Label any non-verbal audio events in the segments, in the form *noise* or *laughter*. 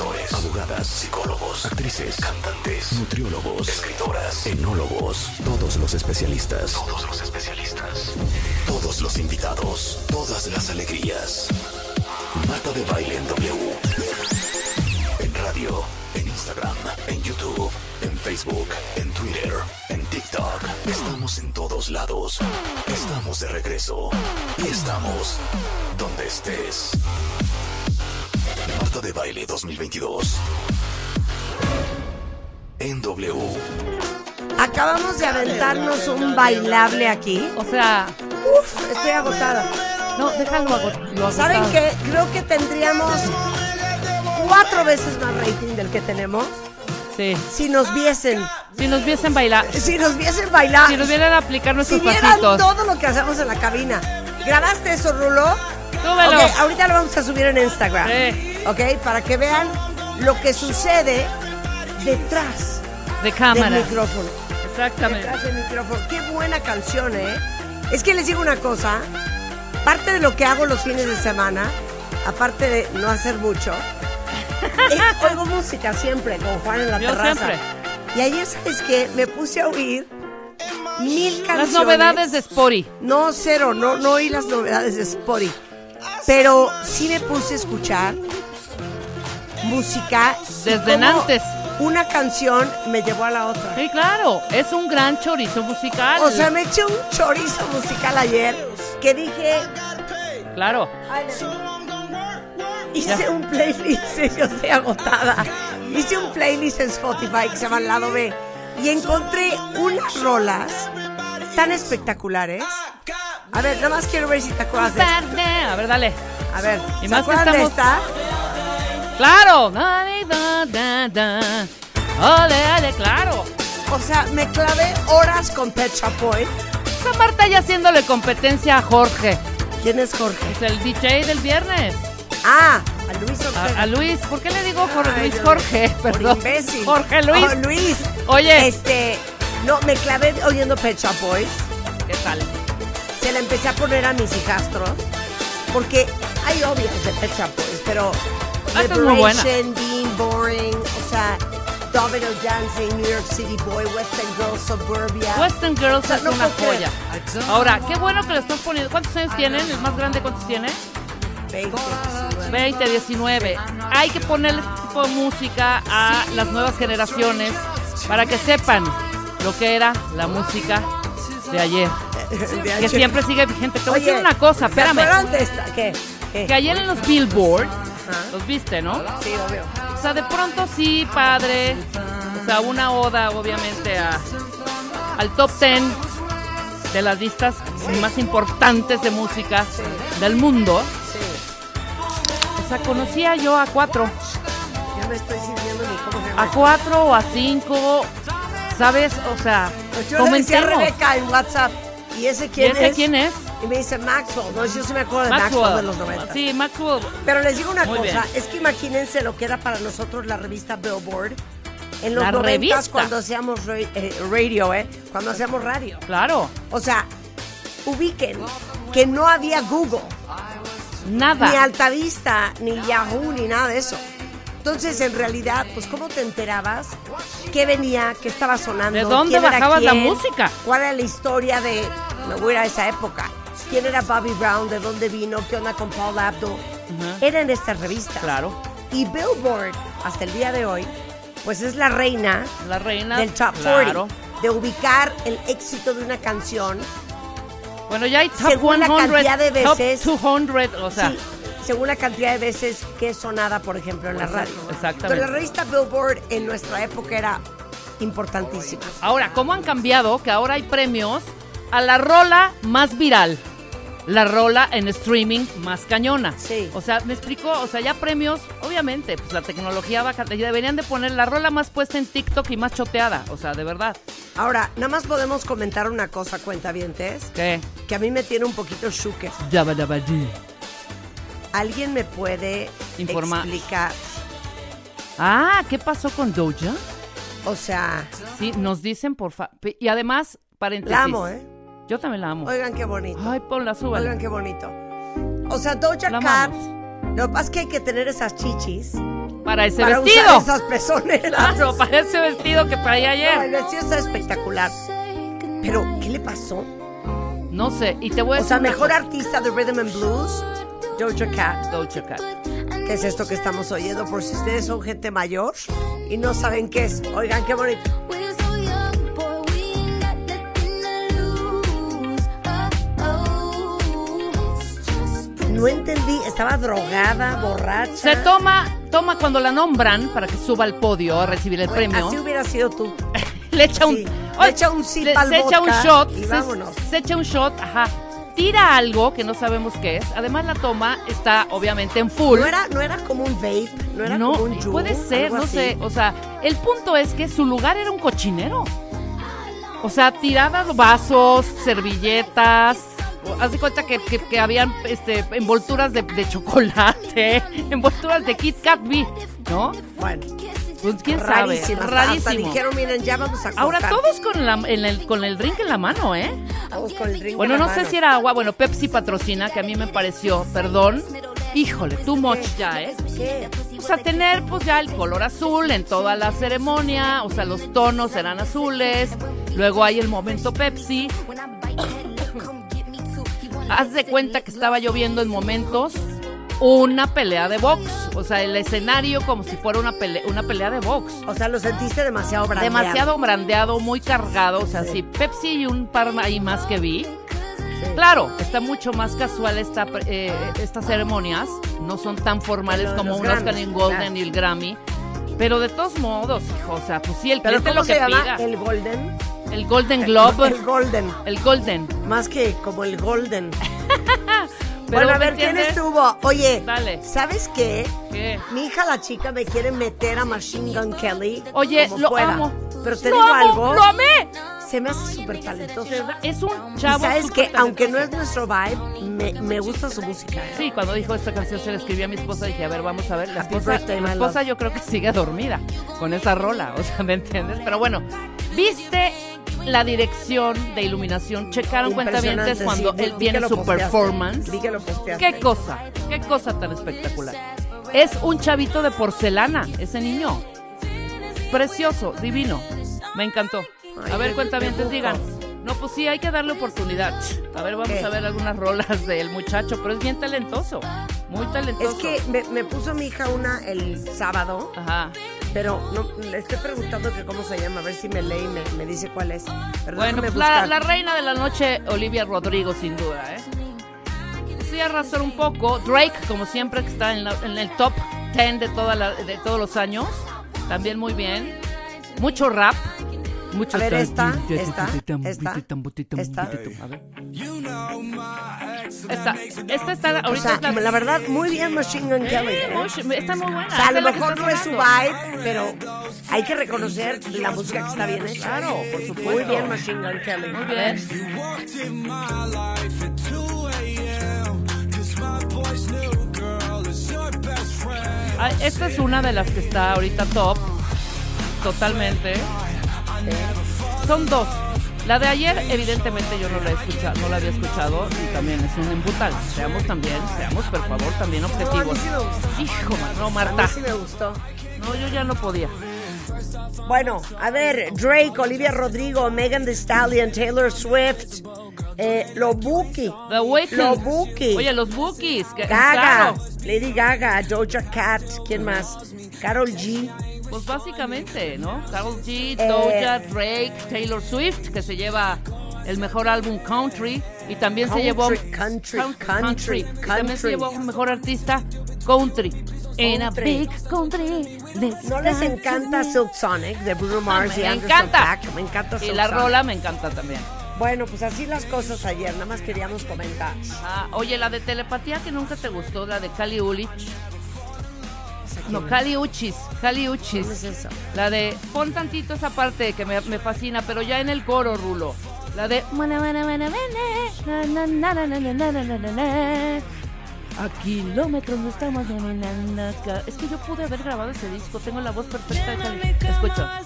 Abogadas, psicólogos, actrices, cantantes, nutriólogos, escritoras, enólogos, todos los especialistas. Todos los especialistas. Todos los invitados, todas las alegrías. Marta de Baile en W. En radio, en Instagram, en YouTube, en Facebook, en Twitter, en TikTok. Estamos en todos lados. Estamos de regreso. Y estamos donde estés. Marta de Baile 2022. En W. Acabamos de aventarnos un bailable aquí. O sea, Uf, estoy agotada. no, déjalo ago- lo ¿Saben agotado. qué? Creo que tendríamos cuatro veces más rating del que tenemos Sí. si nos viesen. Si nos viesen bailar, Si nos viesen bailar. si nos vieran a aplicar Si nuestros vieran pasitos. todo lo que hacemos en la cabina. ¿Grabaste eso, Rulo? Súbelo. Ok, ahorita lo vamos a subir en Instagram. Sí. Ok, para que vean lo que sucede detrás De del cámara. micrófono. Exactamente. Detrás del micrófono. Qué buena canción, ¿eh? Es que les digo una cosa. Parte de lo que hago los fines de semana, aparte de no hacer mucho, *laughs* es- oigo música siempre con Juan en la Yo terraza. siempre. Y ayer, ¿sabes qué? Me puse a oír mil canciones. Las novedades de Spory. No, cero, no, no oí las novedades de Spotify. Pero sí me puse a escuchar música. Desde antes. Una canción me llevó a la otra. Sí, claro. Es un gran chorizo musical. O sea, me eché un chorizo musical ayer que dije, Claro. Hice Ya. un playlist, *laughs* yo estoy agotada. Hice un playlist en Spotify que se llama Lado B y encontré unas rolas tan espectaculares. A ver, nada más quiero ver si te acuerdas de esta. A ver, dale. A ver, Y ¿se más que acuerdan de estamos- esta? ¡Claro! Ay, da, da, da. Ole, claro. O sea, me clavé horas con Pet Shop Boys. Esa Marta ya haciéndole competencia a Jorge. ¿Quién es Jorge? Es el DJ del viernes. Ah, a Luis Ortega. A, a Luis. ¿Por qué le digo Jorge? Ay, Luis. Jorge? Por Perdón. imbécil. Jorge Luis. Oh, Luis. Oye. Este, no, me clavé oyendo Pet Shop Boys. ¿Qué tal? Se la empecé a poner a mis hijastros. Porque hay obvios de Pet Shop Boys, pero Ah, esta es muy buena. Liberation, Being Boring, o sea, Domino Dancing, New York City Boy, Western Girl, Suburbia. Western Girls O sea, es no una joya. Ahora, qué bueno que le estás poniendo. ¿Cuántos años tienen? ¿El más grande cuántos tiene? 20, 19. 20, 19. Hay que ponerle este tipo de música a las nuevas generaciones para que sepan lo que era la música de ayer. *laughs* De Que siempre sigue vigente. Te voy a Oye, decir una cosa, ¿se espérame. ¿Qué? ¿Qué? Que ayer en los Billboard, Ajá. los viste, ¿no? Sí, obvio. O sea, de pronto sí, padre. O sea, una oda, obviamente, a, al top 10 de las listas más importantes de música del mundo. Sí. O sea, conocía yo a cuatro. Ya me estoy sirviendo ni cómo se llama. A cuatro o a cinco. ¿Sabes? O sea, Pues yo le decía a comentemos. Rebeca en WhatsApp. ¿Y ese ¿Y quién ese es? quién es? Y me dice Maxwell. No, yo sí me acuerdo de Maxwell, de los 90. Sí, Maxwell. Pero les digo una Muy cosa, bien. es que imagínense lo que era para nosotros la revista Billboard en los La 90 revista. cuando hacíamos eh, radio, ¿eh? Cuando hacíamos radio. Claro. O sea, ubiquen que no había Google, Nada. ni Altavista, ni Yahoo, ni nada de eso. Entonces, en realidad, pues, ¿cómo te enterabas? ¿Qué venía? ¿Qué estaba sonando? ¿De dónde ¿Quién era bajabas la música? ¿Cuál era la historia de... Me voy a ir a esa época. ¿Quién era Bobby Brown? ¿De dónde vino? ¿Qué onda con Paul Abdul? Era en esta revista. Claro. Y Billboard, hasta el día de hoy, pues es la reina La reina. del Top 40. Claro. De ubicar el éxito de una canción Bueno, ya hay top Según la 100, cantidad de veces- top 200, o sea, Sí, según la cantidad de veces que es sonada, por ejemplo, en la radio. exactamente. Entonces, la revista Billboard en nuestra época era importantísima. ahora, ¿cómo han cambiado? Que ahora hay premios a la rola más viral. La rola en streaming más cañona. Sí. O sea, me explico, o sea, ya premios, obviamente, pues la tecnología va a deberían de poner la rola más puesta en TikTok y más choteada, o sea, de verdad. Ahora, nada más podemos comentar una cosa, cuentavientes, ¿Qué? que a mí me tiene un poquito shuke. ¿Alguien me puede Informa- explicar? Ah, ¿qué pasó con Doja? O sea, Sí, nos dicen por favor. Y además, paréntesis. la amo, ¿eh? Yo también la amo. Oigan qué bonito. Ay, ponla, súbala. Oigan qué bonito. O sea, Doja La Cat, amamos. lo que pasa es que hay que tener esas chichis Para ese para vestido. usar esas pezoneras. Claro, para ese vestido que traía No, ayer. el vestido está espectacular. Pero, ¿qué le pasó? No sé, y te voy a O decir. sea, mejor cosa. artista de Rhythm and Blues, Doja Cat. Doja Cat. ¿Qué es esto que estamos oyendo? Por si ustedes son gente mayor y no saben qué es. Oigan, qué bonito. No entendí, estaba drogada, borracha. Se toma, toma cuando la nombran para que suba al podio a recibir el Bueno, premio. Así hubiera sido tú. *laughs* le echa un, Sí, le echa un sip al se echa un vodka shot, y vámonos. Se, echa un shot, ajá. Tira algo que no sabemos qué es. Además la toma está obviamente en full. No era, no era como un vape, no era No, como un juul, puede ser, no así. sé. O sea, el punto es que su lugar era un cochinero. O sea, tiradas vasos, servilletas. Haz de cuenta que, que, que habían este, envolturas de, de chocolate, *laughs* envolturas de Kit Kat B, ¿no? Bueno, Pues quién rarísimo. sabe, Hasta rarísimo. dijeron, miren, ya vamos a cortar. Ahora todos con, la, en el, con el drink en la mano, ¿eh? Todos con el drink Bueno, en la no sé si era agua, bueno, Pepsi patrocina, que a mí me pareció, perdón, híjole, too much ya, ¿eh? ¿Qué? O sea, tener pues ya el color azul en toda la ceremonia, o sea, los tonos eran azules, luego hay el momento Pepsi. Haz de cuenta que estaba lloviendo en momentos una pelea de box, o sea, el escenario como si fuera una pelea, una pelea de box. O sea, lo sentiste demasiado brandeado. Demasiado brandeado, muy cargado, o sea, sí, Pepsi y un par ahí más que vi. Claro, está mucho más casual esta, eh, estas ceremonias, no son tan formales como un Oscar y Golden claro. y el Grammy. Pero de todos modos, hijo, o sea, pues sí, el ¿Pero cliente cómo lo que se llama? pida. El Golden. El Golden Globe, El Golden. el Golden. Más que como el Golden. *laughs* Pero, bueno, a ¿me ver, ¿quién estuvo? Oye, Dale. ¿sabes qué? ¿Qué? Mi hija la chica me quiere meter a Machine Gun Kelly. Oye, como lo amo. Pero te ¡Lo digo amo! algo. ¡Lo amé! Se me hace súper talentoso. Es un chavo sabes que, aunque no es nuestro vibe, me, me gusta su música. ¿eh? Sí, cuando dijo esta canción se la escribí a mi esposa dije, a ver, vamos a ver. La Happy esposa, birthday, la esposa yo creo que sigue dormida con esa rola, *laughs* o sea, ¿me entiendes? Pero bueno, ¿viste la dirección de iluminación? Checaron Impresionante, cuando sí, él tiene su posteaste. performance. Vi que lo posteaste. ¿Qué cosa? ¿Qué cosa tan espectacular? Es un chavito de porcelana, ese niño. Precioso, divino. Me encantó. Ay, A ver, qué digan. No, pues sí, hay que darle oportunidad. A ver, vamos ¿Qué? a ver algunas rolas del muchacho, pero es bien talentoso. Muy talentoso. Es que me, me puso mi hija una el sábado, Ajá. Pero no, le estoy preguntando que cómo se llama, a ver si me lee y me, me dice cuál es. Pero Bueno, pues la, la reina de la noche, Olivia Rodrigo, sin duda, ¿eh? Sí, arrastrar un poco. Drake, como siempre, que está en, la- en el top 10 de, toda la- de todos los años. También muy bien. Mucho rap. Mucho A ver, esta, esta, esta, tan- esta. A ver. Esta, esta está, O ahorita sea, está, la verdad, muy bien Machine Gun Kelly. ¿eh? muy- está muy buena. O sea, a lo mejor no es su vibe, pero hay que reconocer la música que está bien hecha. Claro, por supuesto. Muy bien Machine Gun Kelly. Muy bien. Ah, Esta es una de las que está ahorita top. Totalmente. Son dos. La de ayer, evidentemente, yo no la he escuchado, no la había escuchado y también es un embutal. Seamos también, seamos por favor también No, a mí objetivos. sí me gustó. Hijo, no, A mí Marta. sí me gustó. No, yo ya no podía. Bueno, a ver, Drake, Olivia Rodrigo, Megan Thee Stallion, Taylor Swift, eh, Lo Buki, The Weeknd. Lo Buki, Oye, los bookies. Gaga, claro. Lady Gaga, Doja Cat, ¿quién más? Carol G. Pues básicamente, ¿no? Carol G, Eh. Doja, Drake, Taylor Swift, que se lleva el mejor álbum country y también Country, se llevó country, Coun- country, y también se country. llevó mejor artista country. En a Country. big country. ¿No les encanta. Silk Sonic de Bruno Mars y me Anderson encanta. Me encanta Y la Sonic. rola me encanta también. Bueno, pues así las cosas ayer, nada más queríamos comentar. Ah, oye, la de telepatía que nunca te gustó, la de Cali Ulich. No, Caliuchis, Caliuchis. ¿Cómo es eso? La de, pon tantito esa parte que me, fascina, pero ya en el coro, Rulo. La de... A kilómetros no estamos dominando. Es que yo pude haber grabado ese disco, tengo la voz perfecta de Cali. Escucha.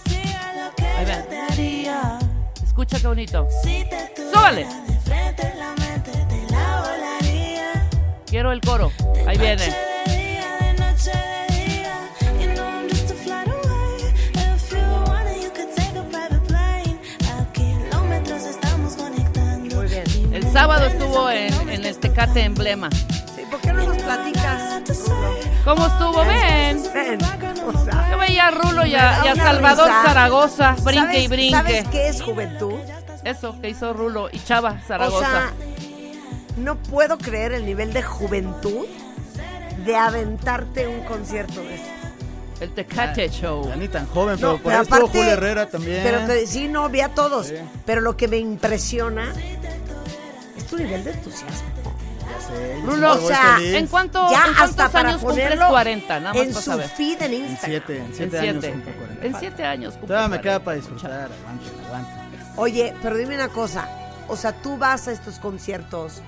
Ahí vean. Escucha qué bonito. ¡Súbale! Quiero el coro. Ahí viene. Sábado estuvo en, en el Tecate Emblema. Sí, ¿Por qué no nos platicas? Rulo? ¿Cómo estuvo? Ven. Ven, o sea, Yo veía a Rulo y a, y Salvador risa. Zaragoza. Brinque ¿Sabes- y brinque. ¿Sabes qué es juventud? Eso que hizo Rulo y Chava O Zaragoza. sea, no puedo creer el nivel de juventud de aventarte un concierto de eso. el Tecate Show. Ya ni tan joven, No, pero por ahí estuvo Julio Herrera también. Pero te- sí, no, vi a todos. Sí. Pero lo que me impresiona es tu nivel de entusiasmo. Ya sé, siempre O sea. ¿En, cuánto, ya ¿en cuántos años cumples ponerlo 40? Nada más en para su saber. feed en Instagram. siete, en En siete años siete. cumplo 40. En siete años cumples Todavía me queda 40. para disfrutar, aguante, aguante. Oye, pero dime una cosa. O sea, tú vas a estos conciertos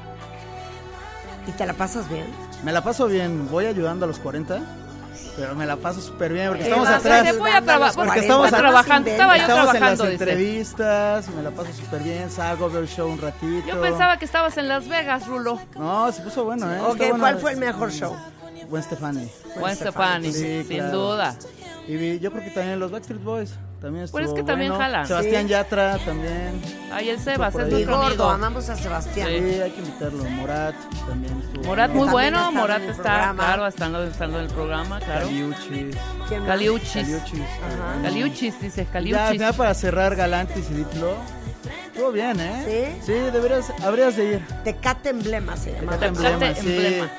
y te la pasas bien. Me la paso bien, voy ayudando a los 40, pero me la paso súper bien porque ¿Qué estamos vas a atrás. Voy a a. Porque 40? estamos más trabajando. Estaba yo Estamos en las trabajando, entrevistas, me la paso súper bien, salgo, veo el show un ratito. Yo pensaba que estabas en Las Vegas, Rulo. No, se puso bueno, ¿eh? Ok, Está. ¿cuál fue el mejor show? Buen Stefani. Buen Stefani, Sí, sin claro. duda. Y vi- yo creo que también los Backstreet Boys. También estuvo Pero es que también bueno. jalan. Sebastián Sí. Yatra también. Ahí el Sebas, por es ahí. Nuestro gordo, amigo. amamos a Sebastián. Sí, hay que invitarlo. Morat también estuvo. Morat muy también bueno, Morat el está, programa. claro, estando, estando en el programa, claro. Caliuchis. ¿Quién más? Caliuchis. Caliuchis. Ajá. Caliuchis, dice, Ya, Caliuchis. ya para cerrar Galantis y Diplo. Estuvo bien, ¿eh? ¿Sí? Sí, deberías, habrías de ir. Tecate Emblema se llama. Tecate Tecate Emblema, sí. Emblema.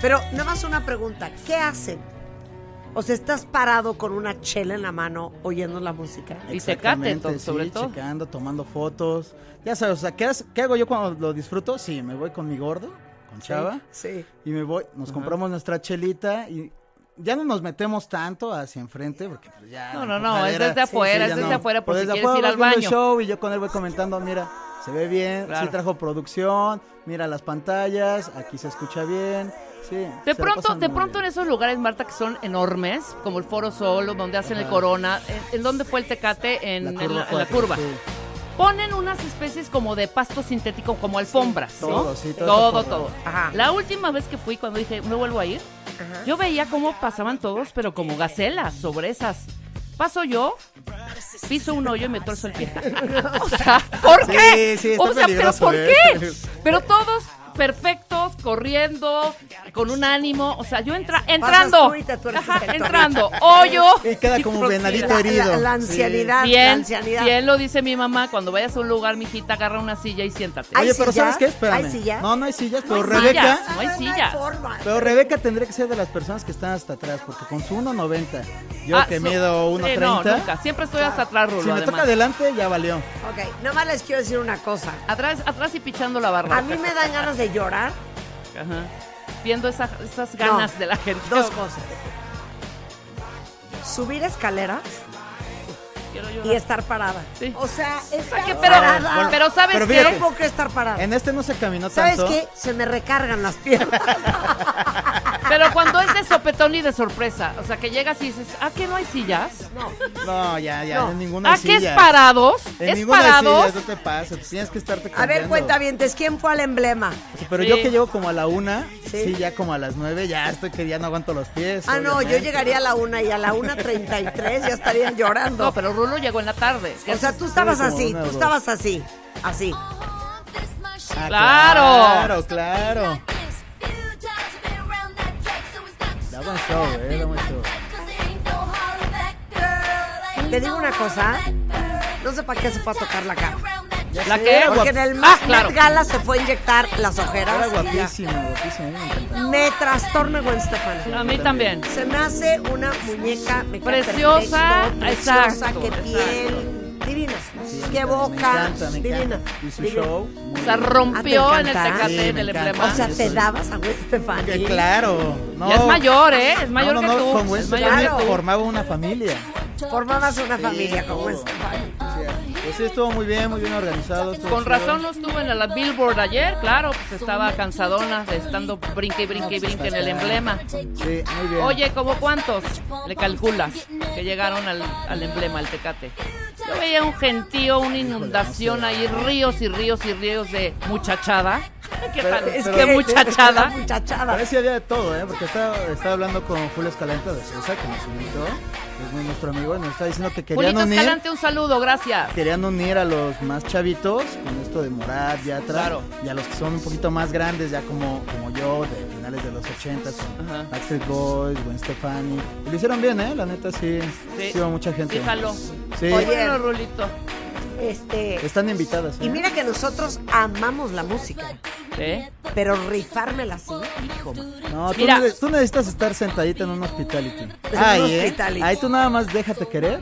Pero nada más una pregunta. ¿Qué hacen? O sea, estás parado con una chela en la mano oyendo la música. Y Tecate, Exactamente, to- sobre sí, todo. checando, tomando fotos. Ya sabes, o sea, ¿qué, qué hago yo cuando lo disfruto? Sí, me voy con mi gordo, con Chava, Sí. y me voy, nos compramos nuestra chelita y ya no nos metemos tanto hacia enfrente porque pues, ya... No, no, no, es desde afuera, es ya desde afuera por Pues si desde quieres ir afuera al baño. show y yo con él voy comentando, mira, se ve bien, Claro. sí trajo producción, mira las pantallas, aquí se escucha bien, sí. De pronto, de pronto en esos lugares, Marta, que son enormes, como el Foro Sol, donde hacen el Corona, ¿en, en dónde fue el Tecate? En La en curva la, en la curva. sí. Ponen unas especies como de pasto sintético, como alfombras, ¿no? todo, sí, todo todo, todo. forrado. Ajá. La última vez que fui, cuando dije, me vuelvo a ir, Ajá. yo veía cómo pasaban todos, pero como gacelas sobre esas. Paso yo, piso un hoyo y me torzo el pie. *laughs* o sea, ¿por Sí, qué? sí, está o sea, pero ¿por ¿eh? qué? Pero todos perfectos, corriendo, con un ánimo. O sea, yo entra, entrando. tú y Ajá, entrando. Hoyo. Y queda como venadito La, herido. la- la Sí. ancianidad. la Bien, ancianidad. bien lo dice mi mamá. Cuando vayas a un lugar, mijita, agarra una silla y siéntate. ¿Hay Oye, pero sillas? ¿sabes qué? Espérame. ¿Hay sillas? No, no hay sillas, pero No hay Rebeca... sillas. No hay No hay sillas. Pero Rebeca tendría que ser de las personas que están hasta atrás, porque con su 1.90, yo Ah, que so- mido sí, no, 1.30, nunca. Siempre estoy hasta atrás, Rulo, si me además. toca adelante, ya valió. Ok, nada más les quiero decir una cosa. Atrás, atrás y pichando la barra. A mí me dan ganas de llorar. Ajá. Viendo esa- esas ganas No, de la gente. Dos cosas. Subir escaleras Quiero y estar parada. Sí. O sea, estar que- pero- parada. pero ¿sabes Pero qué? fíjate, No puedo que estar parada. En este no se caminó ¿Sabes tanto. qué? Se me recargan las piernas. *laughs* Pero cuando es de sopetón y de sorpresa, o sea, que llegas y dices, ¿ah, que no hay sillas? No, ya, ya, No. en ninguna ¿Ah, que es parados? En ¿Es ninguna parados? silla, no te pases, tienes que estarte A ver, cambiando. cuenta ¿quién fue al emblema? O sea, pero Sí. yo que llego como a la una, Sí. sí. ya como a las nueve, ya estoy que ya no aguanto los pies. Ah, no, yo llegaría a la una y a la una treinta y tres ya estarían *laughs* llorando. No, pero Rulo llegó en la tarde. o sea, tú estabas así, tú estabas así, así. Ah, Claro. Claro, claro. Da buen show, eh, show. Te digo una cosa, no sé para qué se fue a tocar la cara. ¿La qué? era Porque en el Ah, Met claro. Gala se fue a inyectar las ojeras. Era guapísima, guapísima, me. Me trastorna Gwen Stefani. A mí también. Se me hace una muñeca me Preciosa, perfecto, preciosa, exacto, qué exacto. piel. Divina. Sí, Qué me boca. encanta, me Divina. encanta. Y su Divina. show. O sea, rompió Ah, ¿te en el tecate Sí, del me encanta. emblema. O sea, te dabas a Gwen Stefani. Que claro. No. Ya es mayor, ¿eh? Es mayor no, no, que no, tú. Con Gwen es mayor Stefani que tú. formaba una familia. Formabas una Sí, familia con. Gwen Stefani. Pues sí, estuvo muy bien, muy bien organizado. Con razón no estuvo en la Billboard ayer, claro, pues estaba cansadona de estando brinque y brinque y brinque en el emblema. Sí, muy bien. Oye, ¿cómo cuántos le calculas que llegaron al, al emblema, al Tecate? Yo veía un gentío, una inundación ahí, ríos y ríos y ríos de muchachada. *laughs* ¿Qué Pero- tal? Es pero- que muchachada. muchachada. Parece había de todo, ¿eh? Porque estaba, estaba hablando con Julio Escalenta de Sosa, que nos invitó. Es muy nuestro amigo y nos está diciendo que querían Julito unir, Escalante, un saludo, gracias. querían unir a los más chavitos con esto de Morat, Yatra. Claro. Y a los que son un poquito más grandes, ya como, como yo, de finales de los 80 con. Backstreet Boys, Gwen Stefani. Y lo hicieron bien, ¿eh? La neta sí. Sí. Sí, hubo mucha gente. Fíjalo. Sí. Oye, Bueno, Rulito. Este. Están invitadas. ¿eh? Y mira que nosotros amamos la música. ¿Sí? Pero rifármela así, hijo. No, tú, Mira. neces- tú necesitas estar sentadita en un hospitality. Ahí, ¿eh? hospitality. Ahí tú nada más déjate querer.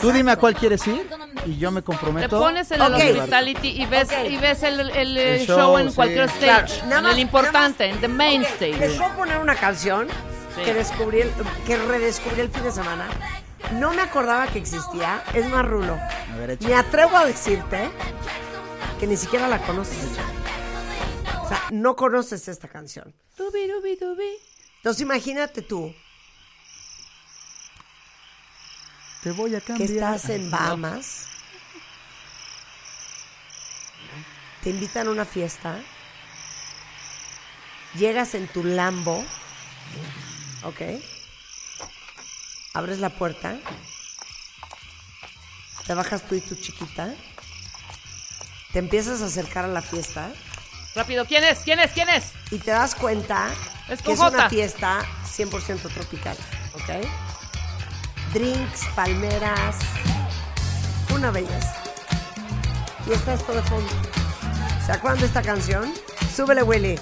Tú dime a cuál quieres ir y yo me Te comprometo. pones en el Ok. hospitality y ves, Ok. y ves el, el, El eh, show, show, en sí. cualquier stage. Claro, nada en más- el importante, nada en the main stage. Les voy a poner una canción Sí. que descubrí, el- que redescubrí el fin de semana. No me acordaba que existía. Es más rulo. A ver, echa. Me atrevo a decirte que ni siquiera la conoces. O sea, no conoces esta canción. Entonces imagínate tú Te voy a que cambiar. estás en Bahamas. Te invitan a una fiesta. Llegas en tu Lambo. ¿Ok? Abres la puerta. Te bajas tú y tu chiquita. Te empiezas a acercar a la fiesta. Rápido, ¿quién es? ¿Quién es? ¿Quién es? Y te das cuenta Es que es una fiesta 100% tropical. ¿Ok? Drinks, palmeras. Una belleza. Y está esto de fondo. ¿Se acuerdan de esta canción? Súbele, Willy.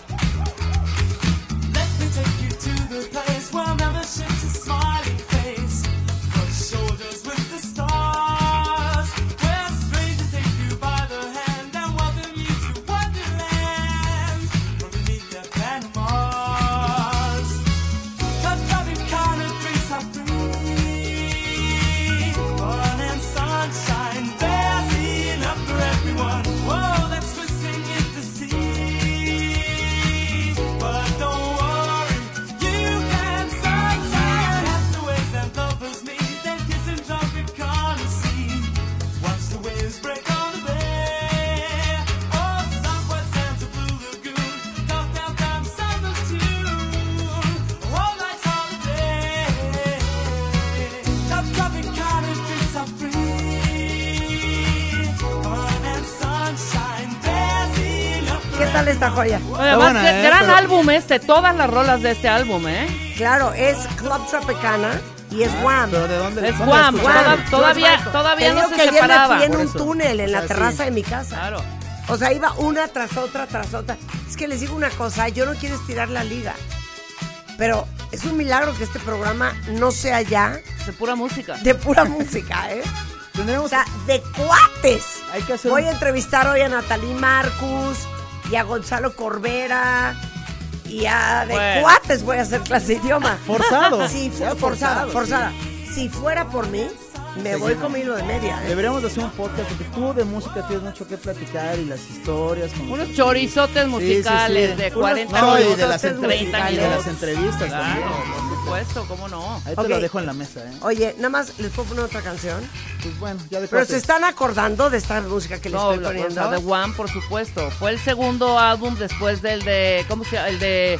Joya? Además, buena, ¿eh? gran Pero- álbum este, todas las rolas de este álbum, ¿eh? Claro, es Club Tropicana y es Wham. Pero ¿de dónde? Es dónde Guam, todavía, todavía no se que ayer separaba. me fui en un túnel en O la terraza sí. de mi casa. Claro. O sea, iba una tras otra, tras otra. Es que les digo una cosa, yo no quiero estirar la liga. Pero es un milagro que este programa no sea ya De pura música. de pura música, ¿eh? O sea, de cuates. Hay que hacer Voy a entrevistar hoy a Natalie Marcus y a Gonzalo Corbera. Y a de Bueno. cuates voy a hacer clase de idioma. Forzado. Sí, forzada, forzada. Si fuera por mí, me voy con mi hilo de media. ¿eh? Deberíamos de hacer un podcast porque tú de música tienes mucho que platicar y las historias. Con Unos chorizotes musicales de 40 no, y minutos, de las, 30 entre- y de las minutos. entrevistas Claro, también. por supuesto, ¿cómo no? Ahí te lo dejo en la mesa, ¿eh? Oye, nada más les puedo poner otra canción. Pues bueno, ya de Pero se están acordando de esta música que les No, estoy la- poniendo. o sea, The One, por supuesto. Fue el segundo álbum después del de, ¿cómo se llama? El de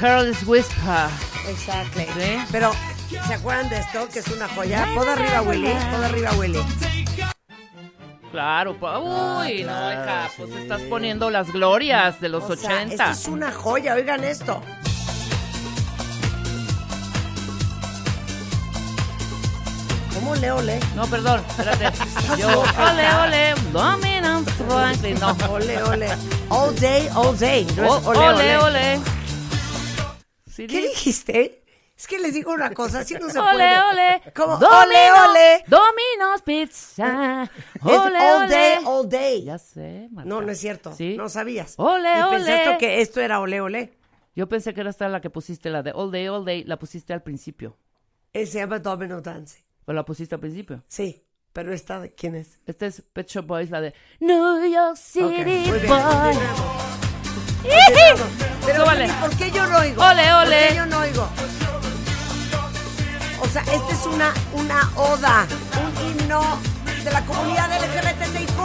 Careless Whisper. Exacto. Sí. Pero, ¿se acuerdan de esto? Que es una joya. Pod arriba, Willy. Pod arriba, Willy. Claro, pa- uy, no, claro, hija, pues sí. estás poniendo las glorias de los O sea, 80. esto es una joya. Oigan esto. ¿Cómo le ole? No, perdón, espérate. *laughs* Yo, ole, ole, Dominant Franklin, no. Ole, ole. All day, all day. No es O- ole, ole. ole, ole. ¿Qué di- dijiste? Es que les digo una cosa, así no se Ole, puede. ole. Como Domino, ole, ole. Domino's Pizza. Ole, all day, all day. Ya sé, Marta. No, no es cierto. ¿Sí? No sabías. Ole, y ole. esto que esto era ole, ole. Yo pensé que era esta la que pusiste, la de All Day, All Day, la pusiste al principio. Eh, Se llama Domino Dance. Pero la pusiste al principio. Sí, pero esta de quién es. Esta es Pet Shop Boys, la de New York City bien, Boy. Pero Súbale. ¿por qué yo no oigo? Ole, ole. ¿Por qué yo no oigo? O sea, esta es una, una oda, un himno de la comunidad LGBTIQ.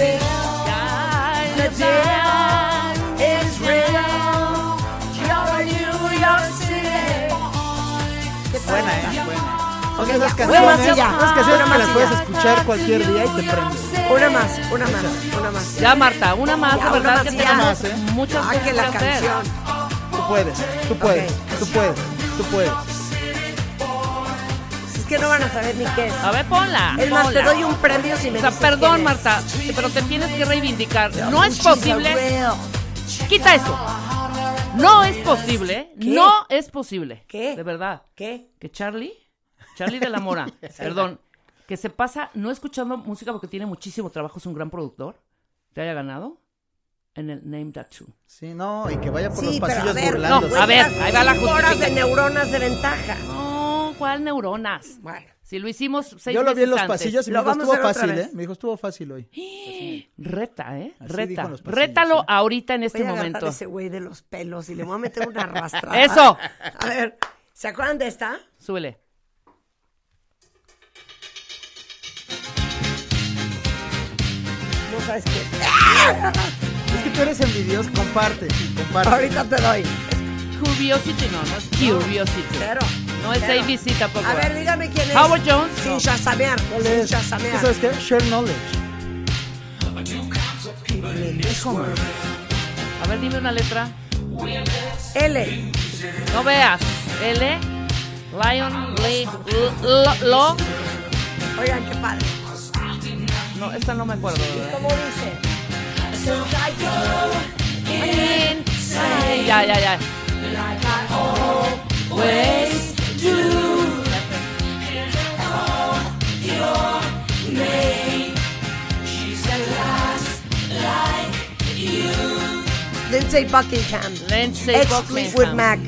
Ya. Ya, ya. Canciones, una más y ya. esas canciones Una que más las y puedes ya. escuchar cualquier día y te prende. Una más, una más, una más. Ya, Marta, una más, Ya, de una verdad más que tenemos Más, ¿eh? muchas Ah, que la hacer. canción. Tú puedes, tú puedes, tú puedes, tú puedes. Es que no van a saber ni qué es. A ver, ponla. Es más, te doy un premio si me O sea, perdón. Marta, pero te tienes que reivindicar. No es posible. Quita eso. No es posible. ¿Qué? No es posible. ¿Qué? De verdad. ¿Qué? Que Charlie, Charlie de la Mora, *laughs* perdón, que se pasa no escuchando música porque tiene muchísimo trabajo, es un gran productor, te haya ganado en el Name That Too. Sí, no, y que vaya por Sí, los pero a pasillos ver, burlándose. No, a ver, ahí va la horas de neuronas de ventaja. No, ¿cuál neuronas? Bueno, Si lo hicimos seis Yo lo vi en los antes. pasillos y me dijo, estuvo fácil. ¿eh? Me dijo, estuvo fácil hoy. Reta, ¿eh? Así dijo Reta. en los pasillos, Rétalo ¿sí? ahorita en este voy a momento. a ese güey de los pelos y le voy a meter una *laughs* arrastrada. ¡Eso! A ver, ¿se acuerdan de esta? Súbele. Sabes qué. Es que tú eres envidioso, comparte, comparte. Ahorita te doy. Curiosity, no, no es Curiosity. Cero. No es Cero. ABC tampoco. A ver, dígame quién es. Howard Jones. Sin No. chasamear. ¿Cuál Sin es? ¿Tú chasamear. sabes qué? Share knowledge. A ver, dime una letra. L. No veas. L. Lion, Lee, Lo, Lo. Oigan, qué padre. No, esta no me acuerdo. ¿Cómo dice? Ay, Ya, ya, ya. Lindsay Buckingham. Lindsay Ex Buckingham. Fleetwood Mac.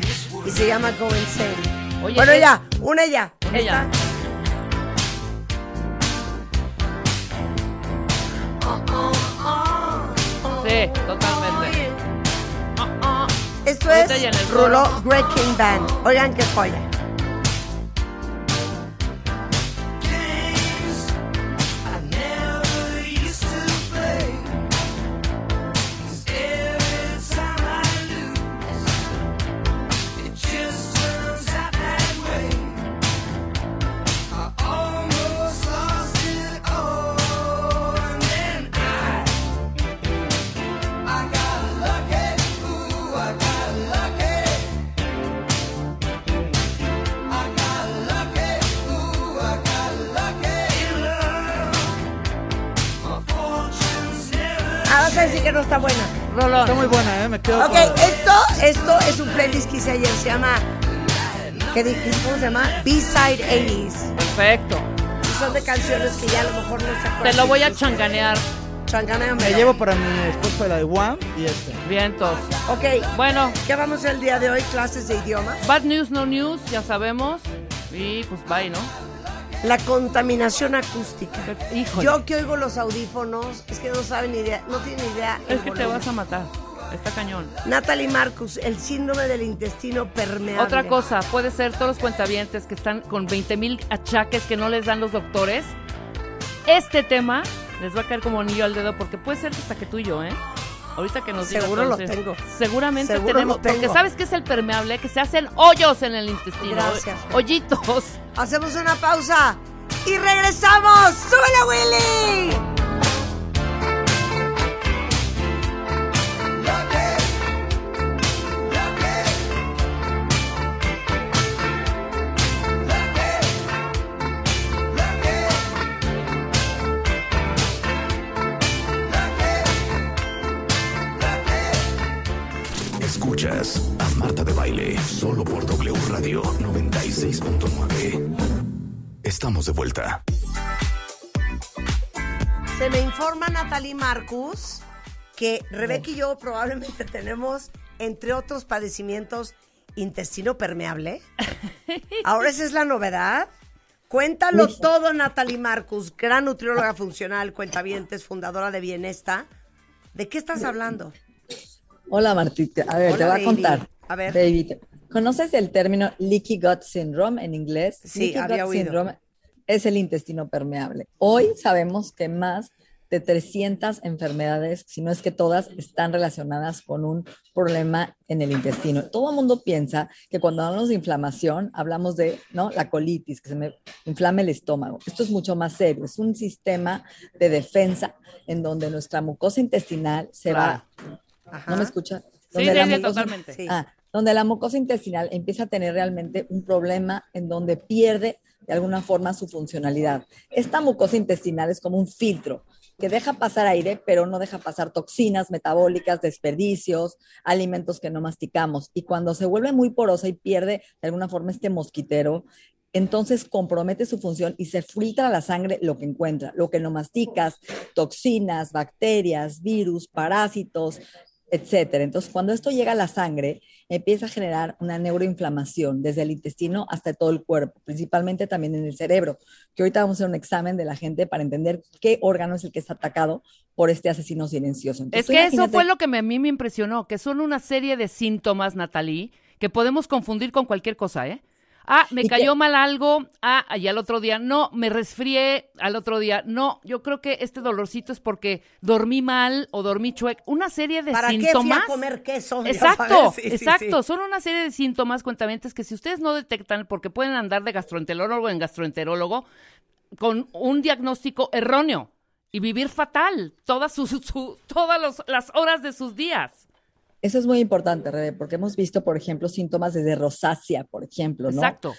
Y se llama Go Insane. Oye, bueno, ya, una ya. Ella. Sí, totalmente. Esto Ahorita es ya en el Rulo coro. Great King Band. Oigan qué joya. ¿Qué dije? ¿Cómo se llama? B-Side 80s. Perfecto. Y son de canciones que ya a lo mejor no se acuerdan. Te lo voy a changanear. Changaneamelo. Me llevo para mi esposa la de One y este. Vientos. Ok, Bueno, ¿qué vamos a hacer el día de hoy? Clases de idioma. bad news, no news, ya sabemos. Y pues bye, ¿no? La contaminación acústica. Híjole. Yo que oigo los audífonos, es que no saben ni idea, no tienen idea. Es que te vas a matar. Está cañón. Natalie Marcus, el síndrome del intestino permeable. Otra cosa, puede ser todos los cuentavientes que están con 20 mil achaques que no les dan los doctores. Este tema les va a caer como anillo al dedo porque puede ser hasta que tú y yo, ¿eh? Ahorita que nos diga, Seguro lo entonces, tengo. Seguramente Seguro tenemos. lo tengo. Porque sabes que es el permeable, que se hacen hoyos en el intestino. Gracias. Hoyitos. Hacemos una pausa y regresamos. ¡Súbele, Willy! Estamos de vuelta. Se me informa Natalie Marcus que Rebeca y yo probablemente *laughs* tenemos, entre otros padecimientos, intestino permeable. *laughs* Ahora esa es la novedad. Cuéntalo todo, Natalie Marcus, gran nutrióloga funcional, cuentavientes, fundadora de Bienesta. ¿De qué estás hablando? Hola Martita, a ver, Hola, te voy a contar. A ver. Baby, ¿conoces el término leaky gut syndrome en inglés? Sí, leaky había gut oído. syndrome es el intestino permeable. Hoy sabemos que más de 300 enfermedades, si no es que todas, están relacionadas con un problema en el intestino. Todo el mundo piensa que cuando hablamos de inflamación, hablamos de ¿no? la colitis, que se me inflame el estómago. Esto es mucho más serio, es un sistema de defensa en donde nuestra mucosa intestinal se va... Ajá. ¿No me escucha? Sí, Donde la sí, sí, mucosa- totalmente. Sí. Ah, donde la mucosa intestinal empieza a tener realmente un problema en donde pierde de alguna forma su funcionalidad. Esta mucosa intestinal es como un filtro que deja pasar aire, pero no deja pasar toxinas metabólicas, desperdicios, alimentos que no masticamos. Y cuando se vuelve muy porosa y pierde de alguna forma este mosquitero, entonces compromete su función y se filtra a la sangre lo que encuentra, lo que no masticas, toxinas, bacterias, virus, parásitos, etcétera. Entonces, cuando esto llega a la sangre, empieza a generar una neuroinflamación desde el intestino hasta todo el cuerpo, principalmente también en el cerebro, que ahorita vamos a hacer un examen de la gente para entender qué órgano es el que está atacado por este asesino silencioso. Entonces, Es que eso fue lo que me- a mí me impresionó, que son una serie de síntomas, Natalie, que podemos confundir con cualquier cosa, ¿eh? Ah, me cayó que- mal algo, ah, y al otro día, no, me resfrié, al otro día, no, yo creo que este dolorcito es porque dormí mal o dormí chueco, una serie de ¿Para qué fui síntomas. a comer queso? Exacto, sí, exacto. sí. Son una serie de síntomas, cuentamientos, que si ustedes no detectan, porque pueden andar de gastroenterólogo en gastroenterólogo, con un diagnóstico erróneo y vivir fatal todas, sus, su- todas los- las horas de sus días. Eso es muy importante, Rebe, porque hemos visto, por ejemplo, síntomas desde rosácea, por ejemplo, ¿no? Exacto.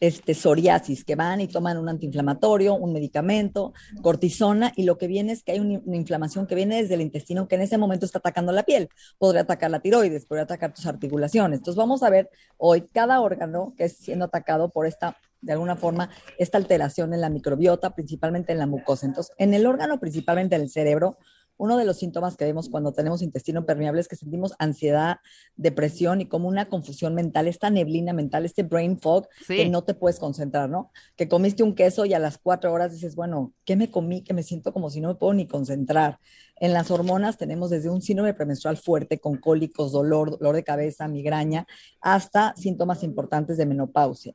este, psoriasis, que van y toman un antiinflamatorio, un medicamento, cortisona, y lo que viene es que hay un- una inflamación que viene desde el intestino que en ese momento está atacando la piel. Podría atacar la tiroides, podría atacar tus articulaciones. Entonces vamos a ver hoy cada órgano que es siendo atacado por esta, de alguna forma, esta alteración en la microbiota, principalmente en la mucosa. Entonces, en el órgano, principalmente en el cerebro, uno de los síntomas que vemos cuando tenemos intestino permeable es que sentimos ansiedad, depresión y como una confusión mental, esta neblina mental, este brain fog, Sí. que no te puedes concentrar, ¿no? Que comiste un queso y a las cuatro horas dices, bueno, ¿qué me comí? Que me siento como si no me puedo ni concentrar. En las hormonas tenemos desde un síndrome premenstrual fuerte con cólicos, dolor, dolor de cabeza, migraña, hasta síntomas importantes de menopausia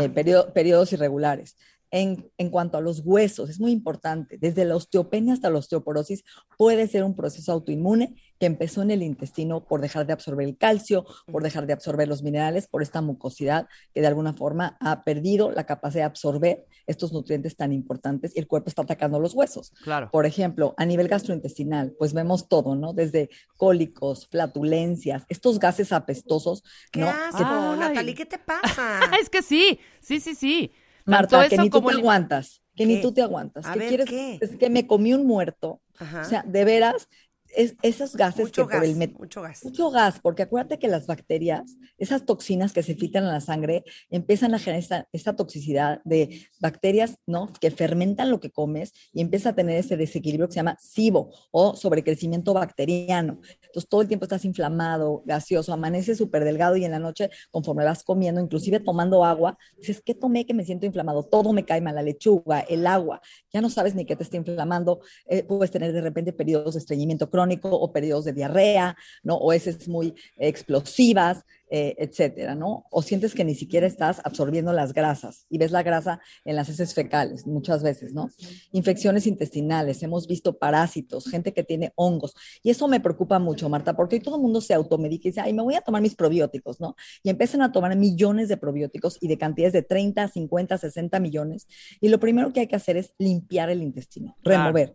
eh, perio- periodos irregulares. En, en cuanto a los huesos, es muy importante, desde la osteopenia hasta la osteoporosis puede ser un proceso autoinmune que empezó en el intestino por dejar de absorber el calcio, por dejar de absorber los minerales, por esta mucosidad que de alguna forma ha perdido la capacidad de absorber estos nutrientes tan importantes y el cuerpo está atacando los huesos. Claro. Por ejemplo, a nivel gastrointestinal, pues vemos todo, ¿no? Desde cólicos, flatulencias, estos gases apestosos, ¡Qué ¿no? asco. Natalie! ¿Qué te pasa? *laughs* Es que sí, sí, sí, sí. Marta, que ni tú te aguantas, que ni tú te aguantas. A ¿Qué ver, quieres? Es que me comí un muerto. Ajá. O sea, de veras, es, esos gases mucho que por gas, el mucho gas. mucho gas, porque acuérdate que las bacterias, esas toxinas que se filtran en la sangre, empiezan a generar esta, esta toxicidad de bacterias, ¿no? Que fermentan lo que comes y empieza a tener ese desequilibrio que se llama SIBO o sobrecrecimiento bacteriano. Entonces todo el tiempo estás inflamado, gaseoso, amaneces súper delgado y en la noche, conforme vas comiendo, inclusive tomando agua, dices, ¿qué tomé que me siento inflamado? Todo me cae mal, la lechuga, el agua, ya no sabes ni qué te está inflamando, eh, puedes tener de repente periodos de estreñimiento crónico o periodos de diarrea, ¿no? O heces muy explosivas, eh, etcétera, ¿no? O sientes que ni siquiera estás absorbiendo las grasas y ves la grasa en las heces fecales muchas veces, ¿no? Infecciones intestinales, hemos visto parásitos, gente que tiene hongos. Y eso me preocupa mucho, Marta, porque hoy todo el mundo se automedica y dice, ay, me voy a tomar mis probióticos, ¿no? Y empiezan a tomar millones de probióticos y de cantidades de 30, 50, 60 millones. Y lo primero que hay que hacer es limpiar el intestino, remover.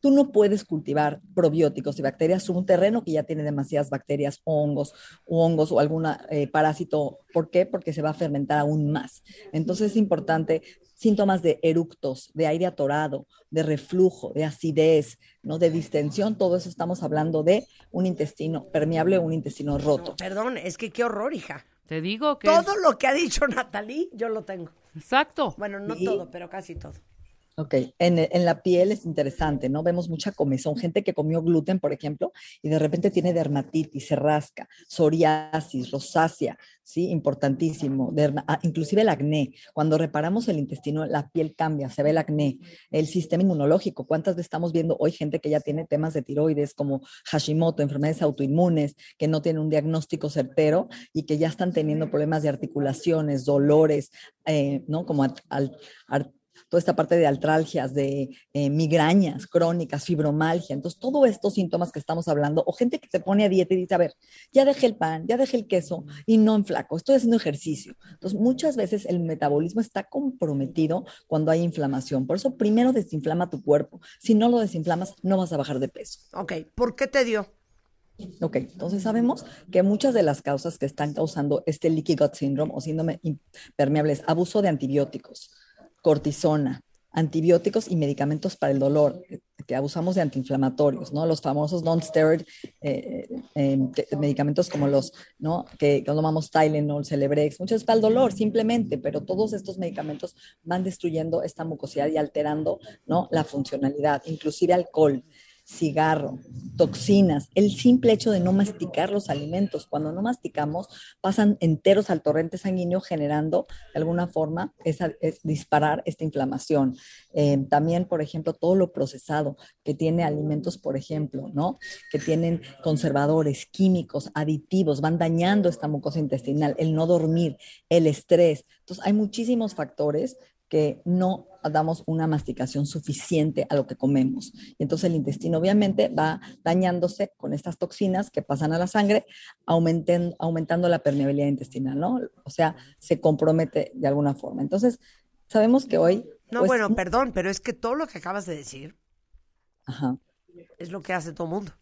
Tú no puedes cultivar probióticos y bacterias sobre un terreno que ya tiene demasiadas bacterias, hongos, o hongos o algún parásito. ¿Por qué? Porque se va a fermentar aún más. Entonces es importante síntomas de eructos, de aire atorado, de reflujo, de acidez, ¿no? de distensión, todo eso estamos hablando de un intestino permeable o un intestino roto. Perdón, es que qué horror, hija. Te digo que... Todo lo que ha dicho Natalie, yo lo tengo. Exacto. Bueno, no Y- todo, pero casi todo. Ok, en, en la piel es interesante, ¿no? Vemos mucha comezón, gente que comió gluten, por ejemplo, y de repente tiene dermatitis, se rasca, psoriasis, rosácea, ¿sí? Importantísimo. Derma- ah, inclusive el acné. Cuando reparamos el intestino, la piel cambia, se ve el acné. El sistema inmunológico, ¿cuántas veces estamos viendo hoy gente que ya tiene temas de tiroides como Hashimoto, enfermedades autoinmunes, que no tienen un diagnóstico certero y que ya están teniendo problemas de articulaciones, dolores, eh, ¿no? Como al- toda esta parte de artralgias, de eh, migrañas crónicas, fibromalgia. Entonces, todos estos síntomas que estamos hablando, o gente que se pone a dieta y dice, a ver, ya dejé el pan, ya dejé el queso y no enflaco, estoy haciendo ejercicio. Entonces, muchas veces el metabolismo está comprometido cuando hay inflamación. Por eso, primero desinflama tu cuerpo. Si no lo desinflamas, no vas a bajar de peso. Ok, ¿por qué te dio? Ok, entonces sabemos que muchas de las causas que están causando este leaky gut syndrome o síndrome impermeable es abuso de antibióticos, cortisona, antibióticos y medicamentos para el dolor, que abusamos de antiinflamatorios, ¿no? Los famosos non-steroid eh, eh, que- medicamentos como los, ¿no? Que, que tomamos Tylenol, Celebrex, veces para el dolor simplemente, pero todos estos medicamentos van destruyendo esta mucosidad y alterando, ¿no? La funcionalidad, inclusive alcohol cigarro, toxinas, el simple hecho de no masticar los alimentos. Cuando no masticamos, pasan enteros al torrente sanguíneo generando de alguna forma esa, es disparar esta inflamación. Eh, también, por ejemplo, todo lo procesado que tiene alimentos, por ejemplo, ¿no? Que tienen conservadores, químicos, aditivos, van dañando esta mucosa intestinal, el no dormir, el estrés. Entonces, hay muchísimos factores que no damos una masticación suficiente a lo que comemos. Y entonces el intestino obviamente va dañándose con estas toxinas que pasan a la sangre, aumenten- aumentando la permeabilidad intestinal, ¿no? O sea, se compromete de alguna forma. Entonces, sabemos que hoy... No, pues, bueno, perdón, pero es que todo lo que acabas de decir Ajá, es lo que hace todo mundo.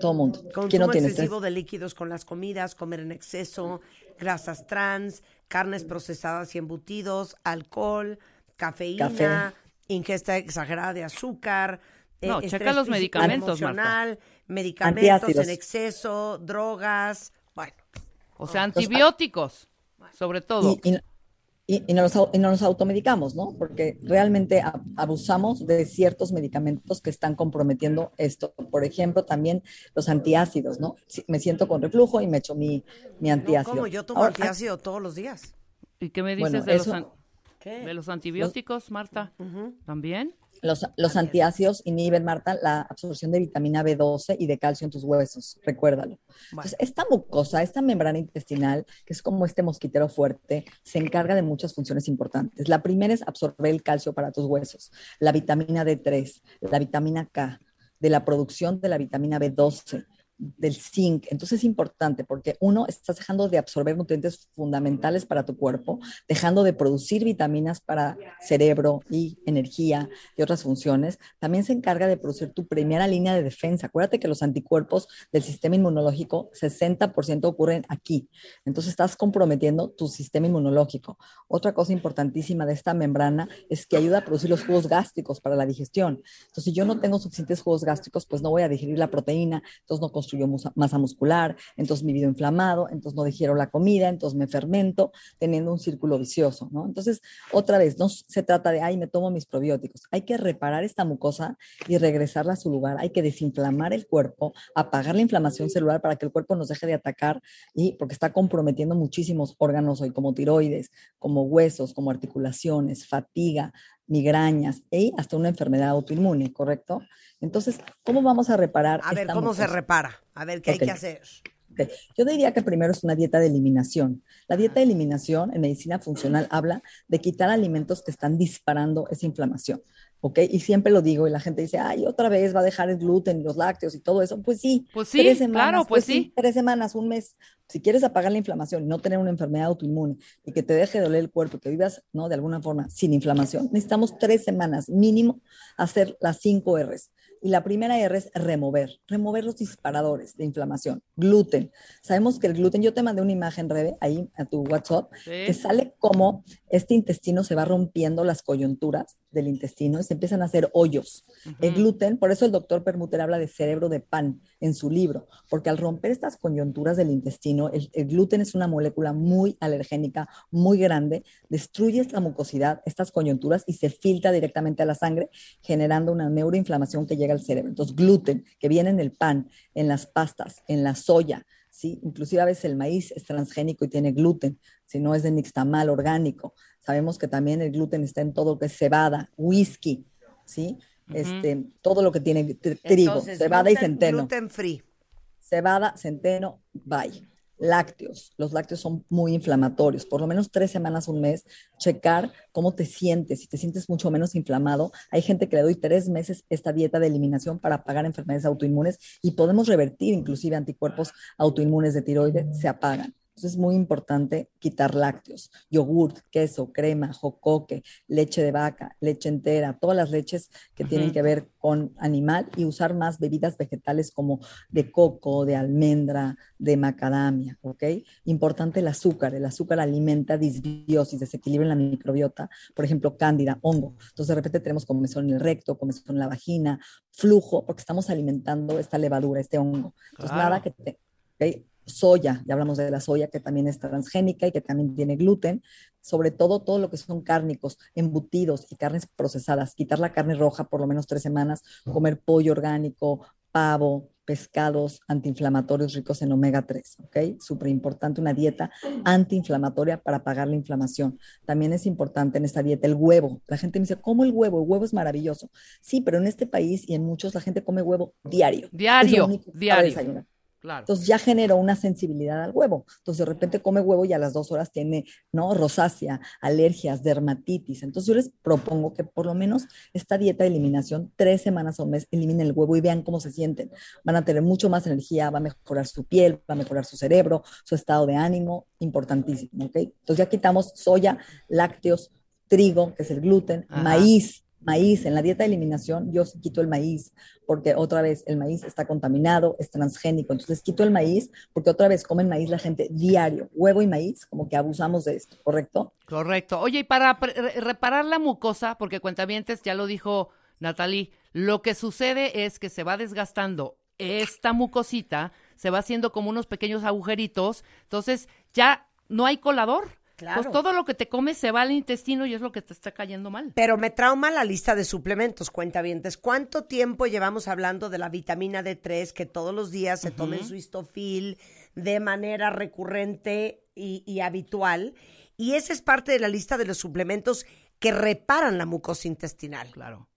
todo mundo. ¿Quién Consumo no tiene estrés? excesivo de líquidos con las comidas, comer en exceso, grasas trans, carnes procesadas y embutidos, alcohol, cafeína, Café. ingesta exagerada de azúcar. eh, No, checa los medicamentos, Marta. medicamentos Antiácidos. en exceso, drogas. Bueno, O sea, antibióticos, sobre todo. Y, y- y- y no nos, y no nos automedicamos, ¿no? Porque realmente abusamos de ciertos medicamentos que están comprometiendo esto. Por ejemplo, también los antiácidos, ¿no? Si- me siento con reflujo y me echo mi, mi no, antiácido. como yo tomo Ahora, antiácido todos los días. ¿Y qué me dices Bueno, de, los eso- an- ¿Qué? de los antibióticos, Marta? ¿También? Los, los antiácidos inhiben, Marta, la absorción de vitamina B12 y de calcio en tus huesos, recuérdalo. Entonces, esta mucosa, esta membrana intestinal, que es como este mosquitero fuerte, se encarga de muchas funciones importantes. La primera es absorber el calcio para tus huesos, la vitamina D3, la vitamina K, de la producción de la vitamina B12, del zinc. Entonces es importante porque uno, estás dejando de absorber nutrientes fundamentales para tu cuerpo, dejando de producir vitaminas para cerebro y energía y otras funciones. También se encarga de producir tu primera línea de defensa. Acuérdate que los anticuerpos del sistema inmunológico, 60% ocurren aquí. Entonces estás comprometiendo tu sistema inmunológico. Otra cosa importantísima de esta membrana es que ayuda a producir los jugos gástricos para la digestión. Entonces, si yo no tengo suficientes jugos gástricos, pues no voy a digerir la proteína, entonces no musa- masa muscular, entonces mi video inflamado, entonces no digiero la comida, entonces me fermento, teniendo un círculo vicioso. Entonces, otra vez, no se trata de, ay, me tomo mis probióticos. Hay que reparar esta mucosa y regresarla a su lugar. Hay que desinflamar el cuerpo, apagar la inflamación celular para que el cuerpo nos deje de atacar y porque está comprometiendo muchísimos órganos hoy, como tiroides, como huesos, como articulaciones, fatiga, migrañas y hasta una enfermedad autoinmune, ¿correcto? Entonces, ¿cómo vamos a reparar? A ver, ¿cómo se repara? A ver, ¿qué hay que hacer? Yo diría que primero es una dieta de eliminación. La dieta de eliminación en medicina funcional habla de quitar alimentos que están disparando esa inflamación. ¿Ok? Y siempre lo digo y la gente dice, ay, otra vez va a dejar el gluten y los lácteos y todo eso. Pues sí, Pues sí, tres semanas, claro, pues sí. Tres semanas, un mes. Si quieres apagar la inflamación y no tener una enfermedad autoinmune y que te deje de doler el cuerpo y que vivas, ¿no? De alguna forma sin inflamación, necesitamos tres semanas mínimo hacer las cinco R's. Y la primera R es remover, remover los disparadores de inflamación. Gluten. Sabemos que el gluten, yo te mandé una imagen, Rebe, ahí a tu WhatsApp, que sale como este intestino se va rompiendo las coyunturas del intestino y se empiezan a hacer hoyos. El gluten, por eso el doctor Permuter habla de cerebro de pan en su libro, porque al romper estas coyunturas del intestino, el, el gluten es una molécula muy alergénica, muy grande, destruye esta mucosidad, estas coyunturas y se filtra directamente a la sangre, generando una neuroinflamación que llega al cerebro. Entonces, gluten, que viene en el pan, en las pastas, en la soya, ¿sí? Inclusive a veces el maíz es transgénico y tiene gluten, si no es de nixtamal orgánico. Sabemos que también el gluten está en todo lo que es cebada, whisky, ¿sí? este, todo lo que tiene tr- trigo, Entonces, cebada y centeno. Gluten free. Cebada, centeno, bye. Lácteos. Los lácteos son muy inflamatorios. Por lo menos tres semanas, un mes, checar cómo te sientes. Si te sientes mucho menos inflamado, hay gente que le doy tres meses esta dieta de eliminación para apagar enfermedades autoinmunes y podemos revertir inclusive anticuerpos autoinmunes de tiroides, se apagan. Entonces es muy importante quitar lácteos, yogurt, queso, crema, jocoque, leche de vaca, leche entera, todas las leches que tienen que ver con animal y usar más bebidas vegetales como de coco, de almendra, de macadamia, ¿ok? Importante el azúcar, el azúcar alimenta disbiosis, desequilibrio en la microbiota, por ejemplo, cándida, hongo. Entonces de repente tenemos comezón en el recto, comezón en la vagina, flujo, porque estamos alimentando esta levadura, este hongo. Entonces nada que te. Soya, ya hablamos de la soya que también es transgénica y que también tiene gluten, sobre todo todo lo que son cárnicos, embutidos y carnes procesadas, quitar la carne roja por lo menos tres semanas, comer pollo orgánico, pavo, pescados antiinflamatorios ricos en omega 3, ¿ok? Súper importante una dieta antiinflamatoria para apagar la inflamación. También es importante en esta dieta el huevo. La gente me dice, ¿cómo el huevo? El huevo es maravilloso. Sí, pero en este país y en muchos la gente come huevo diario. Es lo Diario, diario. Claro. Entonces ya generó una sensibilidad al huevo. Entonces de repente come huevo y a las dos horas tiene, ¿no? Rosácea, alergias, dermatitis. Entonces yo les propongo que por lo menos esta dieta de eliminación, tres semanas o un mes, eliminen el huevo y vean cómo se sienten. Van a tener mucho más energía, va a mejorar su piel, va a mejorar su cerebro, su estado de ánimo, importantísimo, ¿ok? Entonces ya quitamos soya, lácteos, trigo, que es el gluten, Ajá. maíz, maíz, en la dieta de eliminación yo sí quito el maíz, porque otra vez el maíz está contaminado, es transgénico, entonces quito el maíz, porque otra vez comen maíz la gente diario, huevo y maíz, como que abusamos de esto, ¿correcto? Correcto. Oye, y para reparar la mucosa, porque cuentavientes, ya lo dijo Natalie, lo que sucede es que se va desgastando esta mucosita, se va haciendo como unos pequeños agujeritos, entonces ya no hay colador. Claro. Pues todo lo que te comes se va al intestino y es lo que te está cayendo mal. Pero me trauma la lista de suplementos, cuentavientes. ¿Cuánto tiempo llevamos hablando de la vitamina D3 que todos los días se tomen su histofil de manera recurrente y, y habitual? Y esa es parte de la lista de los suplementos que reparan la mucosa intestinal. Claro.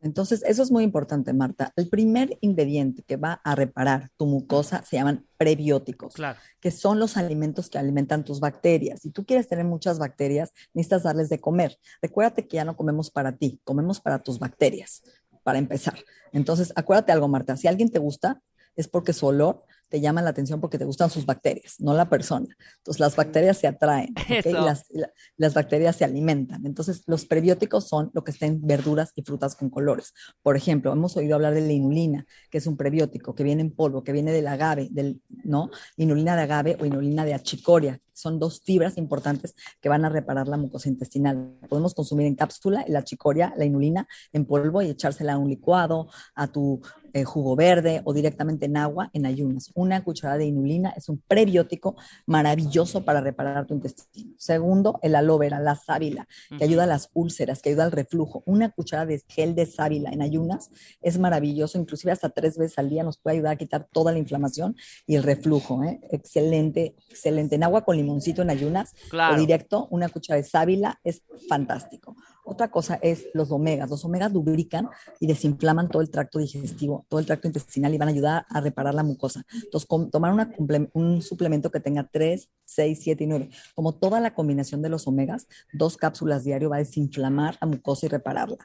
Entonces, eso es muy importante, Marta. El primer ingrediente que va a reparar tu mucosa se llaman prebióticos, Claro. que son los alimentos que alimentan tus bacterias. Si tú quieres tener muchas bacterias, necesitas darles de comer. Recuérdate que ya no comemos para ti, comemos para tus bacterias, para empezar. Entonces, acuérdate algo, Marta, si alguien te gusta, es porque su olor te llama la atención porque te gustan sus bacterias, no la persona. Entonces, las bacterias se atraen, *laughs* ¿ok? Y las, y la- las bacterias se alimentan. Entonces, los prebióticos son lo que está en verduras y frutas con colores. Por ejemplo, hemos oído hablar de la inulina, que es un prebiótico que viene en polvo, que viene del agave, del, ¿no? Inulina de agave o inulina de achicoria. Son dos fibras importantes que van a reparar la mucosa intestinal. Podemos consumir en cápsula la achicoria, la inulina en polvo y echársela a un licuado, a tu eh, jugo verde o directamente en agua en ayunas. Una cucharada de inulina es un prebiótico maravilloso para reparar tu intestino. Segundo, el aloe vera, la sábila, que ayuda a las úlceras, que ayuda al reflujo. Una cucharada de gel de sábila en ayunas es maravilloso, inclusive hasta tres veces al día nos puede ayudar a quitar toda la inflamación y el reflujo. ¿eh? Excelente, excelente. En agua con limoncito en ayunas Claro. o directo, una cucharada de sábila es fantástico. Otra cosa es los omegas. Los omegas lubrican y desinflaman todo el tracto digestivo, todo el tracto intestinal y van a ayudar a reparar la mucosa. Entonces, com- tomar una un suplemento que tenga 3, 6, 7 y 9, como toda la combinación de los omegas, dos cápsulas diario va a desinflamar la mucosa y repararla.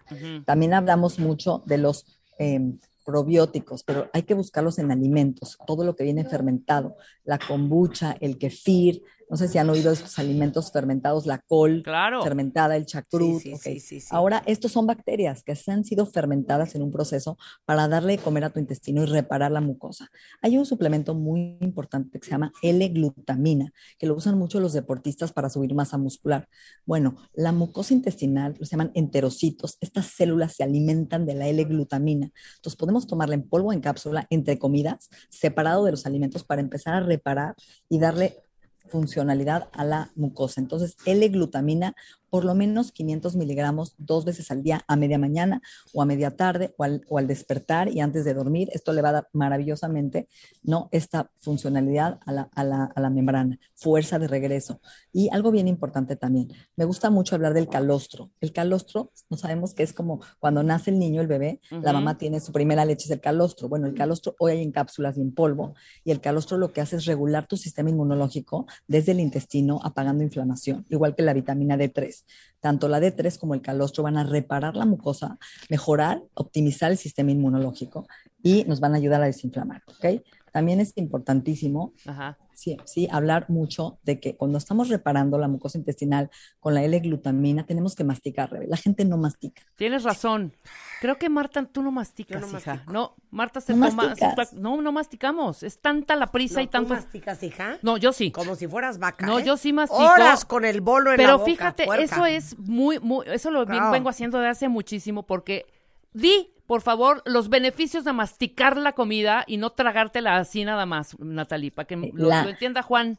También hablamos mucho de los em, probióticos, pero hay que buscarlos en alimentos, todo lo que viene fermentado, la kombucha, el kefir, No sé si han oído estos alimentos fermentados, la col Claro. fermentada, el chacrut. Sí, sí, sí. Ahora, estos son bacterias que se han sido fermentadas en un proceso para darle de comer a tu intestino y reparar la mucosa. Hay un suplemento muy importante que se llama L-glutamina, que lo usan mucho los deportistas para subir masa muscular. Bueno, la mucosa intestinal, los llaman enterocitos, estas células se alimentan de la L-glutamina. Entonces podemos tomarla en polvo en cápsula entre comidas, separado de los alimentos para empezar a reparar y darle funcionalidad a la mucosa. Entonces, L-glutamina, por lo menos 500 miligramos dos veces al día, a media mañana o a media tarde o al, o al despertar y antes de dormir. Esto le va a dar maravillosamente ¿no? esta funcionalidad a la, a la- a la membrana, fuerza de regreso. Y algo bien importante también, me gusta mucho hablar del calostro. El calostro, no sabemos que es como cuando nace el niño, el bebé, la mamá tiene su primera leche, es el calostro. Bueno, el calostro hoy hay en cápsulas y en polvo, y el calostro lo que hace es regular tu sistema inmunológico desde el intestino, apagando inflamación, igual que la vitamina D3. Tanto la D3 como el calostro van a reparar la mucosa, mejorar, optimizar el sistema inmunológico y nos van a ayudar a desinflamar, ¿ok? También es importantísimo Ajá. Sí, sí, hablar mucho de que cuando estamos reparando la mucosa intestinal con la L-glutamina, tenemos que masticar, Rebe. La gente no mastica. Tienes razón. Creo que Marta, tú no masticas, no hija. mastico. No, Marta se No toma. masticas. No, no masticamos. Es tanta la prisa No, y ¿tú tanto. masticas, hija? No, yo sí. Como si fueras vaca. No, ¿eh? yo sí mastico. Horas con el bolo en la Pero boca, fíjate, puerca. eso es muy, muy, eso lo bien- Claro. vengo haciendo de hace muchísimo porque di, por favor, los beneficios de masticar la comida y no tragártela así nada más, Natalie, para que lo, La- lo entienda Juan.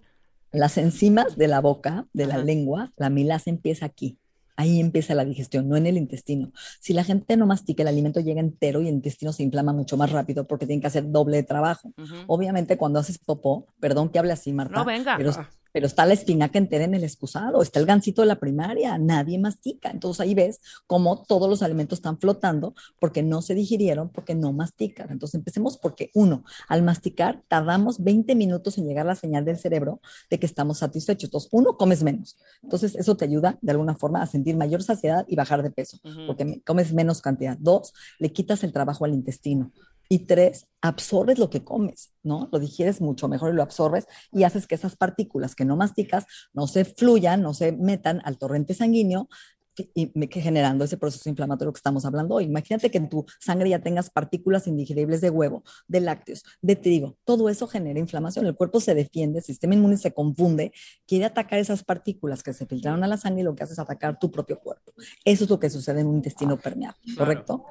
Las enzimas de la boca, de la Ajá. lengua, la milasa empieza aquí. Ahí empieza la digestión, no en el intestino. Si la gente no mastica, el alimento llega entero y el intestino se inflama mucho más rápido porque tienen que hacer doble de trabajo. Obviamente, cuando haces popó, perdón que hable así, Marta. No, venga. Pero, pero está la espinaca entera en el excusado, está el gansito de la primaria, nadie mastica. Entonces ahí ves cómo todos los alimentos están flotando porque no se digirieron, porque no mastican. Entonces empecemos porque, uno, al masticar tardamos 20 minutos en llegar la señal del cerebro de que estamos satisfechos. Entonces, uno, comes menos. Entonces eso te ayuda de alguna forma a sentir mayor saciedad y bajar de peso, Ujú. porque me- comes menos cantidad. Dos, le quitas el trabajo al intestino. Y tres, absorbes lo que comes, ¿no? Lo digieres mucho mejor y lo absorbes y haces que esas partículas que no masticas no se fluyan, no se metan al torrente sanguíneo y que generando ese proceso inflamatorio que estamos hablando hoy. Imagínate que en tu sangre ya tengas partículas indigeribles de huevo, de lácteos, de trigo. Todo eso genera inflamación. El cuerpo se defiende, el sistema inmune se confunde, quiere atacar esas partículas que se filtraron a la sangre y lo que hace es atacar tu propio cuerpo. Eso es lo que sucede en un intestino permeable, ¿correcto?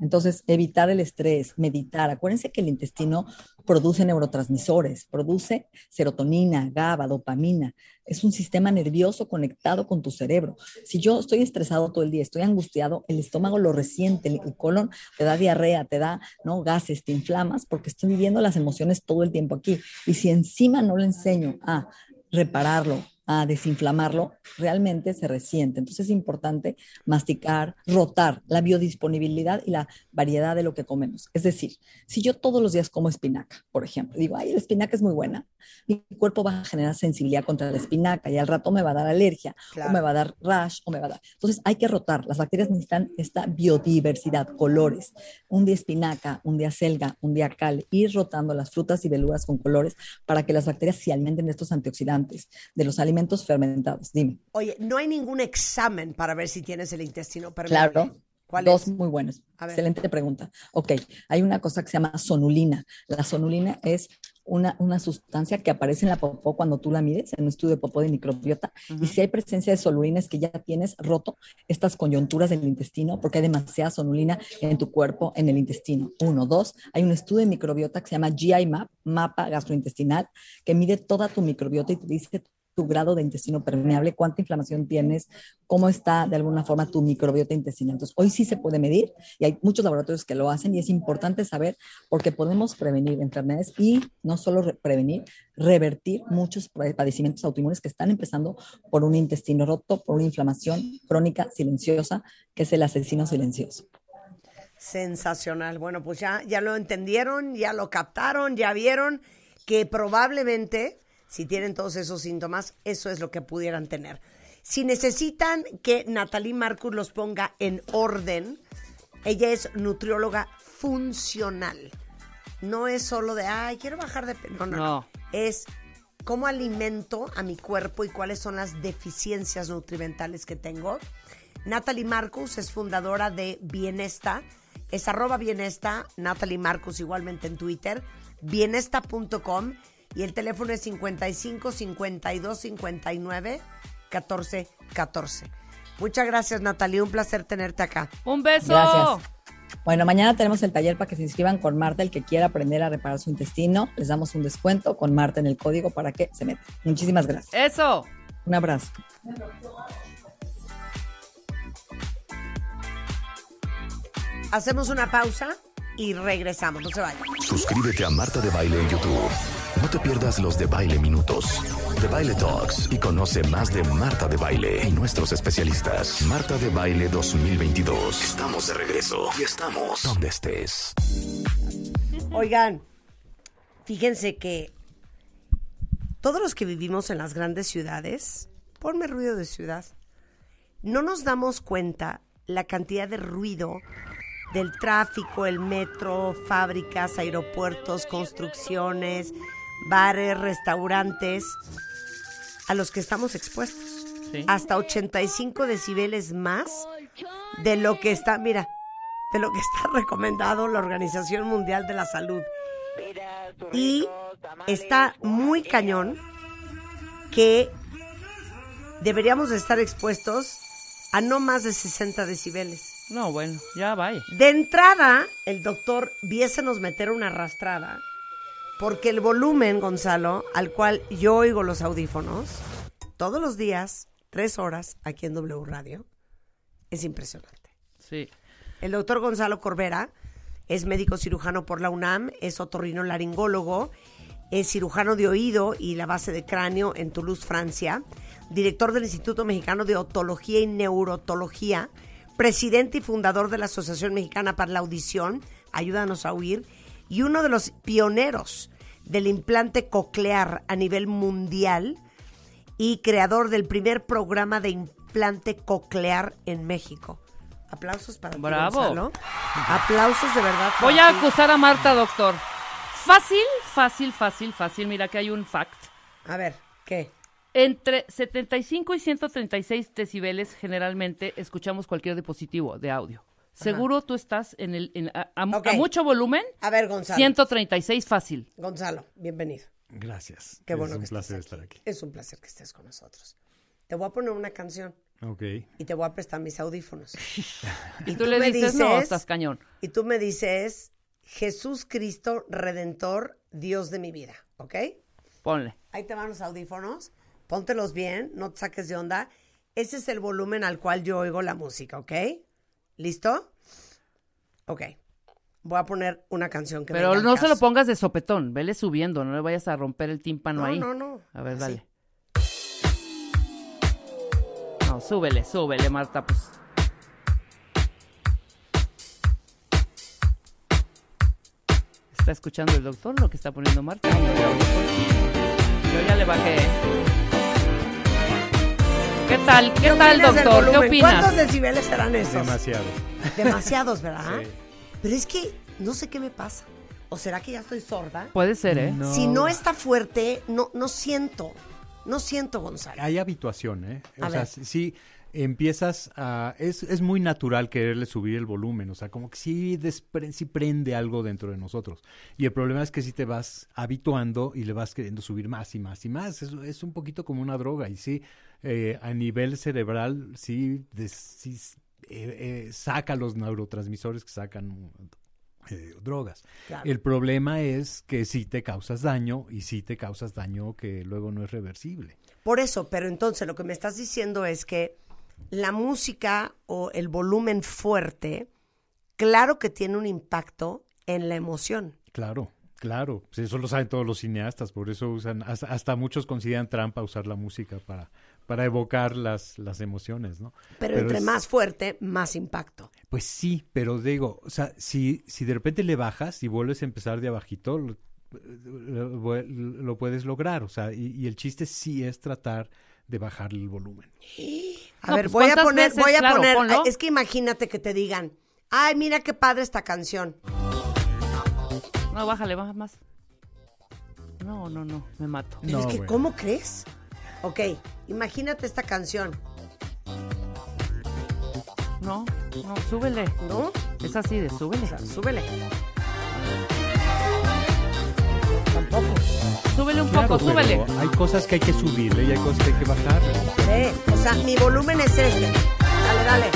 Entonces, evitar el estrés, meditar. Acuérdense que el intestino produce neurotransmisores, produce serotonina, GABA, dopamina. Es un sistema nervioso conectado con tu cerebro. Si yo estoy estresado todo el día, estoy angustiado, el estómago lo resiente, el, colon te da diarrea, te da ¿no? gases, te inflamas porque estoy viviendo las emociones todo el tiempo aquí. Y si encima no le enseño a repararlo, a desinflamarlo, realmente se resiente. Entonces es importante masticar, rotar la biodisponibilidad y la variedad de lo que comemos. Es decir, si yo todos los días como espinaca, por ejemplo, digo, ay, la espinaca es muy buena, mi cuerpo va a generar sensibilidad contra la espinaca y al rato me va a dar alergia, Claro. o me va a dar rash, o me va a dar. Entonces hay que rotar. Las bacterias necesitan esta biodiversidad, colores. Un día espinaca, un día selga, un día cal, ir rotando las frutas y verduras con colores para que las bacterias se alimenten de estos antioxidantes, de los alimentos fermentados. Dime. Oye, no hay ningún examen para ver si tienes el intestino permeable. Claro. ¿Cuál Dos es? muy buenos. Excelente pregunta. Ok, hay una cosa que se llama sonulina. La sonulina es una, una sustancia que aparece en la popó cuando tú la mides, en un estudio de popó de microbiota. Y si hay presencia de sonulina es que ya tienes roto estas coyunturas del intestino porque hay demasiada sonulina en tu cuerpo, en el intestino. Uno. Dos, hay un estudio de microbiota que se llama GI Map, mapa gastrointestinal, que mide toda tu microbiota y te dice tu grado de intestino permeable, cuánta inflamación tienes, cómo está de alguna forma tu microbiota intestinal. Entonces, hoy sí se puede medir y hay muchos laboratorios que lo hacen y es importante saber porque podemos prevenir enfermedades y no solo re- prevenir, revertir muchos pa- padecimientos autoinmunes que están empezando por un intestino roto, por una inflamación crónica silenciosa, que es el asesino silencioso. Sensacional. Bueno, pues ya, ya lo entendieron, ya lo captaron, ya vieron que probablemente, si tienen todos esos síntomas, eso es lo que pudieran tener. Si necesitan que Natalie Marcus los ponga en orden, ella es nutrióloga funcional. No es solo de, ay, quiero bajar de peso. No, no, no. No. Es cómo alimento a mi cuerpo y cuáles son las deficiencias nutrimentales que tengo. Natalie Marcus es fundadora de Bienesta. Es arroba Bienesta, Natalie Marcus igualmente en Twitter, bienesta.com y el teléfono es 55 52 59 14 14. Muchas gracias Natalie, un placer tenerte acá. Un beso. Gracias. Bueno, mañana tenemos el taller para que se inscriban con Marta, el que quiera aprender a reparar su intestino. Les damos un descuento con Marta en el código para que se metan. Muchísimas gracias. Eso. Un abrazo. Hacemos una pausa y regresamos, no se vayan. Suscríbete a Marta de Baile en YouTube. No te pierdas los de Baile Minutos, de Baile Talks y conoce más de Marta de Baile y nuestros especialistas. Marta de Baile 2022. Estamos de regreso y estamos donde estés. Oigan, fíjense que todos los que vivimos en las grandes ciudades, ponme ruido de ciudad, no nos damos cuenta la cantidad de ruido del tráfico, el metro, fábricas, aeropuertos, construcciones, bares, restaurantes, a los que estamos expuestos. Sí. Hasta 85 decibeles más de lo que está, mira, de lo que está *laughs* recomendado la Organización Mundial de la Salud. Y está muy cañón que deberíamos de estar expuestos a no más de 60 decibeles. No, bueno, ya vaya. De entrada, el doctor viésenos meter una arrastrada, porque el volumen, Gonzalo, al cual yo oigo los audífonos, todos los días, tres horas, aquí en W Radio, es impresionante. Sí. El doctor Gonzalo Corbera es médico cirujano por la UNAM, es otorrino laringólogo, es cirujano de oído y la base de cráneo en Toulouse, Francia, director del Instituto Mexicano de Otología y Neurotología, presidente y fundador de la Asociación Mexicana para la Audición, Ayúdanos a Oír, y uno de los pioneros del implante coclear a nivel mundial y creador del primer programa de implante coclear en México. Aplausos para ti, Bravo. Gonzalo. Aplausos de verdad. Voy a ti. acusar a Marta, doctor. Fácil, fácil, fácil, fácil. Mira que hay un fact. A ver, ¿qué? Entre 75 y 136 decibeles generalmente escuchamos cualquier dispositivo de audio. Seguro tú estás en el en- a, a- Ok. a mucho volumen. A ver, Gonzalo. 136 fácil. Gonzalo, bienvenido. Gracias. Qué bueno es que un estés placer aquí. estar aquí. Es un placer que estés con nosotros. Te voy a poner una canción Ok. y te voy a prestar mis audífonos. *laughs* Y tú, le me dices, no, estás cañón. Y tú me dices, Jesús Cristo, Redentor, Dios de mi vida, ¿ok? Ponle. Ahí te van los audífonos, póntelos bien, no te saques de onda. Ese es el volumen al cual yo oigo la música, ¿ok? ¿Listo? Ok. Voy a poner una canción que Pero no se lo pongas de sopetón. Vele subiendo. No le vayas a romper el tímpano No, ahí. no, no. A ver, Así. dale. No, súbele, súbele, Marta, pues. ¿Está escuchando el doctor lo que está poniendo Marta? Yo ya le bajé. ¿Qué tal? ¿Qué tal, doctor? ¿Qué opinas? ¿Cuántos decibeles serán esos? Demasiado. Demasiados, ¿verdad? Sí. Pero es que no sé qué me pasa. ¿O será que ya estoy sorda? Puede ser, ¿eh? Si no está fuerte, no, no siento. No siento, Gonzalo. Hay habituación, ¿eh? A O sea, ver. sí- sí empiezas a... Es, es muy natural quererle subir el volumen, o sea, como que sí, despre- sí prende algo dentro de nosotros. Y el problema es que si te vas habituando y le vas queriendo subir más y más y más. Es, es un poquito como una droga y sí, eh, a nivel cerebral, sí, eh, eh, saca los neurotransmisores que sacan eh, drogas. Claro. El problema es que sí te causas daño y sí te causas daño que luego no es reversible. Por eso, pero entonces lo que me estás diciendo es que la música o el volumen fuerte, claro que tiene un impacto en la emoción. Claro, claro. Pues eso lo saben todos los cineastas, por eso usan, hasta, hasta muchos consideran trampa usar la música para, para evocar las, las emociones, ¿no? Pero, entre es- más fuerte, más impacto. Pues sí, pero digo, o sea, si, si de repente le bajas y vuelves a empezar de abajito, lo, lo- lo puedes lograr, o sea, y, y el chiste sí es tratar de bajar el volumen. A No, ver, pues, voy a ¿cuántas poner, veces? voy a Claro, poner, ponlo. es que imagínate que te digan, ay, mira qué padre esta canción. No, bájale, baja más. No, no, no, me mato. Pero No, es que, bueno. ¿cómo crees? Ok, imagínate esta canción, No, no, súbele. ¿no? Es así de súbele. O sea, súbele. Tampoco. Súbele un Claro, poco, súbele. Hay cosas que hay que subirle y hay cosas que hay que bajar. Ve, o sea, mi volumen es este. Dale, dale.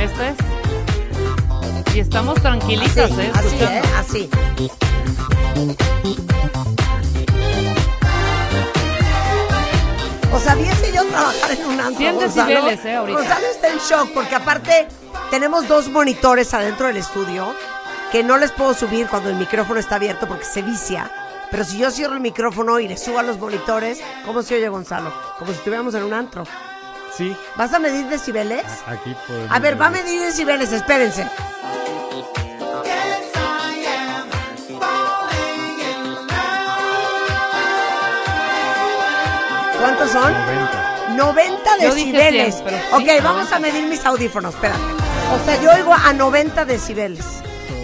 Este es. Y estamos tranquilitas, Así, ¿eh? así. ¿eh? Así. O sea, viese yo trabajar en un antro, 100 Gonzalo. decibeles, ¿eh? Ahorita. Gonzalo está en shock porque aparte tenemos dos monitores adentro del estudio que no les puedo subir cuando el micrófono está abierto porque se vicia. Pero si yo cierro el micrófono y le subo a los monitores, ¿cómo se oye Gonzalo? Como si estuviéramos en un antro. Sí, ¿Vas a medir decibeles? aquí podemos A ver, va a medir decibeles, espérense. ¿Cuántos son? 90. 90 Yo dije decibeles. 100, pero sí, ok, vamos 90. a medir mis audífonos, espérate. O sea, yo oigo a 90 decibeles. Sí,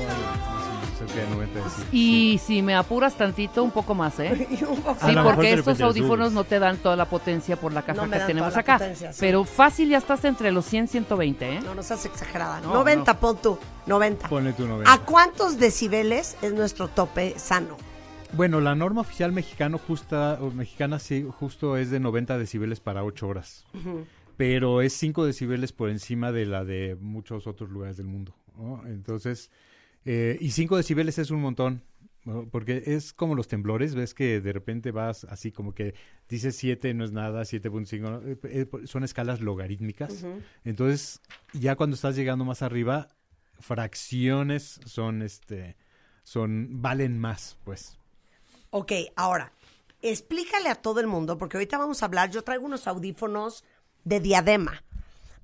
cerca de 90 decibelios. Y si me apuras tantito, un poco más, ¿eh? *laughs* Sí, porque estos audífonos no te dan toda la potencia por la caja No que tenemos acá. potencia, sí. Pero fácil ya estás entre los 100 120, ¿eh? No, no seas exagerada. No, 90, pon tú. 90. Ponle tu 90. ¿A cuántos decibeles es nuestro tope sano? Bueno, la norma oficial mexicano justa, o mexicana sí, justo es de 90 decibeles para 8 horas. Pero es 5 decibeles por encima de la de muchos otros lugares del mundo. ¿no? Entonces, eh, y 5 decibeles es un montón. ¿no? Porque es como los temblores, ves que de repente vas así como que dices 7 no es nada, 7.5, ¿no? Eh, eh, son escalas logarítmicas. Entonces, ya cuando estás llegando más arriba, fracciones son este son valen más, pues. Ok, ahora, explícale a todo el mundo, porque ahorita vamos a hablar, yo traigo unos audífonos de diadema,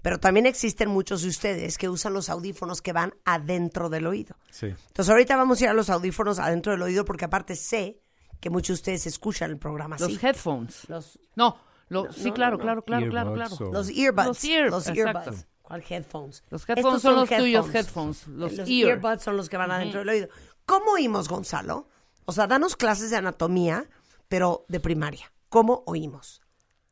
pero también existen muchos de ustedes que usan los audífonos que van adentro del oído. Sí. Entonces ahorita vamos a ir a los audífonos adentro del oído, porque aparte sé que muchos de ustedes escuchan el programa así. Los headphones. Los, No, lo- sí, no, claro, no. claro, claro, claro, Earbuds claro. los earbuds. Los ear- los earbuds. ¿Cuál headphones? Los headphones Estos son los tuyos headphones, los ear. earbuds son los que van adentro del oído. ¿Cómo oímos, Gonzalo? O sea, danos clases de anatomía, pero de primaria. ¿Cómo oímos?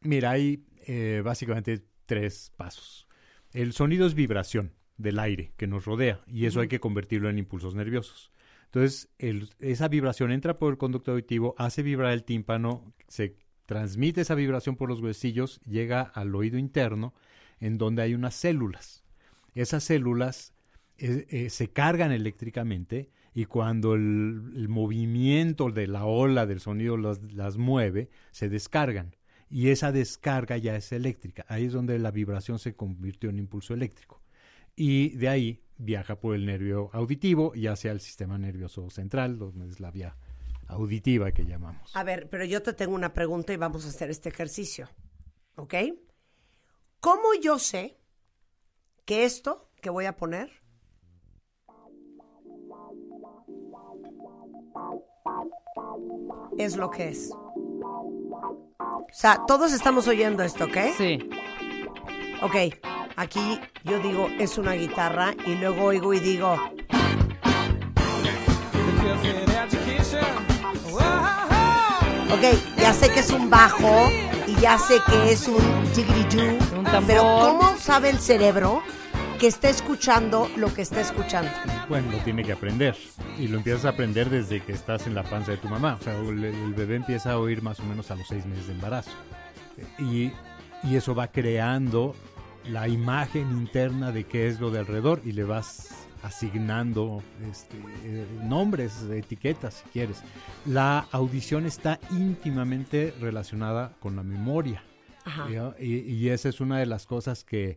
Mira, hay eh, básicamente tres pasos. El sonido es vibración del aire que nos rodea y eso hay que convertirlo en impulsos nerviosos. Entonces, el- esa vibración entra por el conducto auditivo, hace vibrar el tímpano, se transmite esa vibración por los huesillos, llega al oído interno, en donde hay unas células. Esas células eh, eh, se cargan eléctricamente y cuando el, el movimiento de la ola del sonido las, mueve, se descargan. Y esa descarga ya es eléctrica. Ahí es donde la vibración se convirtió en impulso eléctrico. Y de ahí viaja por el nervio auditivo y hacia el sistema nervioso central, donde es la vía auditiva que llamamos. A ver, pero yo te tengo una pregunta y vamos a hacer este ejercicio. ¿Ok? ¿Cómo yo sé que esto que voy a poner es lo que es? O sea, todos estamos oyendo esto, ¿ok? Sí. Ok, aquí yo digo es una guitarra y luego oigo y digo, ok, ya sé que es un bajo y ya sé que es un tambor. pero ¿cómo sabe el cerebro que está escuchando lo que está escuchando? Bueno, lo tiene que aprender. Y lo empiezas a aprender desde que estás en la panza de tu mamá. O sea, el, el bebé empieza a oír más o menos a los seis meses de embarazo. Y, y eso va creando la imagen interna de qué es lo de alrededor y le vas asignando este, eh, nombres, etiquetas, si quieres. La audición está íntimamente relacionada con la memoria. Ajá. ¿ya? Y, y esa es una de las cosas que,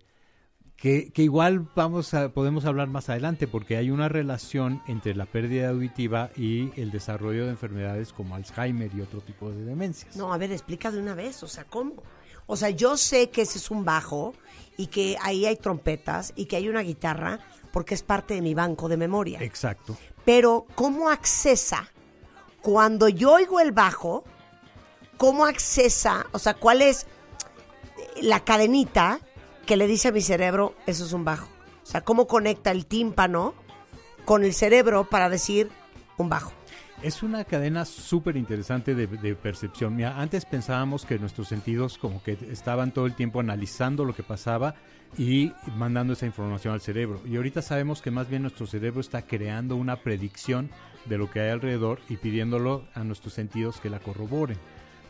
que, que igual vamos a, podemos hablar más adelante, porque hay una relación entre la pérdida auditiva y el desarrollo de enfermedades como Alzheimer y otro tipo de demencias. No, a ver, explica de una vez, o sea, ¿cómo? O sea, yo sé que ese es un bajo y que ahí hay trompetas y que hay una guitarra porque es parte de mi banco de memoria. Exacto. Pero, ¿cómo accesa? Cuando yo oigo el bajo, ¿cómo accesa? O sea, ¿cuál es la cadenita que le dice a mi cerebro, eso es un bajo? O sea, ¿cómo conecta el tímpano con el cerebro para decir un bajo? Es una cadena súper interesante de, de percepción. Mira, antes pensábamos que nuestros sentidos como que estaban todo el tiempo analizando lo que pasaba y mandando esa información al cerebro. Y ahorita sabemos que más bien nuestro cerebro está creando una predicción de lo que hay alrededor y pidiéndolo a nuestros sentidos que la corroboren.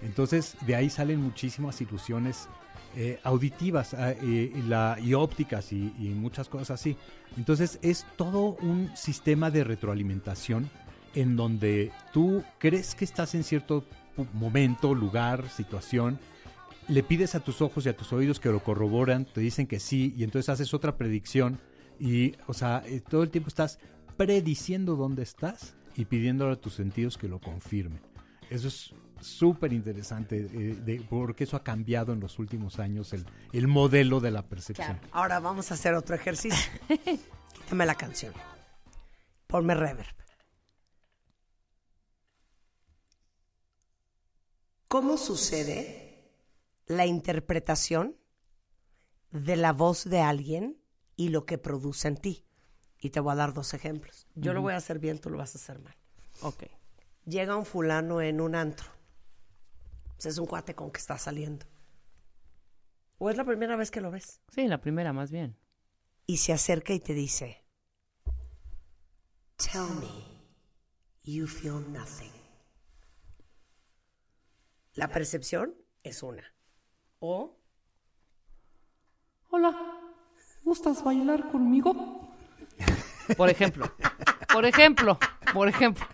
Entonces, de ahí salen muchísimas ilusiones eh, auditivas ah, y, ópticas y, y muchas cosas así. Entonces, es todo un sistema de retroalimentación en donde tú crees que estás en cierto momento, lugar, situación, le pides a tus ojos y a tus oídos que lo corroboran, te dicen que sí, y entonces haces otra predicción y, o sea, eh, todo el tiempo estás prediciendo dónde estás y pidiéndole a tus sentidos que lo confirmen. Eso es súper interesante, eh, de- porque eso ha cambiado en los últimos años el, el modelo de la percepción. Claro. Ahora vamos a hacer otro ejercicio. *laughs* Quítame la canción. Ponme reverb. ¿Cómo sucede la interpretación de la voz de alguien y lo que produce en ti? Y te voy a dar dos ejemplos. Yo lo voy a hacer bien, tú lo vas a hacer mal. Ok. Llega un fulano en un antro. Pues es un cuate con que está saliendo. ¿O es la primera vez que lo ves? Sí, la primera más bien. y se acerca y te dice, Tell me you feel nothing. La percepción es una. O Hola, ¿gustas bailar conmigo? *laughs* Por ejemplo, por ejemplo, por ejemplo.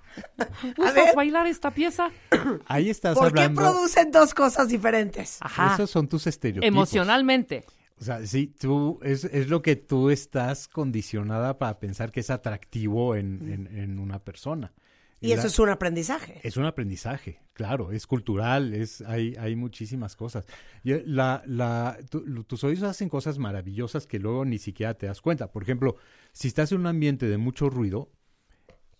¿Gustas bailar esta pieza? *coughs* Ahí estás ¿por qué producen dos cosas diferentes? Ajá. Esos son tus estereotipos. Emocionalmente. O sea, sí, tú, es, es lo que tú estás condicionada para pensar que es atractivo en, en- en una persona. Y eso La- es un aprendizaje. Es un aprendizaje, claro, es cultural, es, hay, hay muchísimas cosas. Y, eh, la, la, tu- tus oídos hacen cosas maravillosas que luego ni siquiera te das cuenta. Por ejemplo, si estás en un ambiente de mucho ruido,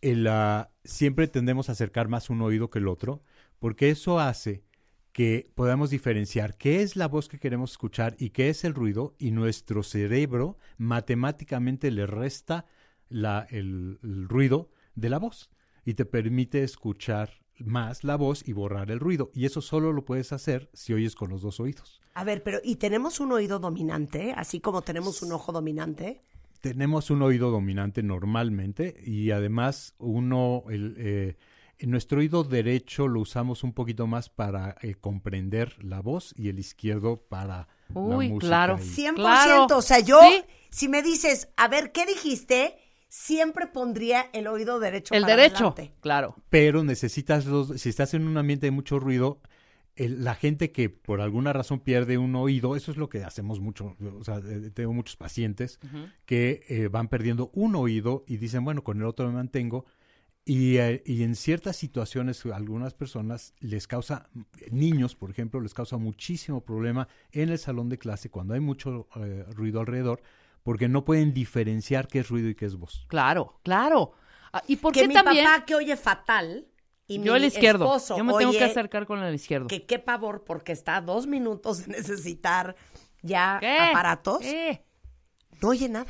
el, ah, siempre tendemos a acercar más un oído que el otro, porque eso hace que podamos diferenciar qué es la voz que queremos escuchar y qué es el ruido, y nuestro cerebro matemáticamente le resta la, el, el ruido de la voz y te permite escuchar más la voz y borrar el ruido. Y eso solo lo puedes hacer si oyes con los dos oídos. A ver, pero ¿y tenemos un oído dominante, así como tenemos un ojo dominante? Tenemos un oído dominante normalmente y además uno, el, eh, en nuestro oído derecho lo usamos un poquito más para eh, comprender la voz y el izquierdo para Uy, la música. claro. y- 100%. Claro. O sea, yo, Sí. si me dices, a ver, ¿qué dijiste? Siempre pondría el oído derecho El para derecho. adelante. Claro. pero necesitas los, si estás en un ambiente de mucho ruido, el- la gente que por alguna razón pierde un oído, eso es lo que hacemos mucho, o sea, eh, tengo muchos pacientes que eh, van perdiendo un oído y dicen, bueno, con el otro me mantengo. Y, eh, y en ciertas situaciones, a algunas personas les causa, niños, por ejemplo, les causa muchísimo problema en el salón de clase cuando hay mucho eh, ruido alrededor, porque no pueden diferenciar qué es ruido y qué es voz. Claro, claro. Ah, ¿Y por que qué mi también? papá que oye fatal y yo mi el izquierdo. esposo Yo me tengo oye que acercar con el izquierdo. que qué pavor porque está a dos minutos de necesitar ya ¿Qué? aparatos, ¿Qué? no oye nada.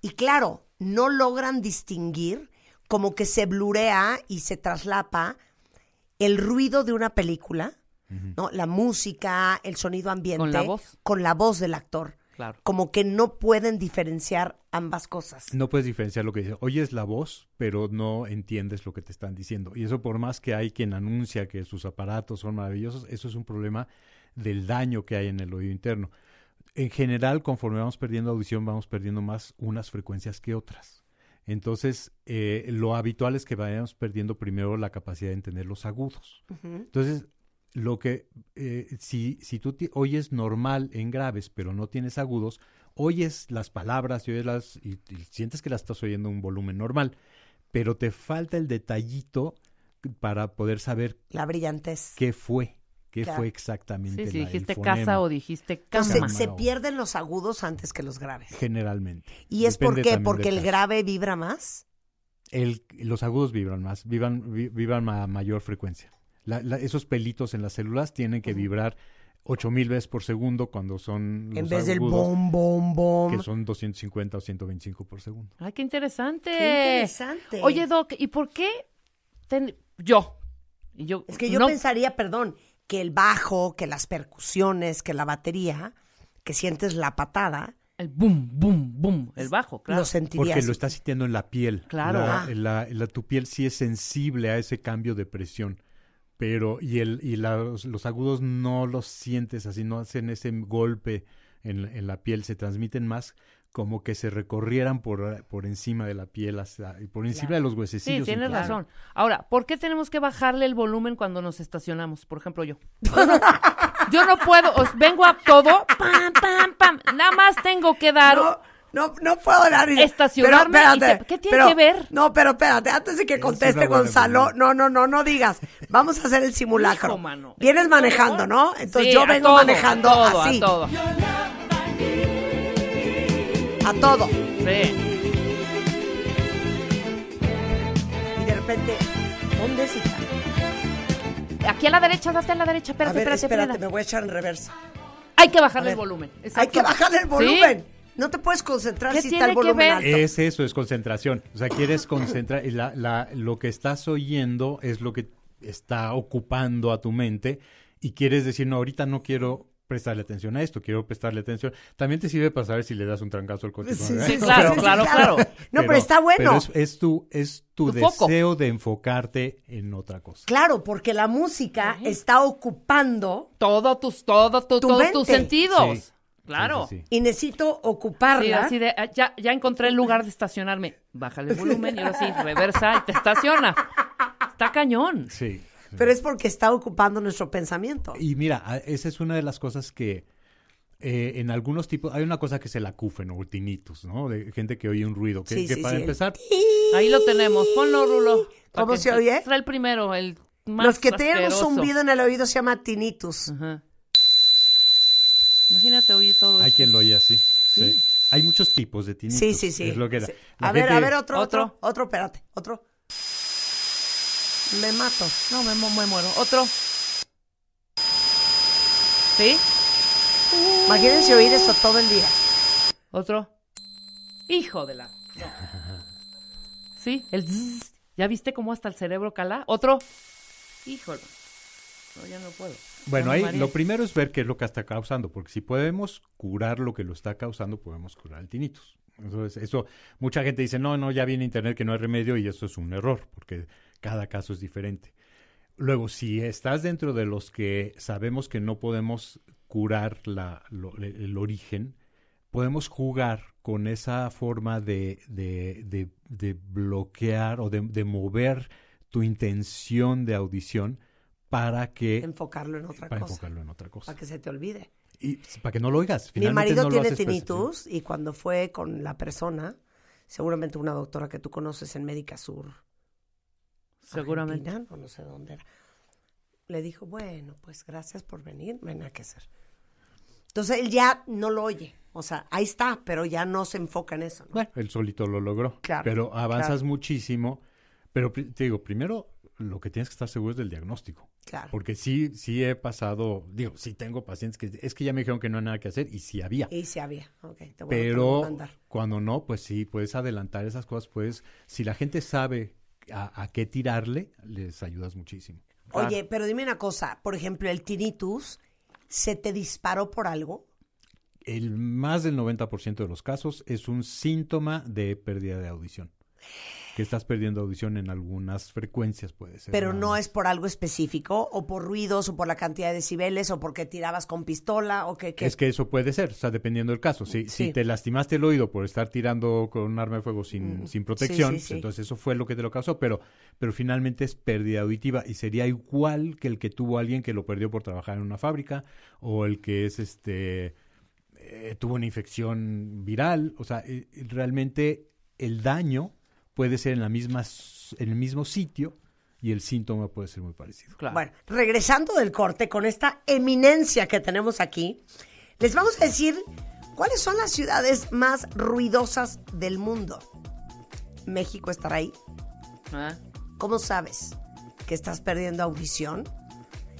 Y claro, no logran distinguir como que se blurea y se traslapa el ruido de una película, ¿no? La música, el sonido ambiente Con la voz. con la voz del actor. Claro. Como que no pueden diferenciar ambas cosas. No puedes diferenciar lo que dice. Oyes la voz, pero no entiendes lo que te están diciendo. Y eso por más que hay quien anuncia que sus aparatos son maravillosos, eso es un problema del daño que hay en el oído interno. En general, conforme vamos perdiendo audición, vamos perdiendo más unas frecuencias que otras. Entonces, eh, lo habitual es que vayamos perdiendo primero la capacidad de entender los agudos. Entonces, lo que, eh, si, si tú oyes normal en graves, pero no tienes agudos, oyes las palabras y, oyes las, y, y sientes que las estás oyendo a un volumen normal, pero te falta el detallito para poder saber La brillantez. qué fue, qué Claro. fue exactamente. Sí, si la- dijiste casa o dijiste cama. Entonces, se pierden los agudos antes que los graves. Generalmente. ¿Y es por qué? Porque el caso. grave vibra más. El- los agudos vibran más, vibran, vi- vibran a mayor frecuencia. La- la- esos pelitos en las células tienen que vibrar 8000 veces por segundo cuando son los en vez del bom, bom, bom. que son 250 o 125 por segundo. Ay, qué interesante. Qué interesante. Oye, Doc, ¿y por qué ten- yo. Y yo Es que yo no- pensaría, perdón, que el bajo, que las percusiones, que la batería, que sientes la patada, El boom, boom, boom. El bajo, claro. lo sentirías. Porque lo estás sintiendo en la piel. Claro. La- Ah. la- la- tu piel sí es sensible a ese cambio de presión. Pero, y, el, y los, los agudos no los sientes así, no hacen ese golpe en, la- en la piel, se transmiten más como que se recorrieran por, por encima de la piel, y por encima de los Sí, huesecillos. tienes incluso. razón. Ahora, ¿por qué tenemos que bajarle el volumen cuando nos estacionamos? Por ejemplo, yo. *laughs* Yo no puedo, os vengo a todo, pam, pam, pam. Nada más tengo que dar. No, no, no puedo hablar. y- Estacionarme pero y espérate, ¿qué tiene pero- que ver? No, pero espérate, antes de que conteste Gonzalo, no, no, no, no digas. Vamos a hacer el simulacro. Hijo, mano. Vienes manejando, ¿no? Entonces Sí, yo a vengo todo, manejando a todo, así. A todo. A todo. Sí. Y de repente, ¿dónde es hija? Aquí a la derecha, date a la derecha. A Espérate, ver, espérate, espérate, espérate. me voy a echar en reversa. Hay que A bajarle ver. el volumen. Hay que bajarle el ¿Sí? No te puedes concentrar ¿Qué si tiene está el que volumen ver? alto. Es eso, es concentración. O sea, quieres concentrar y la, la, lo que estás oyendo es lo que está ocupando a tu mente y quieres decir, no, ahorita no quiero prestarle atención a esto, quiero prestarle atención. También te sirve para saber si le das un trancazo al coche. Sí, ¿no? Sí, claro, claro, claro. No, pero, está bueno. pero es, es tu, es tu, Tu foco. deseo de enfocarte en otra cosa. Claro, porque la música está ocupando Todo tus, todo, tu- Tu todos tus sentidos. Sí. Claro. Sí, sí, sí. y necesito Sí, ocuparla. así de, ah, ya, ya encontré el lugar de estacionarme. Bájale el volumen y ahora sí, reversa y te estaciona. Está cañón. Sí. Pero es porque está ocupando nuestro pensamiento. Y mira, a- esa es una de las cosas que eh, en algunos tipos, hay una cosa que es el acúfeno o tinnitus, ¿no? De gente que oye un ruido. Que, Sí, que sí, para sí, el empezar, Ahí lo tenemos. Ponlo, Rulo. ¿Cómo que- se oye? Trae el primero, el más Los que tienen un zumbido en el oído se llama tinnitus. Ajá. Imagínate oír todo hay eso. quien lo oye así. Sí. Hay muchos tipos de tinnitus. Sí, sí, sí. Es lo que era. Sí. La A ver, a ver, otro, otro, Otro. otro, espérate, otro. Me mato. No, me, mu- me muero. Otro. ¿Sí? Imagínense oír eso todo el día. Otro. Hijo de la. no. ¿Sí? El zzz. ¿Ya viste cómo hasta el cerebro cala? Otro. Híjole. No, ya no puedo. Bueno, ahí lo primero es ver qué es lo que está causando, porque si podemos curar lo que lo está causando, podemos curar el tinnitus. Entonces, eso, mucha gente dice, no, no, ya viene internet que no hay remedio y eso es un error, porque cada caso es diferente. Luego, si estás dentro de los que sabemos que no podemos curar la, lo- el, el origen, podemos jugar con esa forma de, de, de- de bloquear o de, de mover tu intención de audición para que Enfocarlo en otra para cosa. enfocarlo en otra cosa. Para que se te olvide. Y para que no lo oigas. Mi marido no tiene tinnitus y cuando fue con la persona, seguramente una doctora que tú conoces en Médica Sur, Seguramente. Argentina, o no sé dónde era, le dijo, bueno, pues gracias por venir, hay nada que hacer. Entonces él ya no lo oye. O sea, ahí está, pero ya no se enfoca en eso. ¿no? Bueno, él solito lo logró. Claro, Pero avanzas claro. muchísimo. Pero te digo, primero lo que tienes que estar seguro es del diagnóstico. Claro. Porque sí, sí he pasado, digo, sí tengo pacientes que es que ya me dijeron que no hay nada que hacer y sí había. Y sí había. Ok, te voy a- a Pero mandar. cuando no, pues sí, puedes adelantar esas cosas, pues si la gente sabe a, a qué tirarle, les ayudas muchísimo. Oye, pero dime una cosa. Por ejemplo, el tinnitus, ¿se te disparó por algo? El más del 90% de los casos es un síntoma de pérdida de audición. Que estás perdiendo audición en algunas frecuencias, puede ser. Pero no es por algo específico, o por ruidos, o por la cantidad de decibeles, o porque tirabas con pistola, o que... que- Es que eso puede ser, o sea, dependiendo del caso. Si, Sí. si te lastimaste el oído por estar tirando con un arma de fuego sin, Mm. sin protección, Sí, sí, sí. entonces eso fue lo que te lo causó, pero, pero finalmente es pérdida auditiva y sería igual que el que tuvo alguien que lo perdió por trabajar en una fábrica o el que es este eh, tuvo una infección viral, o sea, eh, realmente el daño puede ser en la misma en el mismo sitio y el síntoma puede ser muy parecido. Claro. Bueno, regresando del corte con esta eminencia que tenemos aquí, les vamos a decir cuáles son las ciudades más ruidosas del mundo. México estará ahí. Ah, ¿Cómo sabes que estás perdiendo audición?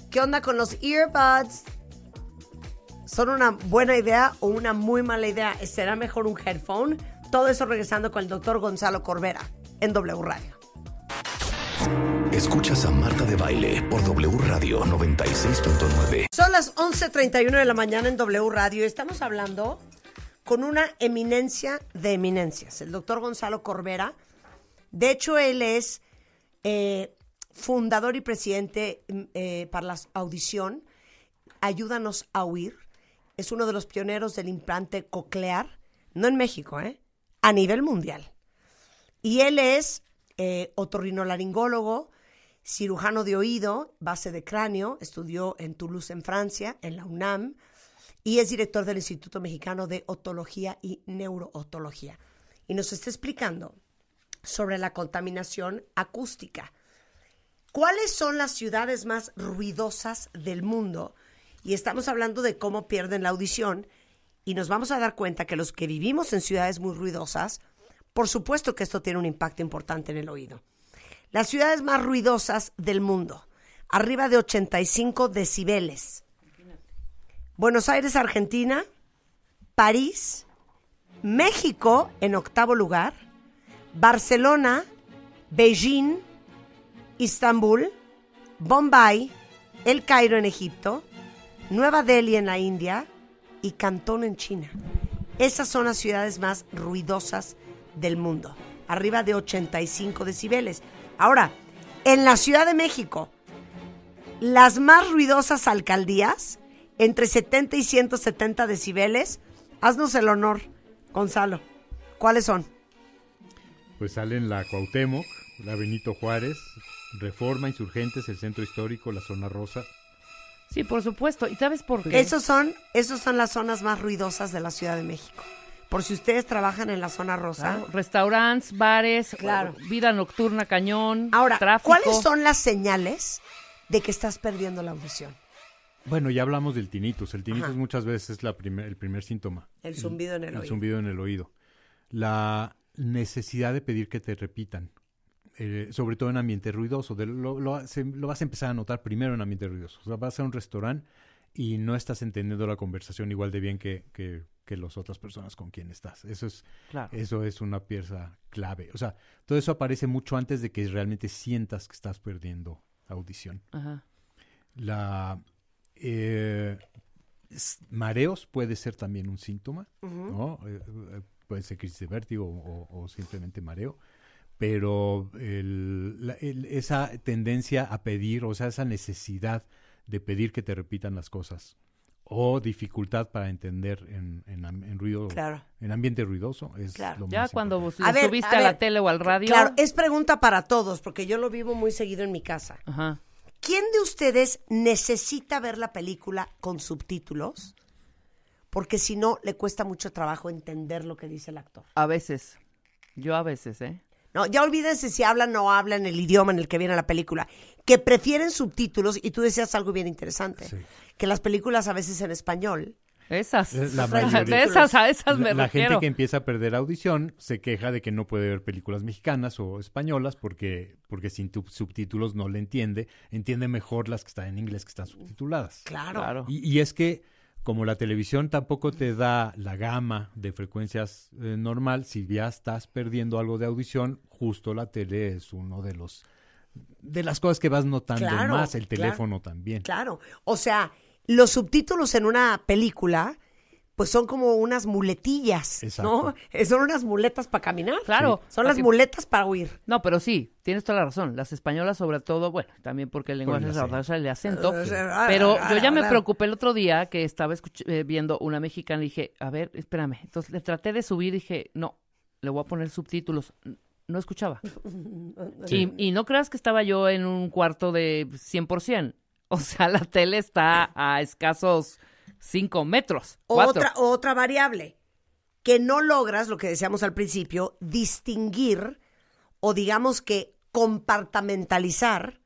¿Qué onda con los earbuds? ¿Son una buena idea o una muy mala idea? ¿Será mejor un headphone? Todo eso regresando con el doctor Gonzalo Corbera en W Radio. Escuchas a Marta de Baile por W Radio 96.9. Son las 11.31 de la mañana en W Radio. Estamos hablando con una eminencia de eminencias, el doctor Gonzalo Corbera. De hecho, él es eh, fundador y presidente mm, eh, para la audición. Ayúdanos a huir. Es uno de los pioneros del implante coclear, no en México, ¿eh? A nivel mundial. Y él es eh, otorrinolaringólogo, cirujano de oído, base de cráneo, estudió en Toulouse, en Francia, en la UNAM, y es director del Instituto Mexicano de Otología y Neurootología. Y nos está explicando sobre la contaminación acústica. ¿Cuáles son las ciudades más ruidosas del mundo? Y estamos hablando de cómo pierden la audición y nos vamos a dar cuenta que los que vivimos en ciudades muy ruidosas, por supuesto que esto tiene un impacto importante en el oído. Las ciudades más ruidosas del mundo, arriba de 85 decibeles. Buenos Aires, Argentina, París, México en octavo lugar, Barcelona, Beijing, Istambul, Bombay, El Cairo en Egipto, Nueva Delhi en la India y Cantón en China. Esas son las ciudades más ruidosas del mundo, arriba de 85 decibeles. Ahora, en la Ciudad de México, las más ruidosas alcaldías, entre 70 y 170 decibeles, haznos el honor, Gonzalo. ¿Cuáles son? Pues salen la Cuauhtémoc, la Benito Juárez, Reforma, Insurgentes, el Centro Histórico, la Zona Rosa. Sí, por supuesto. ¿Y sabes por qué? Esos son, esos son las zonas más ruidosas de la Ciudad de México. Por si ustedes trabajan en la zona rosa. Claro, Restaurantes, bares, Claro. vida nocturna, cañón, Ahora, tráfico. ¿cuáles son las señales de que estás perdiendo la audición? Bueno, ya hablamos del tinnitus. El tinnitus Ajá. muchas veces es la primer- el primer síntoma. El zumbido en el oído. zumbido en el oído. La necesidad de pedir que te repitan, eh, sobre todo en ambiente ruidoso. De- lo, lo- se- lo vas a empezar a notar primero en ambiente ruidoso. O sea, vas a un restaurante y no estás entendiendo la conversación igual de bien que, que, que las otras personas con quien estás. Eso es, Claro. eso es una pieza clave. O sea, todo eso aparece mucho antes de que realmente sientas que estás perdiendo audición. Ajá. La eh, mareos puede ser también un síntoma, ¿no? Eh, puede ser crisis de vértigo o, o simplemente mareo, pero el- la- el- esa tendencia a pedir, o sea, esa necesidad de pedir que te repitan las cosas o dificultad para entender en, en am- en ruido, Claro. en ambiente ruidoso es Claro. lo Ya más cuando lo A ver, subiste a a, la ver. tele o al radio. Claro, es pregunta para todos, porque yo lo vivo muy seguido en mi casa. Ajá. ¿Quién de ustedes necesita ver la película con subtítulos? Porque si no, le cuesta mucho trabajo entender lo que dice el actor. A veces. Yo a veces, ¿eh? No, ya olvídense si hablan o no hablan el idioma en el que viene la película. Que prefieren subtítulos, y tú decías algo bien interesante, Sí. que las películas a veces en español. Esas. Es la mayoría. *laughs* de esas a esas me la, la gente que empieza a perder audición se queja de que no puede ver películas mexicanas o españolas porque, porque sin tu- subtítulos no le entiende. Entiende mejor las que están en inglés que están subtituladas. Claro. Claro. Y, y es que como la televisión tampoco te da la gama de frecuencias eh, normal, si ya estás perdiendo algo de audición, justo la tele es uno de los de las cosas que vas notando Claro, más, el claro. teléfono también. Claro. O sea, los subtítulos en una película, pues son como unas muletillas, ¿no? Exacto. Eh, Son unas muletas para caminar. Claro. Son las muletas para huir. No, pero sí, tienes toda la razón. Las españolas, sobre todo, bueno, también porque el lenguaje el es acento. adaptarse al acento. Sí. Pero Ah, yo ya me claro. preocupé el otro día que estaba escuch- eh, viendo una mexicana y dije, a ver, espérame. Entonces le traté de subir y dije, no, le voy a poner subtítulos. No escuchaba. *laughs* Y, y no creas que estaba yo en un cuarto de 100%. O sea, la tele está a escasos 5 metros. cuatro. Otra, otra variable, que no logras, lo que decíamos al principio, distinguir o digamos que compartamentalizar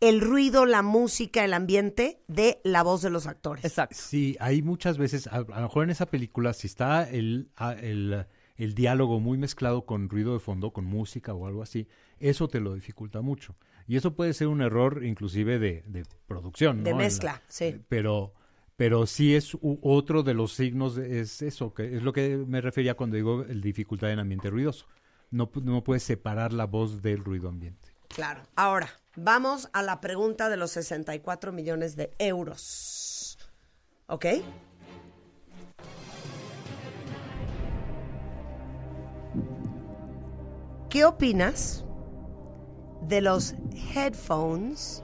el ruido, la música, el ambiente de la voz de los actores. Exacto. Sí, hay muchas veces, a, a lo mejor en esa película, si está el, a- el, el diálogo muy mezclado con ruido de fondo, con música o algo así, eso te lo dificulta mucho. Y eso puede ser un error inclusive de, de producción. De ¿no? En la- mezcla, sí. Pero, pero sí es otro de los signos, es eso, que es lo que me refería cuando digo el dificultad en ambiente ruidoso. No, no puedes separar la voz del ruido ambiente. Claro. Ahora, vamos a la pregunta de los 64 millones de euros. ¿Ok? ¿Qué opinas de los headphones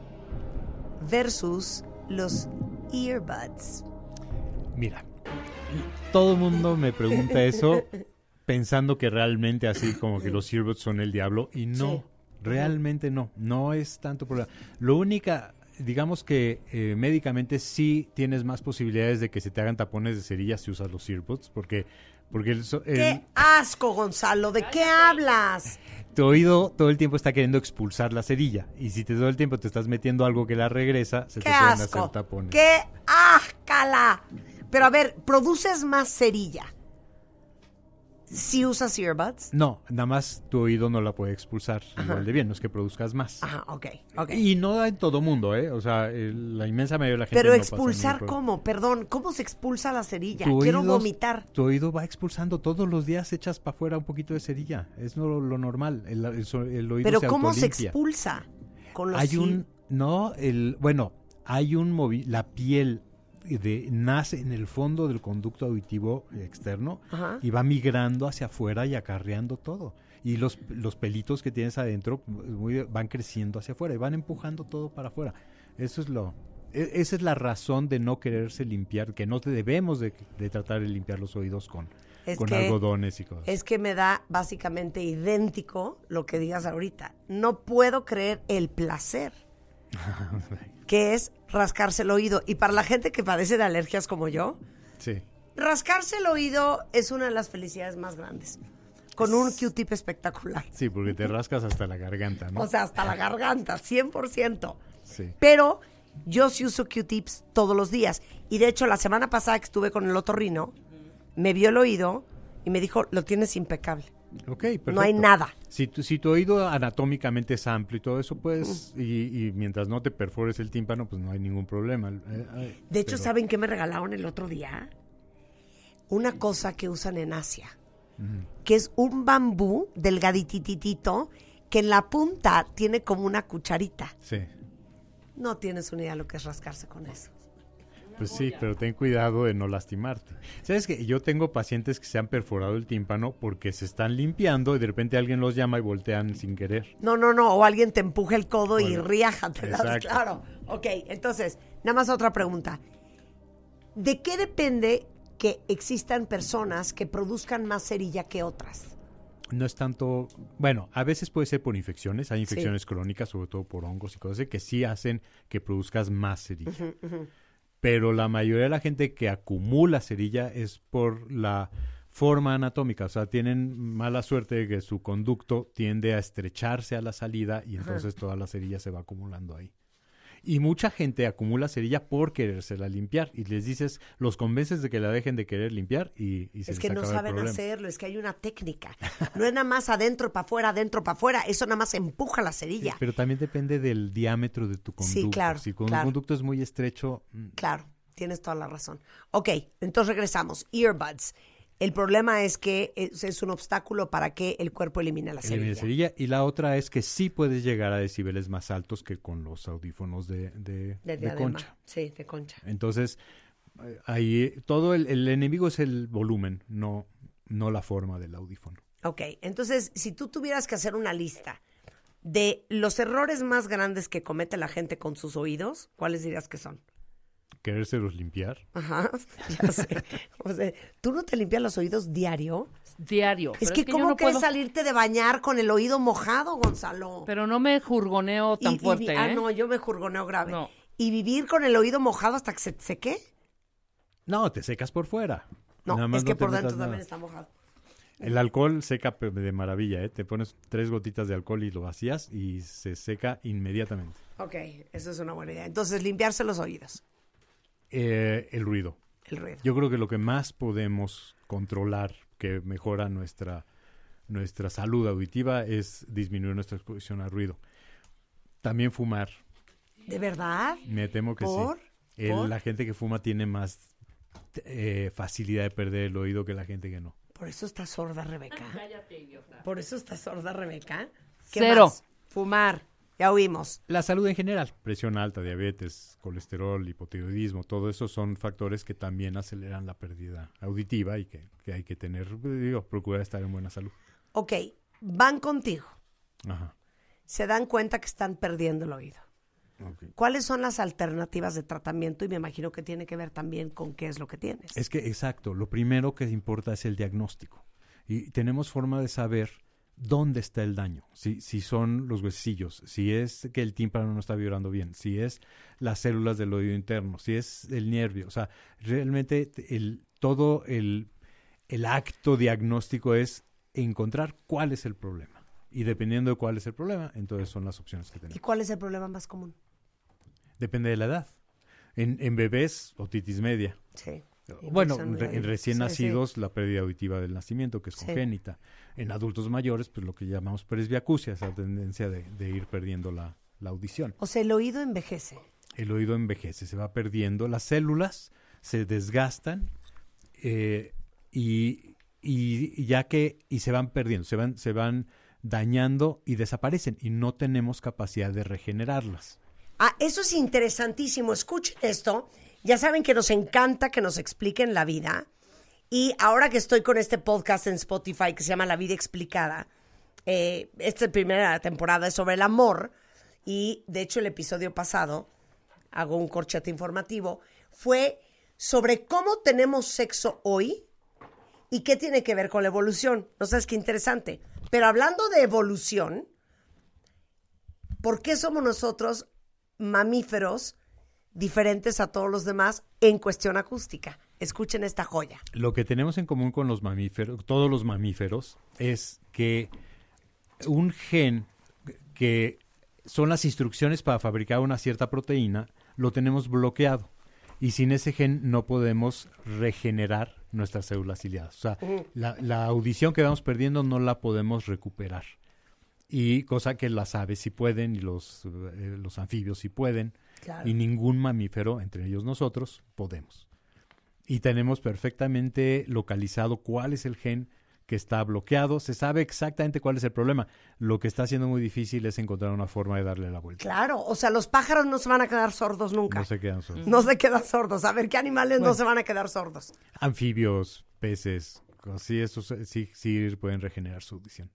versus los earbuds? Mira, todo el mundo me pregunta eso pensando que realmente así como que los earbuds son el diablo y no, Sí. realmente no, no es tanto problema. Lo única, digamos que eh, médicamente sí tienes más posibilidades de que se te hagan tapones de cerilla si usas los earbuds porque porque el so- el- ¡Qué asco, Gonzalo! ¿De qué hablas? tu oído todo el tiempo está queriendo expulsar la cerilla y si te todo el tiempo te estás metiendo algo que la regresa, se ¡Qué te pueden asco! hacer tapones. ¡Qué ascala! Pero a ver, ¿produces más cerilla si usas earbuds? No, nada más tu oído no la puede expulsar igual de bien, no es que produzcas más. Ajá, ok, ok. Y no da en todo mundo, ¿eh? O sea, el- la inmensa mayoría de la gente Pero no pasa expulsar, problema. ¿cómo? Perdón, ¿cómo se expulsa la cerilla? Tu Quiero vomitar. Tu oído va expulsando todos los días, echas para afuera un poquito de cerilla. Es lo, lo normal. El, el el oído Pero se ¿cómo se expulsa? Con los Hay un, no, el, bueno, hay un movi la piel de, nace en el fondo del conducto auditivo externo Ajá. y va migrando hacia afuera y acarreando todo. Y los, los pelitos que tienes adentro muy- van creciendo hacia afuera y van empujando todo para afuera. Eso es lo, e- esa es la razón de no quererse limpiar, que no debemos de, de tratar de limpiar los oídos con, con que- algodones y cosas. Es que me da básicamente idéntico lo que digas ahorita. No puedo creer el placer *laughs* que es rascarse el oído. Y para la gente que padece de alergias como yo, Sí. rascarse el oído es una de las felicidades más grandes. Con un Q-tip espectacular. Sí, porque te rascas hasta la garganta, ¿no? O sea, hasta la garganta, 100%. sí. Pero yo sí uso Q-tips todos los días. Y de hecho, la semana pasada que estuve con el otorrino, me vio el oído y me dijo, lo tienes impecable. No hay nada. Si tu, si tu oído anatómicamente es amplio y todo eso, pues, y, y mientras no te perfores el tímpano, pues no hay ningún problema. Eh, eh, De hecho, pero- ¿saben qué me regalaron el otro día? Una cosa que usan en Asia, que es un bambú delgadititito que en la punta tiene como una cucharita. Sí, No tienes una idea de lo que es rascarse con eso. Pues sí, pero ten cuidado de no lastimarte. ¿Sabes que Yo tengo pacientes que se han perforado el tímpano porque se están limpiando y de repente alguien los llama y voltean sin querer. No, no, no, o alguien te empuja el codo y riájatelas, claro. Ok, entonces, nada más otra pregunta. ¿De qué depende que existan personas que produzcan más cerilla que otras? No es tanto, bueno, a veces puede ser por infecciones, hay infecciones crónicas, sobre todo por hongos y cosas así, que sí hacen que produzcas más cerilla. Pero la mayoría de la gente que acumula cerilla es por la forma anatómica, o sea, tienen mala suerte de que su conducto tiende a estrecharse a la salida y entonces toda la cerilla se va acumulando ahí. Y mucha gente acumula cerilla por querérsela limpiar y les dices, los convences de que la dejen de querer limpiar y, y se Es les que no acaba saben hacerlo, es que hay una técnica. *laughs* No es nada más adentro para afuera, adentro para afuera, eso nada más empuja la Sí, cerilla. pero también depende del diámetro de tu conducto. Sí, claro, Si con- claro. un conducto es muy estrecho, mm, Claro, tienes toda la razón. Ok, entonces regresamos. Earbuds. El problema es que es, es un obstáculo para que el cuerpo elimine la cerilla. cerilla. Y la otra es que sí puedes llegar a decibeles más altos que con los audífonos de, de, De de diadema. concha. Sí, de concha. Entonces, eh, ahí todo el, el enemigo es el volumen, no, no la forma del audífono. Ok, entonces, si tú tuvieras que hacer una lista de los errores más grandes que comete la gente con sus oídos, ¿cuáles dirías que son? Querérselos limpiar. Ajá, *laughs* ya sé. O sea, ¿tú no te limpias los oídos diario? Diario. Es que, yo ¿cómo no quieres puedo- salirte de bañar con el oído mojado, Gonzalo? Pero no me jurgoneo tan Y- y vi- fuerte, Ah, ¿eh? no, yo me jurgoneo grave. No. ¿Y vivir con el oído mojado hasta que se te seque? No, te secas por fuera. No, Nada más es que no por dentro nada. también está mojado. El alcohol seca de maravilla, ¿eh? Te pones tres gotitas de alcohol y lo vacías y se seca inmediatamente. Ok, eso es una buena idea. Entonces, limpiarse los oídos, Eh, el ruido. el ruido. Yo creo que lo que más podemos controlar que mejora nuestra, nuestra salud auditiva es disminuir nuestra exposición al ruido. También fumar. ¿De verdad? Me temo que ¿Por? sí. El- ¿Por? La gente que fuma tiene más eh, facilidad de perder el oído que la gente que no. Por eso está sorda Rebeca. Por eso está sorda Rebeca. ¿Qué Cero. más? Fumar. Ya oímos. La salud en general, presión alta, diabetes, colesterol, hipotiroidismo, todo eso son factores que también aceleran la pérdida auditiva y que, que hay que tener, digo, procurar estar en buena salud. Ok, van contigo. Ajá. Se dan cuenta que están perdiendo el oído. ok. ¿Cuáles son las alternativas de tratamiento? Y me imagino que tiene que ver también con qué es lo que tienes. Es que, exacto, lo primero que importa es el diagnóstico. Y tenemos forma de saber dónde está el daño. Si, si son los huesillos, si es que el tímpano no está vibrando bien, si es las células del oído interno, si es el nervio. O sea, realmente el, todo el, el acto diagnóstico es encontrar cuál es el problema. Y dependiendo de cuál es el problema, entonces son las opciones que ¿Y tenemos. cuál es el problema más común? Depende de la edad. En, en bebés, otitis media. Sí. Bueno, re- ahí. en recién Sí, nacidos, la pérdida auditiva del nacimiento, que es Sí. congénita. En adultos mayores, pues lo que llamamos presbiacusia, esa tendencia de, de ir perdiendo la, la audición. O sea, el oído envejece. El oído envejece, se va perdiendo, las células se desgastan eh, y ya que y se van perdiendo, se van, se van dañando y desaparecen y no tenemos capacidad de regenerarlas. Ah, eso es interesantísimo. Escuchen esto. Ya saben que nos encanta que nos expliquen la vida. Y ahora que estoy con este podcast en Spotify que se llama La Vida Explicada, eh, esta primera temporada es sobre el amor. Y de hecho, el episodio pasado, hago un corchete informativo, fue sobre cómo tenemos sexo hoy y qué tiene que ver con la evolución. No sabes qué interesante. Pero hablando de evolución, ¿por qué somos nosotros mamíferos diferentes a todos los demás en cuestión acústica? Escuchen esta joya. Lo que tenemos en común con los mamíferos, todos los mamíferos, es que un gen que son las instrucciones para fabricar una cierta proteína, lo tenemos bloqueado. Y sin ese gen no podemos regenerar nuestras células ciliadas. O sea, la, la audición que vamos perdiendo no la podemos recuperar. Y cosa que las aves sí pueden y los, eh, los anfibios sí pueden. Claro. Y ningún mamífero, entre ellos nosotros, podemos. Y tenemos perfectamente localizado cuál es el gen que está bloqueado. Se sabe exactamente cuál es el problema. Lo que está siendo muy difícil es encontrar una forma de darle la vuelta. Claro, o sea, los pájaros no se van a quedar sordos nunca. No se quedan solos. No se quedan sordos. A ver, ¿qué animales no se van a quedar sordos? Anfibios, peces, sí, esos eh, sí, sí pueden regenerar su audición.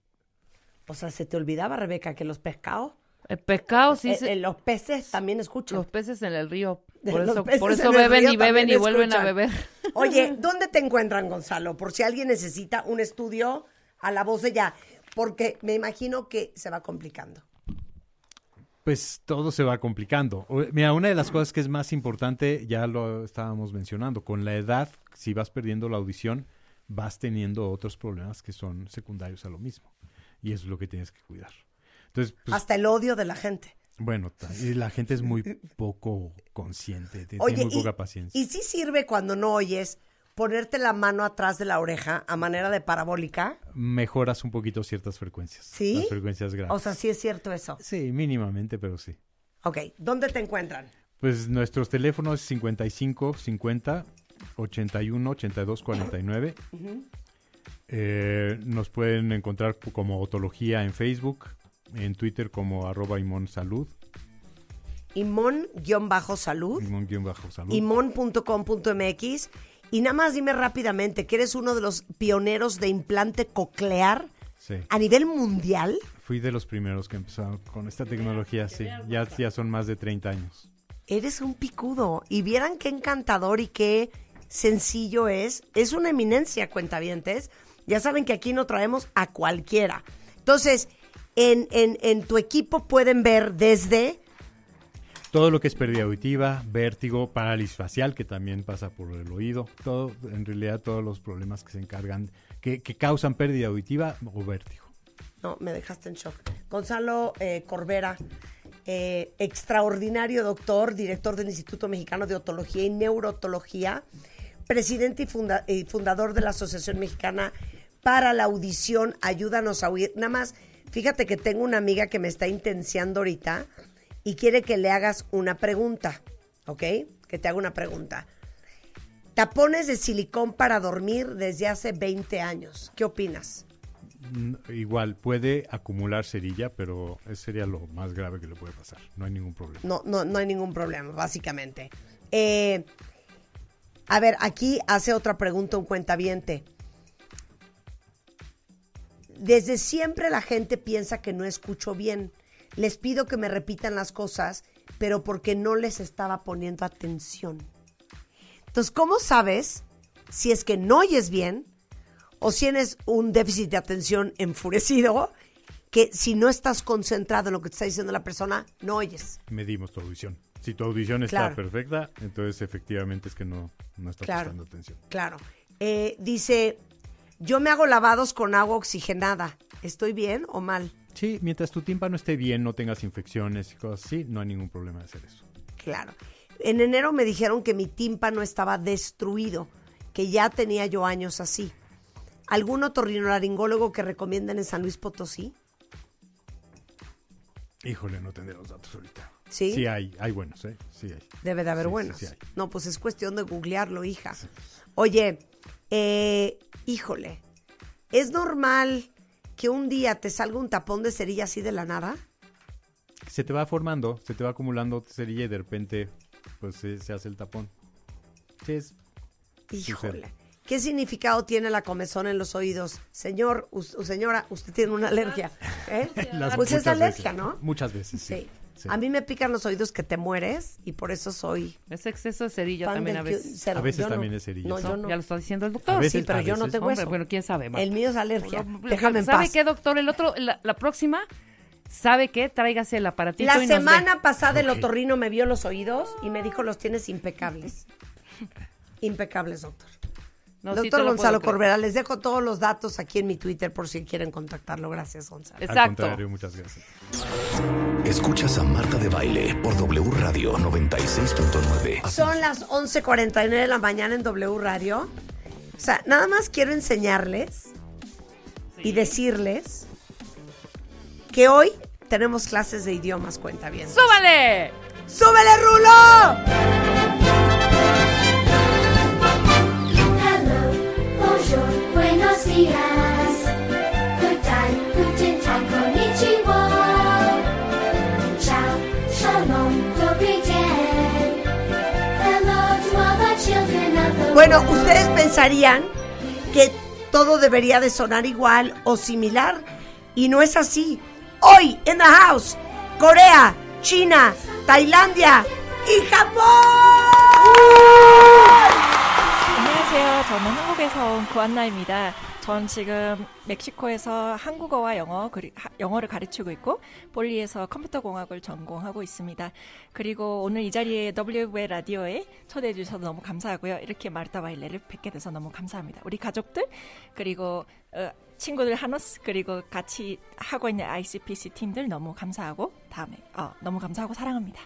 O sea, se te olvidaba, Rebeca, que los pescados, El pescado sí eh, se- eh, los peces también escuchan. Los peces en el río. *laughs* Por eso, por beben y beben y vuelven a beber. *laughs* Oye, *laughs* ¿dónde te encuentran, Gonzalo? Por si alguien necesita un estudio a la voz de ya. Porque me imagino que se va complicando. Pues todo se va complicando. O- Mira, una de las cosas que es más importante, ya lo estábamos mencionando, con la edad, si vas perdiendo la audición, vas teniendo otros problemas que son secundarios a lo mismo. Y eso es lo que tienes que cuidar. Entonces, pues, Hasta el odio de la gente. bueno, y la gente es muy poco consciente, tiene Oye, muy y, poca paciencia. y sí sirve cuando no oyes ponerte la mano atrás de la oreja a manera de parabólica. Mejoras un poquito ciertas frecuencias. ¿Sí? Las frecuencias graves. O sea, sí es cierto eso. sí, mínimamente, pero sí. Ok, ¿dónde te encuentran? Pues nuestros teléfonos 55 50 81 82 49. Eh, nos pueden encontrar como Otología en Facebook, en Twitter como arroba Imon Salud, Imón-salud. Imon-Salud. imón.com.mx y nada más dime rápidamente que eres uno de los pioneros de implante coclear Sí. a nivel mundial. Fui de los primeros que empezaron con esta tecnología, sí. Ya, ya son más de 30 años. Eres un picudo y vieran qué encantador y qué sencillo es. Es una eminencia, cuentavientes. Ya saben que aquí no traemos a cualquiera. Entonces, en, en, en tu equipo pueden ver desde Todo lo que es pérdida auditiva, vértigo, parálisis facial, que también pasa por el oído, todo, en realidad todos los problemas que se encargan, que, que causan pérdida auditiva o vértigo. No, me dejaste en shock. Gonzalo eh, Corbera, eh, extraordinario doctor, director del Instituto Mexicano de Otología y Neurotología, presidente y, funda- y fundador de la Asociación Mexicana para la Audición. Ayúdanos a oír. Nada más, fíjate que tengo una amiga que me está intenciando ahorita y quiere que le hagas una pregunta, ¿ok? Que te haga una pregunta. Tapones de silicón para dormir desde hace 20 años. ¿Qué opinas? mm, igual puede acumular cerilla, pero eso sería lo más grave que le puede pasar. No hay ningún problema. No, no, no hay ningún problema, básicamente. Eh, a ver, aquí hace otra pregunta un cuentaviente. Desde siempre la gente piensa que no escucho bien. Les pido que me repitan las cosas, pero porque no les estaba poniendo atención. Entonces, ¿cómo sabes si es que no oyes bien o si tienes un déficit de atención enfurecido que si no estás concentrado en lo que te está diciendo la persona, no oyes? Medimos tu audición. Si tu audición está Claro. perfecta, entonces efectivamente es que no, no estás Claro. prestando atención. Claro. Eh, dice, yo me hago lavados con agua oxigenada. ¿Estoy bien o mal? Sí, mientras tu tímpano esté bien, no tengas infecciones y cosas así, no hay ningún problema de hacer eso. Claro. En enero me dijeron que mi tímpano estaba destruido, que ya tenía yo años así. ¿Algún otorrinolaringólogo que recomienden en San Luis Potosí? Híjole, no tendré los datos ahorita. ¿Sí? Sí hay, hay buenos, ¿eh? Sí hay. Debe de haber Sí, sí, buenos. sí hay. no, pues es cuestión de googlearlo, hija. Oye, eh, híjole, ¿es normal que un día te salga un tapón de cerilla así de la nada? Se te va formando, se te va acumulando cerilla y de repente, pues se, se hace el tapón. Sí, es Híjole. ¿Qué significado tiene la comezón en los oídos? Señor, o señora, usted tiene una alergia. ¿eh? Las Pues es muchas alergia, veces. ¿no? Muchas veces, sí. Sí. Sí. A mí me pican los oídos que te mueres y por eso soy Es exceso de cerilla fan también a veces. cero. A veces Yo no. también es cerilla, No, yo no. Ya lo está diciendo el doctor. Veces- sí, pero yo no te Hombre, hueso. bueno, quién sabe. Marta? El mío es alergia. No, Déjame en ¿Sabe paz. qué, doctor? El otro, la, la próxima, ¿sabe qué? Tráigase el aparatito La y nos ve. semana pasada el otorrino me vio los oídos y me dijo los tienes impecables. Impecables, doctor. No, doctor Gonzalo creer. Corbera, les dejo todos los datos aquí en mi Twitter por si quieren contactarlo. Gracias, Gonzalo. Al Exacto. contrario, muchas gracias. Escuchas a Marta de Baile por W Radio 96.9. Son las 11:49 de la mañana en W Radio. O sea, nada más quiero enseñarles y decirles que hoy tenemos clases de idiomas, cuenta bien. ¡Súbale! ¡Súbele, Rulo! buenos días. Good day, guten tag, konnichiwa. Ciao, shalom, dobry dzień. Hello to all the children of the Bueno, world. ustedes pensarían que todo debería de sonar igual o similar y no es así. Hoy en the house, Corea, China, Tailandia y Japón. 안녕하세요. 저는 한국에서 온 구한나입니다. 전 지금 멕시코에서 한국어와 영어, 그리, 하- 영어를 가르치고 있고 볼리에서 컴퓨터 공학을 전공하고 있습니다. 그리고 오늘 이 자리에 WV 라디오에 초대해 주셔서 너무 감사하고요. 이렇게 마르타 바일레를 뵙게 돼서 너무 감사합니다. 우리 가족들 그리고 어, 친구들 하너스 그리고 같이 하고 있는 ICPC 팀들 너무 감사하고 다음에 어, 너무 감사하고 사랑합니다.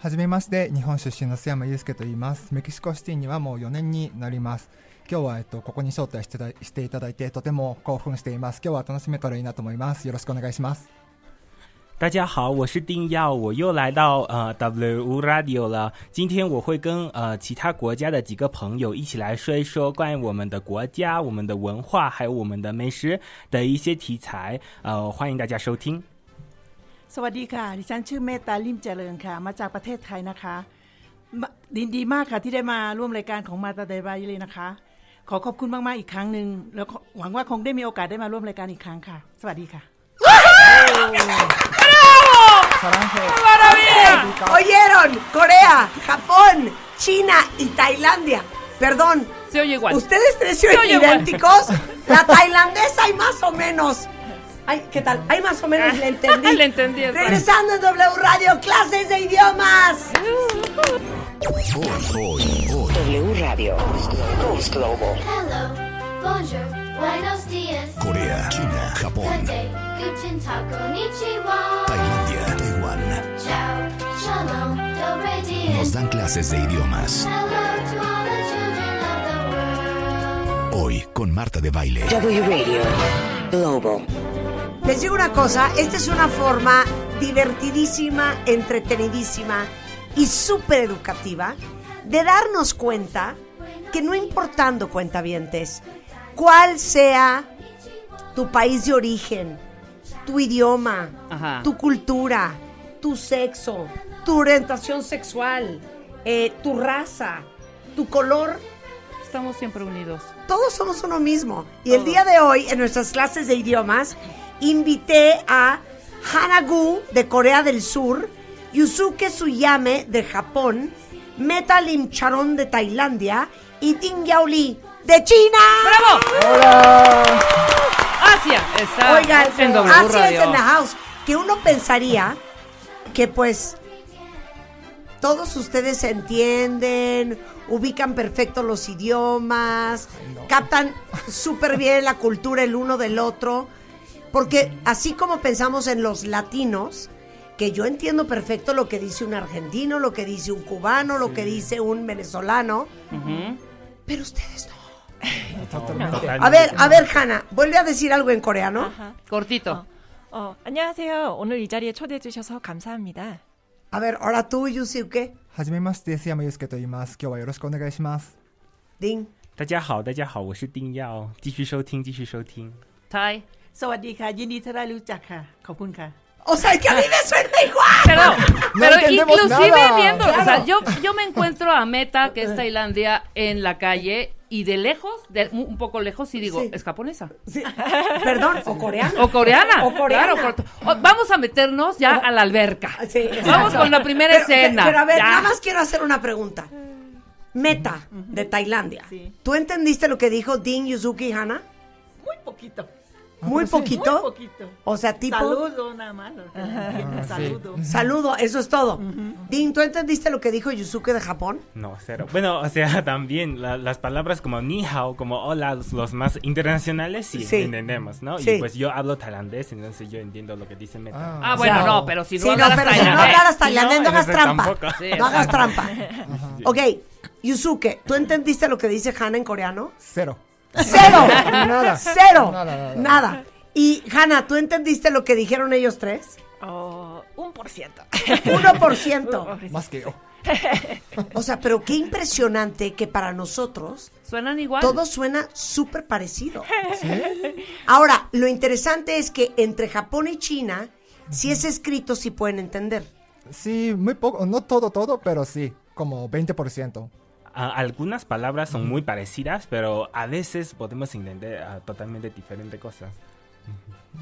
はじめまして日本出身の須山祐介と言いますメキシコシティにはもう4年になります 今日は、えっと、ここに招待していただしていただいてとても興奮しています今日は楽しめたらいいなと思いますよろしくお願いします大家好，我是丁耀，我又来到呃 W Radio 了。今天我会跟呃其他国家的几个朋友一起来说一说关于我们的国家、我们的文化，还有我们的美食的一些题材。呃，欢迎大家收听。 สวัสดีค่ะ ดิฉันชื่อเมตตาลิมเจริญค่ะ มาจากประเทศไทยนะคะมาดีดีมากค่ะที่ได้มาร่วมรายการของมาตาเดบายเลยนะคะ ขอขอบคุณมาก ๆ อีกครั้งหนึ่งแล้วก็หวังว่าคงได้มีโอกาสได้มาร่วมรายการอีกครั้งค่ะ สวัสดีค่ะ Oyeron, Corea, Japón, China y Tailandia. Perdón, Se oye igual. ustedes tres se Se oyen oye igual. idénticos. La tailandesa hay más o menos. Ay, ¿qué tal? Hay más o menos, le entendí. *laughs* Le entendí, exacto. Regresando en W Radio, clases de idiomas. Hoy, hoy, hoy. W Radio. Pulse Global. Hello, bonjour, buenos días. Corea, China, Japón. Tailandia, Taiwán. Ciao, shalom, dobre. Nos dan clases de idiomas. Hello to all the children of the world. Hoy con Marta de Baile. W Radio. Global. Les digo una cosa, esta es una forma divertidísima, entretenidísima y súper educativa de darnos cuenta que no importando cuentavientes, cuál sea tu país de origen, tu idioma, Ajá. tu cultura, tu sexo, tu orientación sexual, eh, tu raza, tu color. Estamos siempre unidos. Todos somos uno mismo. Y el día de hoy, en nuestras clases de idiomas, invité a Hanagu de Corea del Sur, Yusuke Suyame de Japón, Meta Lim Charon de Tailandia y Ding Yao Li de China. ¡Bravo! Asia está Oigan, en W Asia es en the house. Que uno pensaría que pues todos ustedes entienden, ubican perfecto los idiomas, captan súper bien la cultura el uno del otro, porque así como pensamos en los latinos, que yo entiendo perfecto lo que dice un argentino, lo que dice un cubano, sí. lo que dice un venezolano, uh -huh. pero ustedes no. *laughs* no a ver, a ver, Hanna, vuelve a decir algo en coreano. Ajá. Cortito. Oh, oh. 안녕하세요. 오늘 이 자리에 초대해 주셔서 감사합니다. A ver, ahora tú, Yusuke. Hajimemashite, se llama Yusuke Toimas. Kyo wa yoroshiku onegai shimasu. Ding. 大家好，大家好，我是丁耀，继续收听，继续收听。Tai. สวัสดีค่ะ ยินดีที่ได้รู้จักค่ะ ขอบคุณค่ะ o sea, que a mí me suena igual. Pero, No pero inclusive nada. viendo, o sea, yo, yo me encuentro a Meta, que es Tailandia, en la calle y de lejos, de, un poco lejos, y digo, Sí. es japonesa. Sí. Perdón, o coreana. O coreana. O coreana. Claro, por- o- vamos a meternos ya a la alberca. Sí, exacto. Vamos con la primera Pero- escena. Pero a ver, Ya. nada más quiero hacer una pregunta. Meta, de Tailandia. Sí. ¿Tú entendiste lo que dijo Ding, Yuzuki y Hana? muy poquito Muy poquito. muy poquito O sea, tipo. saludo nada más lo que entiendo, saludo *laughs* Saludo, eso es todo. Ding, ¿tú entendiste lo que dijo Yuzuki de Japón? No, cero. Bueno, o sea, *laughs* también la- las palabras como ni hao, como hola, los, los más internacionales sí, Sí. entendemos, ¿no? Sí. Y pues yo hablo tailandés, entonces yo entiendo lo que dice Meta. Ah, bueno, sea, no, pero si no Sí, no, pero si no hablaras tailandés, no no, hagas trampa. Sí, No hagas trampa. *laughs* Ok, Yusuke, ¿tú entendiste lo que dice Hana en coreano? ゼロ。¡Cero! *laughs* Nada. ¡Cero! Nada, nada. Nada. Y Hana, ¿tú entendiste lo que dijeron ellos tres? 어, 1%. 1%. más que yo. O sea, pero qué impresionante que para nosotros Suenan igual. todo suena súper parecido. Ahora, lo interesante es que entre Japón y China, si es escrito, sí pueden entender. Sí, muy poco, no todo, todo, pero sí, como 20% algunas palabras son muy parecidas, pero a veces podemos entender ah, totalmente diferentes cosas.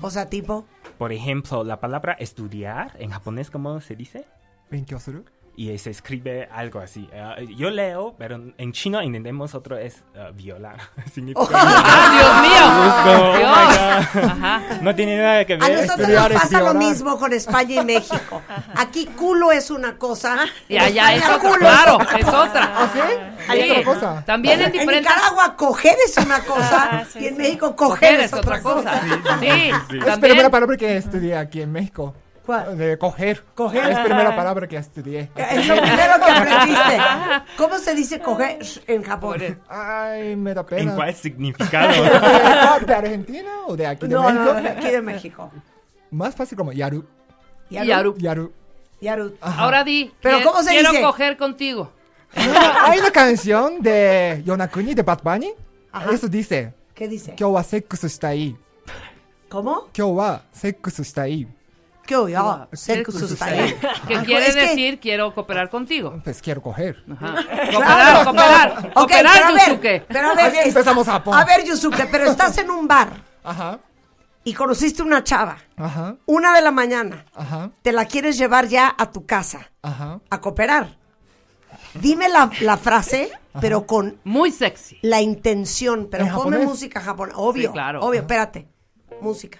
O sea, tipo. Por ejemplo, la palabra estudiar en japonés, ¿cómo se dice? ¿Benkyosuru? Y se escribe algo así. Ah, yo leo, pero en chino entendemos otro es ah, violar. *laughs* Significa- *laughs* ¡Ah, Dios mío! Oh Dios. God. Ajá. *laughs* No tiene nada que a ver. nosotros estudiar nos pasa lo mismo con España y México. Aquí culo es una cosa. Y allá es otra. culo Claro, es otra. ¿Ah, sí? Hay Sí. otra cosa. También en En diferentes. Nicaragua coger es una cosa Ah, sí, y en sí. México coger, Coger es otra cosa. Sí, sí. Es también. primera palabra que estudié aquí en México. De coger. Coger. Es primera palabra que estudié. Es lo primero que aprendiste. ¿Cómo se dice coger en Japón? Ay, me da pena. ¿En cuál significado? *laughs* ¿De Argentina o de aquí de no, México? No, de aquí de México. Más fácil como yaru. Yaru. Yaru. Yaru. yaru. Ahora di. ¿Pero cómo se quiero dice? Quiero coger contigo. *laughs* Hay una canción de Yonakuni de Bad Bunny. Eso dice. ¿Qué dice? Kyo sexo está ¿Cómo? Kyo sexo está. Que Ah, quiere es que- decir quiero cooperar contigo. Pues quiero coger. Ajá. Claro. Cooperar, cooperar. Ok, Cooperar, pero a ver, Yusuke. pero a ver, Así empezamos Japón. A ver, Yusuke, pero estás en un bar Ajá. y conociste una chava, Ajá. una de la mañana, Ajá. te la quieres llevar ya a tu casa Ajá. a cooperar. Dime la, la frase, pero con Muy sexy. la intención, pero ¿En ponme japonés? música japonesa, obvio, Sí, claro. obvio, espérate, música.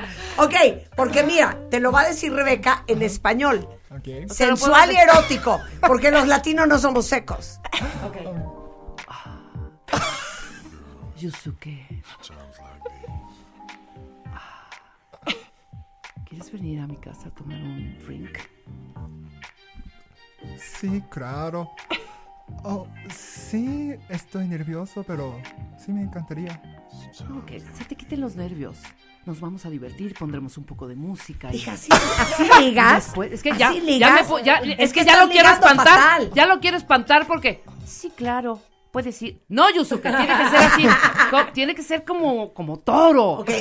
ok, porque mira, te lo va a decir Rebeca en español. Ok. Sensual y erótico, porque los *laughs* latinos no somos secos. Yusuke. Ah. ¿Quieres venir a mi casa a tomar un drink? Sí, claro. Oh, sí, estoy nervioso, pero sí me encantaría. No, que se te quiten los nervios. Nos vamos a divertir, pondremos un poco de música. y- Hija, así, así ligas. Después- es que Así ya, ligas. ya me po- ya- es, Es que, que ya lo quiero espantar. fatal. Ya lo quiero espantar porque sí, claro, puedes ir. No, Yusuke, tiene que ser así. Tiene que ser como, como toro. Ok,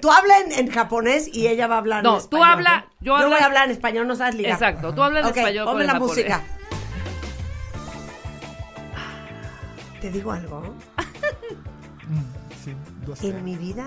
tú habla en, en japonés y ella va a hablar No, en tú español. habla- ¿ok? yo habla- voy a hablar en español, no sabes ligar. Exacto, tú habla en español ponme la japonés. música. ¿Te digo algo? *laughs* Sí. En mi vida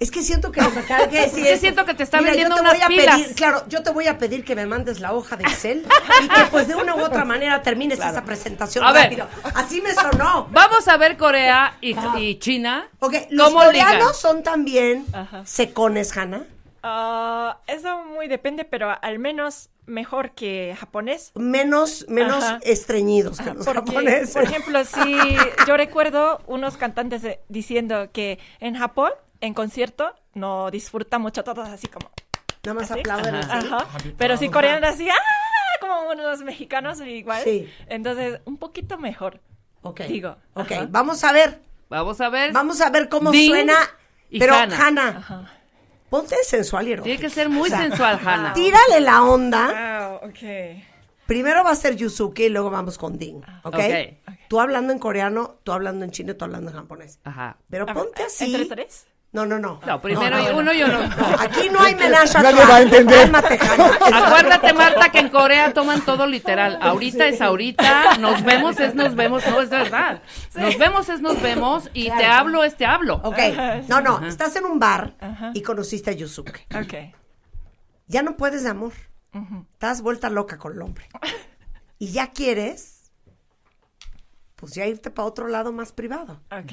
Es que siento que lo que acaba de decir Es que es- siento que te está Mira, vendiendo yo te unas voy a pilas. Pedir, claro, yo te voy a pedir que me mandes la hoja de Excel *laughs* y que pues de una u otra manera termines esa presentación A ver. rápido. Así me sonó. Vamos a ver Corea y, y China. Ok, los ¿Cómo ligan? coreanos son también secones, Hanna. Ah, eso muy depende, pero al menos mejor que japonés. Menos, menos Ajá. estreñidos que los Porque, japoneses. por ejemplo, si yo recuerdo unos cantantes de- diciendo que en Japón, en concierto, no disfrutan mucho todos así como... Nada más así. aplauden Ajá. así. Ajá. Pero si coreanos así, ¡ah! Como unos mexicanos igual. Sí. Entonces, un poquito mejor. Ok. Digo. Ok, ajá. vamos a ver. Vamos a ver. Vamos a ver cómo Ding suena. y Pero, Hannah. Hanna, ponte sensual y erótica. Tiene que ser muy sensual, Hannah. Tírale la onda. Wow, ok. Primero va a ser Yusuke y luego vamos con Ding. ¿Ok? Ok. Tú hablando en coreano, tú hablando en chino, tú hablando en japonés. Ajá. Pero ponte así. ¿Entre tres? No, no, no. No, primero no, no, uno y uno. Aquí no hay menage a Nadie va a entender. *laughs* Acuérdate, Marta, que en Corea toman todo literal. Ahorita es ahorita, nos vemos es nos vemos, no es verdad. Nos vemos es nos vemos y te hablo es te hablo. Ok. No, no. Estás en un bar Ajá. y conociste a Yusuke. Ok. Ya no puedes de amor. Estás vuelta loca con el hombre. *laughs* Y ya quieres, pues ya irte para otro lado más privado. Ok.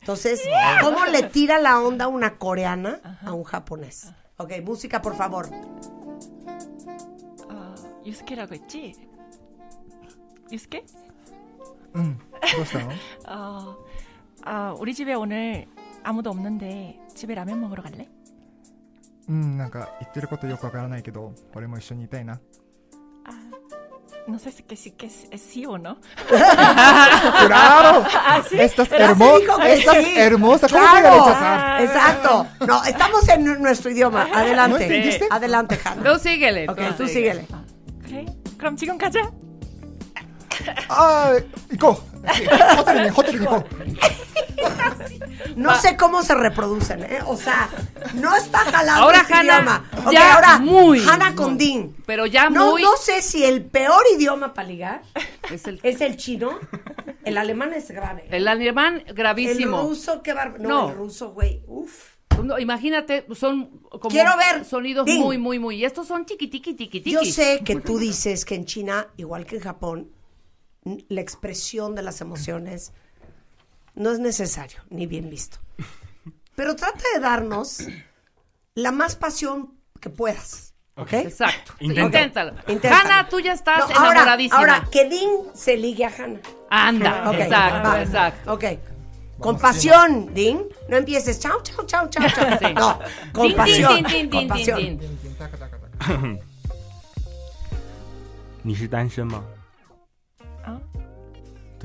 Entonces, *laughs* ¿cómo le tira la onda una coreana a un japonés? Ok, música, por favor. 아, 유스케라고 했지? 유스케? うんどうしたの 어, 아, 우리 집에 오늘 아무도 없는데 집에 라면 먹으러 갈래? うんなんか言ってることよくわからないけど俺も一緒にいたいな no sé si que sí que es, es sí o no. claro. *laughs* Ah, ¿Sí? Estás, hermosa estás hermosa. ¿Cómo claro. a rechazar? Ah. Exacto. No, estamos en nuestro idioma. Ah. Adelante. ¿No Adelante, Hanna. Tú síguele. Okay, tú síguele. síguele. Okay. 그럼 지금까지. 아, no sé cómo se reproducen, ¿eh? O sea, no está jalando ahora este Hanna, idioma. Ya ahora muy, Hanna Condin, Pero ya no, muy. No sé si el peor idioma para ligar es el, es el chino. El alemán es grave. ¿eh? El alemán gravísimo. El ruso, qué barba. No, el ruso, güey. Uf. Imagínate, son como Quiero ver. sonidos muy, muy, muy. Y estos son chiquitiqui, tiqui. Yo sé que tú dices que en China, igual que en Japón, la expresión de las emociones no es necesario ni bien visto. Pero trata de darnos la más pasión que puedas. ¿Ok? Exacto. Intenta. Inténtalo. Inténtalo. Hanna, tú ya estás No, ahora, enamoradísima. ahora, que Dean se ligue a Hanna. Anda, Ok, exacto, va. exacto. Ok. Con pasión, Dean. No empieces chao, chao, chao, chao, chao. Sí. No, con Din, pasión. din, din, con din, pasión. din, din. タカタカタカ你是单身吗？ 啊？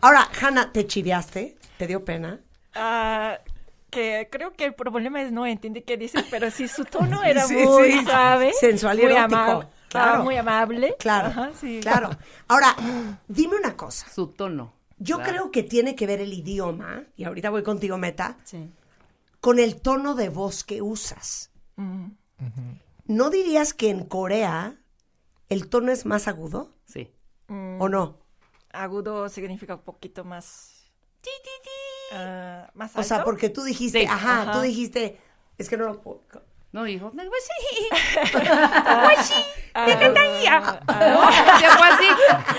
Ahora, Hanna, ¿te chiviaste? ¿Te dio pena? 아, que creo que el problema es no entiende qué dices, pero si su tono *laughs* era sí, muy sí. suave, Sensual y muy erótico. amable. Claro. muy amable. Claro, Ajá, sí. claro. Ahora, dime una cosa. Su tono. Yo Claro. creo que tiene que ver el idioma, y ahorita voy contigo, Meta, Sí. con el tono de voz que usas. Mm. ¿No dirías que en Corea el tono es más agudo? Sí. Mm, ¿O no? Agudo significa un poquito más. ah, más alto. O sea, porque tú dijiste, Sí. ajá, Ajá. tú dijiste, es que no lo puedo. No, hijo. No, *laughs* Ah, *laughs* Se fue así.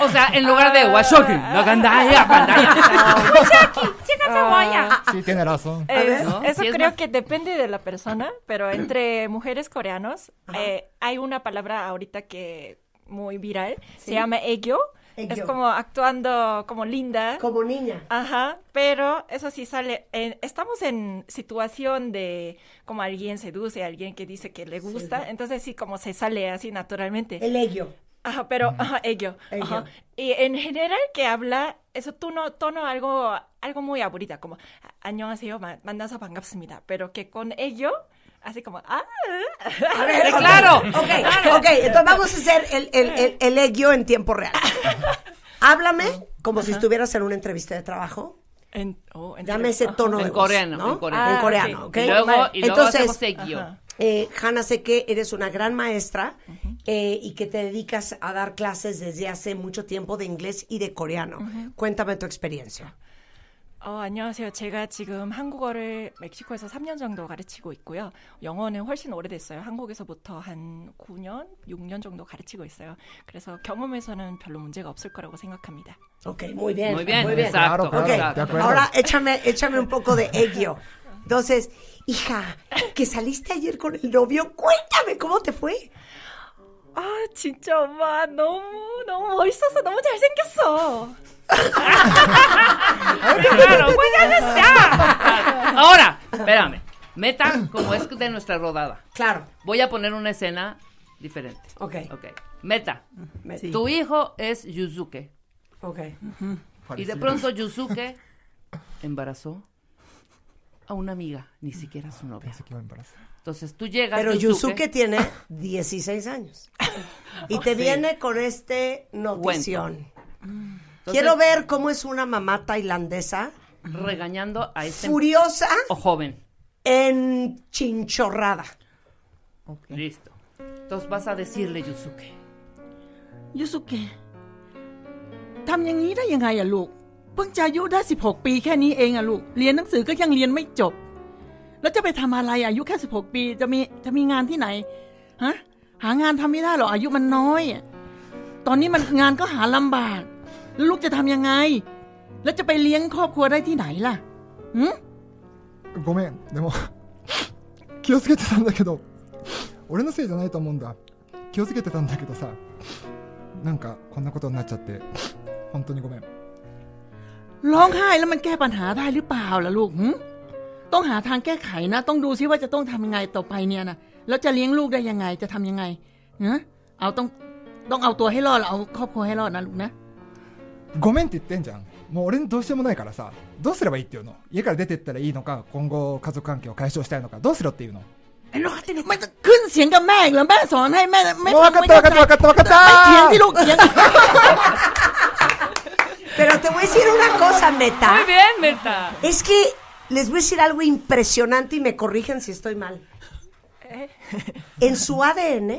O sea, en lugar de washoki, la gandaya, gandaya. *laughs* Sí, tiene razón. Es- ¿no? Eso Sí, es creo más- que depende de la persona, pero entre mujeres coreanos eh, hay una palabra ahorita que muy viral, se llama egyo Es Egyo. como actuando como linda. Como niña. Ajá, pero eso sí sale, en- estamos en situación de como alguien seduce a alguien que dice que le gusta, entonces sí como se sale así naturalmente. El ello. Ajá, pero, ajá, ello. Ello. Ajá. Y en general que habla, eso tono, tono algo, algo muy aburrida, como, 안녕하세요, 마- 만나서 반갑습니다. Pero que con ello, así como, ah, A ver, ok, claro, Ok, ok, entonces vamos a hacer el, el, el, el ello en tiempo real. *laughs* Háblame como si estuvieras en una entrevista de trabajo. en, oh, en- Dame ese ajá. tono de En voz, coreano, ¿no? en coreano. En Ah, coreano, ok. ¿ok? Y luego, y luego Entonces, hacemos. Eh, Hanna, sé que eres una gran maestra eh, y que te dedicas a dar clases desde hace mucho tiempo de inglés y de coreano. Cuéntame tu experiencia. 어, 안녕하세요. 제가 지금 한국어를 멕시코에서 3년 정도 가르치고 있고요. 영어는 훨씬 오래됐어요. 한국에서부터 한 9년, 6년 정도 가르치고 있어요. 그래서 경험에서는 별로 문제가 없을 거라고 생각합니다. Ok, muy bien. Muy bien, muy bien. exacto. Claro, Ok, claro, de acuerdo. ahora échame, échame un poco de ello. Entonces, hija, que saliste ayer con el novio, cuéntame cómo te fue. 아, 진짜 엄마 너무 너무 멋있어서 너무 잘생겼어. Claro, pues ya está. Ahora, espérame. Meta, como es de nuestra rodada. Claro, Voy a poner una escena diferente. ok, Ok. Meta, me- tu hijo es Yuzuke. ok. Y de pronto Yuzuke embarazó a una amiga, ni siquiera su novia. Pensé que iba a embarazar. Entonces tú llegas. Pero Yusuke tiene 16 años. *laughs* Y te viene con este notición. Entonces, Quiero ver cómo es una mamá tailandesa regañando a este furiosa o joven. en chinchorrada. Listo. Entonces vas a decirle Yusuke. ยูสุเกะทำอย่างนี้ได้ยังไงอะลูก เพิ่งจะอายุได้ 16 ปีแค่นี้เองอะลูก เรียนหนังสือก็ยังเรียนไม่จบ แล้วจะไปทำอะไรอะอายุแค่ 16 ปีจะมีจะมีงานที่ไหนฮะหางานทำไม่ได้หรอกอายุมันน้อยอะตอนนี้มันงานก็หาลำบาก แล้วลูกจะทำยังไง แล้วจะไปเลี้ยงครอบครัวได้ที่ไหนล่ะหืม ごめんでも気をつけてたんだけど俺のせいじゃないと思うんだ気をつけてたんだけどさなんかこんなことになっちゃって本当にごめん ร้องไห้แล้วมันแก้ปัญหาได้หรือเปล่าล่ะลูกหึต้องหาทางแก้ไขนะ ต้องดูซิว่าจะต้องทำยังไงต่อไปเนี่ยนะแล้วจะเลี้ยงลูกได้ยังไงจะทำยังไงเนะเอาต้องต้องเอาตัวให้รอดเอาครอบครัวให้รอดนะลูกนะ ごめんって言ってんじゃんもう俺にどうしようもないからさどうすればいいっていうの家から出てったらいいのか今後家族関係を解消したいのかどうしろっていうの ไม่ต้องขึ้นเสียงกับแม่อีกแล้วแม่สอนให้แม่ไม่ もう ฟั 分 ง かった ไม่ 分かった分かった分かった ไม่เถียงที่ลูกเถียง Pero te voy a decir una cosa, Meta. Muy bien, Meta. Es que les voy a decir algo impresionante y me corrigen si estoy mal. En su ADN,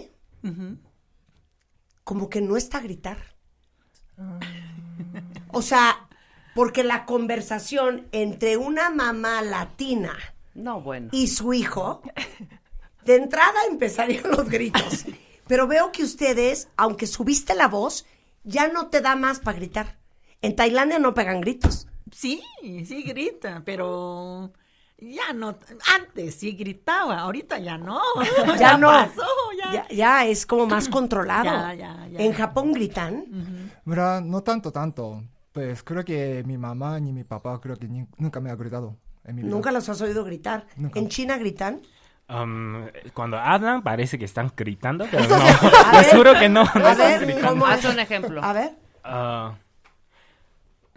como que no está a gritar. O sea, porque la conversación entre una mamá latina No, bueno. y su hijo, de entrada empezarían los gritos. *laughs* Pero veo que ustedes, aunque subiste la voz, ya no te da más para gritar. En Tailandia no pegan gritos. Sí, sí grita, pero ya no. Antes sí gritaba, ahorita ya no. *laughs* Ya no. pasó, ya. Ya, ya es como más *clears throat* controlado. Ya, ya, ya. En Japón gritan. Mira, no tanto, tanto. Pues creo que mi mamá ni mi papá creo que ni- nunca me ha gritado en mi vida. Nunca los has oído gritar. Nunca. En China gritan. Um, cuando hablan parece que están gritando, pero Eso no. sí. A Les ver, juro que no, no a están ver, gritando. ¿cómo Haz un ejemplo. A ver. 呃，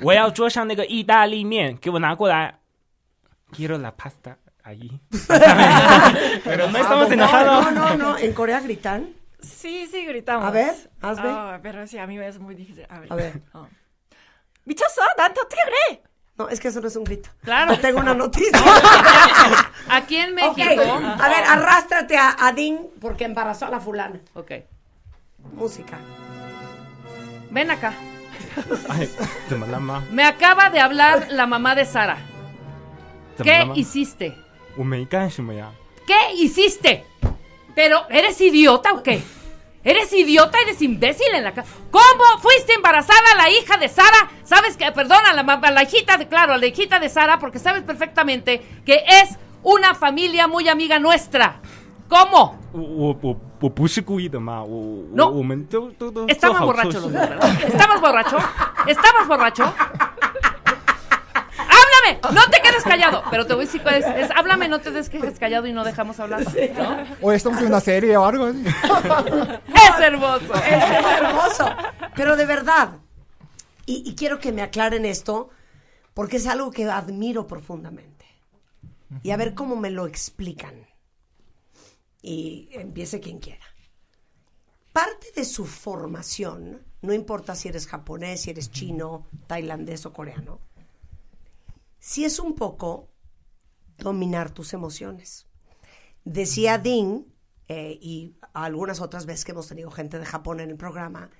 我要桌上那个意大利面，给我拿过来。Quiero la pasta ahí. *laughs* Pero no estamos No, enojados. no, no, no. En Corea gritan. Sí, sí, gritamos. A ver, hazme. Ah, pero sí, a mí me es muy difícil. A ver. A ver. 어. 미쳤어? 나한테 어떻게 No, es que eso no es un grito. Claro. tengo una noticia. *laughs* Aquí en México. Okay. A ver, arrástrate a, a porque embarazó a la fulana. Ok. Música. Ven acá. Ay, te malama. Me acaba de hablar la mamá de Sara. Te ¿Qué malama. hiciste? ¿Qué hiciste? ¿Pero eres idiota o qué? ¿Eres idiota? ¿Eres imbécil en la casa? ¿Cómo fuiste embarazada la hija de Sara? Sabes que, perdón, a la, a la hijita de, claro, la hijita de Sara, porque sabes perfectamente que es una familia muy amiga nuestra. ¿Cómo? No. Estaba borracho, los dos, ¿verdad? ¿Estabas borracho? ¿Estabas borracho? ¡Háblame! No te quedes callado. Pero te voy a decir cuál es. es háblame, no te des quedes callado y no dejamos hablar. ¿no? O estamos en una serie o algo. Es hermoso. Es, es hermoso. Pero de verdad. Y, y quiero que me aclaren esto porque es algo que admiro profundamente. Y a ver cómo me lo explican. Y empiece quien quiera. Parte de su formación, no importa si eres japonés, si eres chino, tailandés o coreano, sí es un poco dominar tus emociones. Decía Dean, eh, y algunas otras veces que hemos tenido gente de Japón en el programa,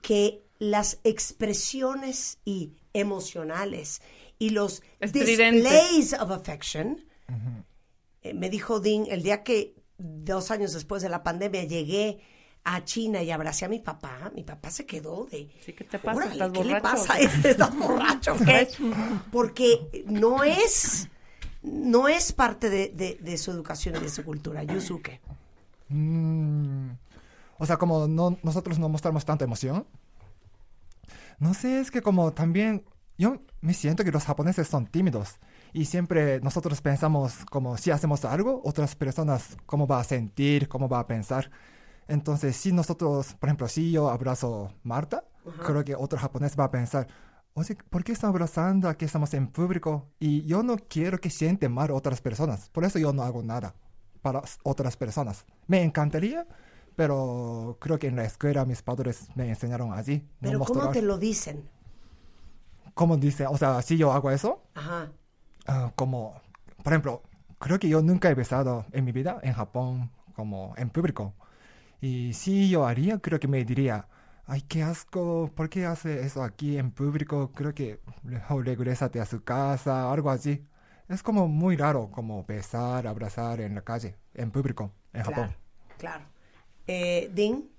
que las expresiones y emocionales y los displays of affection, eh, me dijo Dean, el día que dos años después de la pandemia llegué a China y abracé a mi papá, mi papá se quedó de... ¿Qué te pasa? "Órale, ¿Estás ¿Qué le borracho? pasa a este? ¿Estás borracho? *laughs* ¿Qué? Porque no es, no es parte de, de- de su educación y de su cultura. Yusuke. Mm, o sea, como no, nosotros no mostramos tanta emoción. No sé, es que como también yo me siento que los japoneses son tímidos y siempre nosotros pensamos como si hacemos algo, otras personas cómo va a sentir, cómo va a pensar. Entonces, si nosotros, por ejemplo, si yo abrazo a Marta, creo que otro japonés va a pensar, oye, ¿por qué están abrazando? Aquí estamos en público y yo no quiero que sienten mal otras personas. Por eso yo no hago nada para otras personas. Me encantaría, pero creo que en la escuela mis padres me enseñaron así. no Pero ¿cómo te lo dicen? ¿Cómo dice? O sea, si yo hago eso, Ajá. ah, como, por ejemplo, creo que yo nunca he besado en mi vida en Japón, como en público. Y si yo haría, creo que me diría, ay, qué asco, ¿por qué hace eso aquí en público? Creo que mejor regrésate a su casa, algo así. Es como muy raro, como besar, abrazar en la calle, en público, en Japón. Claro. Eh, Dean.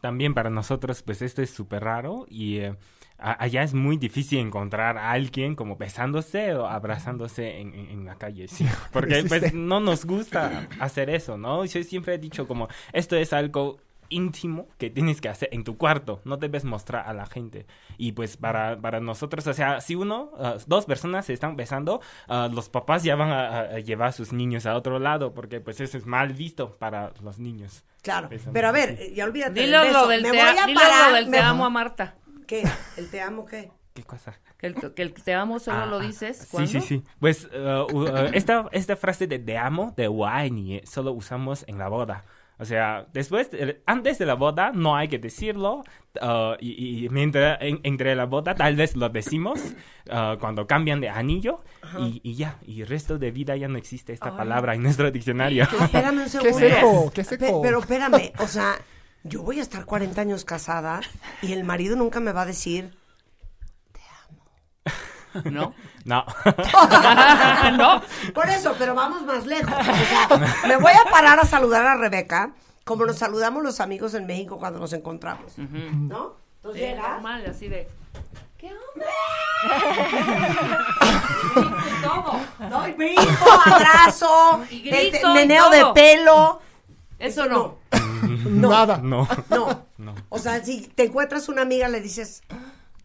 También para nosotros, pues esto es súper raro y eh, a- allá es muy difícil encontrar a alguien como besándose o abrazándose en, en- en la calle, sí. *laughs* Porque pues no nos gusta hacer eso, ¿no? Yo siempre he dicho como, esto es algo íntimo que tienes que hacer en tu cuarto, no debes mostrar a la gente. Y pues para, para nosotros, o sea, si uno, ah, dos personas se están besando, ah, los papás ya van a, a- llevar a sus niños a otro lado porque pues eso es mal visto para los niños. Claro. Pero a ver, ya olvídate Dilo del lo del me te, voy a dilo parar. lo del me- te amo a Marta. ¿Qué? ¿El te amo qué? ¿Qué cosa? Que el, que el te amo solo Ah, lo ah, dices Sí, cuando. sí, sí. Pues uh, uh, uh, esta, esta frase de te amo, de waini, eh, solo usamos en la boda. O sea, después, de- antes de la boda no hay que decirlo. uh, y, y mientras en- entre la boda tal vez lo decimos uh, cuando cambian de anillo. Y, y ya, y el resto de vida ya no existe esta palabra en nuestro diccionario. Espérame un segundo. seco, qué Pe- seco. pero espérame, o sea, yo voy a estar 40 años casada y el marido nunca me va a decir. ¿No? No. *laughs* no. Por eso, pero vamos más lejos. O sea, me voy a parar a saludar a Rebeca como nos saludamos los amigos en México cuando nos encontramos. ¿No? Entonces Sí, llega. normal, así de. *laughs* Y todo. ¿no? Abrazo, Y grito este, y meneo todo. de pelo. Eso no. Nada. No. No. No. O sea, si te encuentras una amiga, le dices,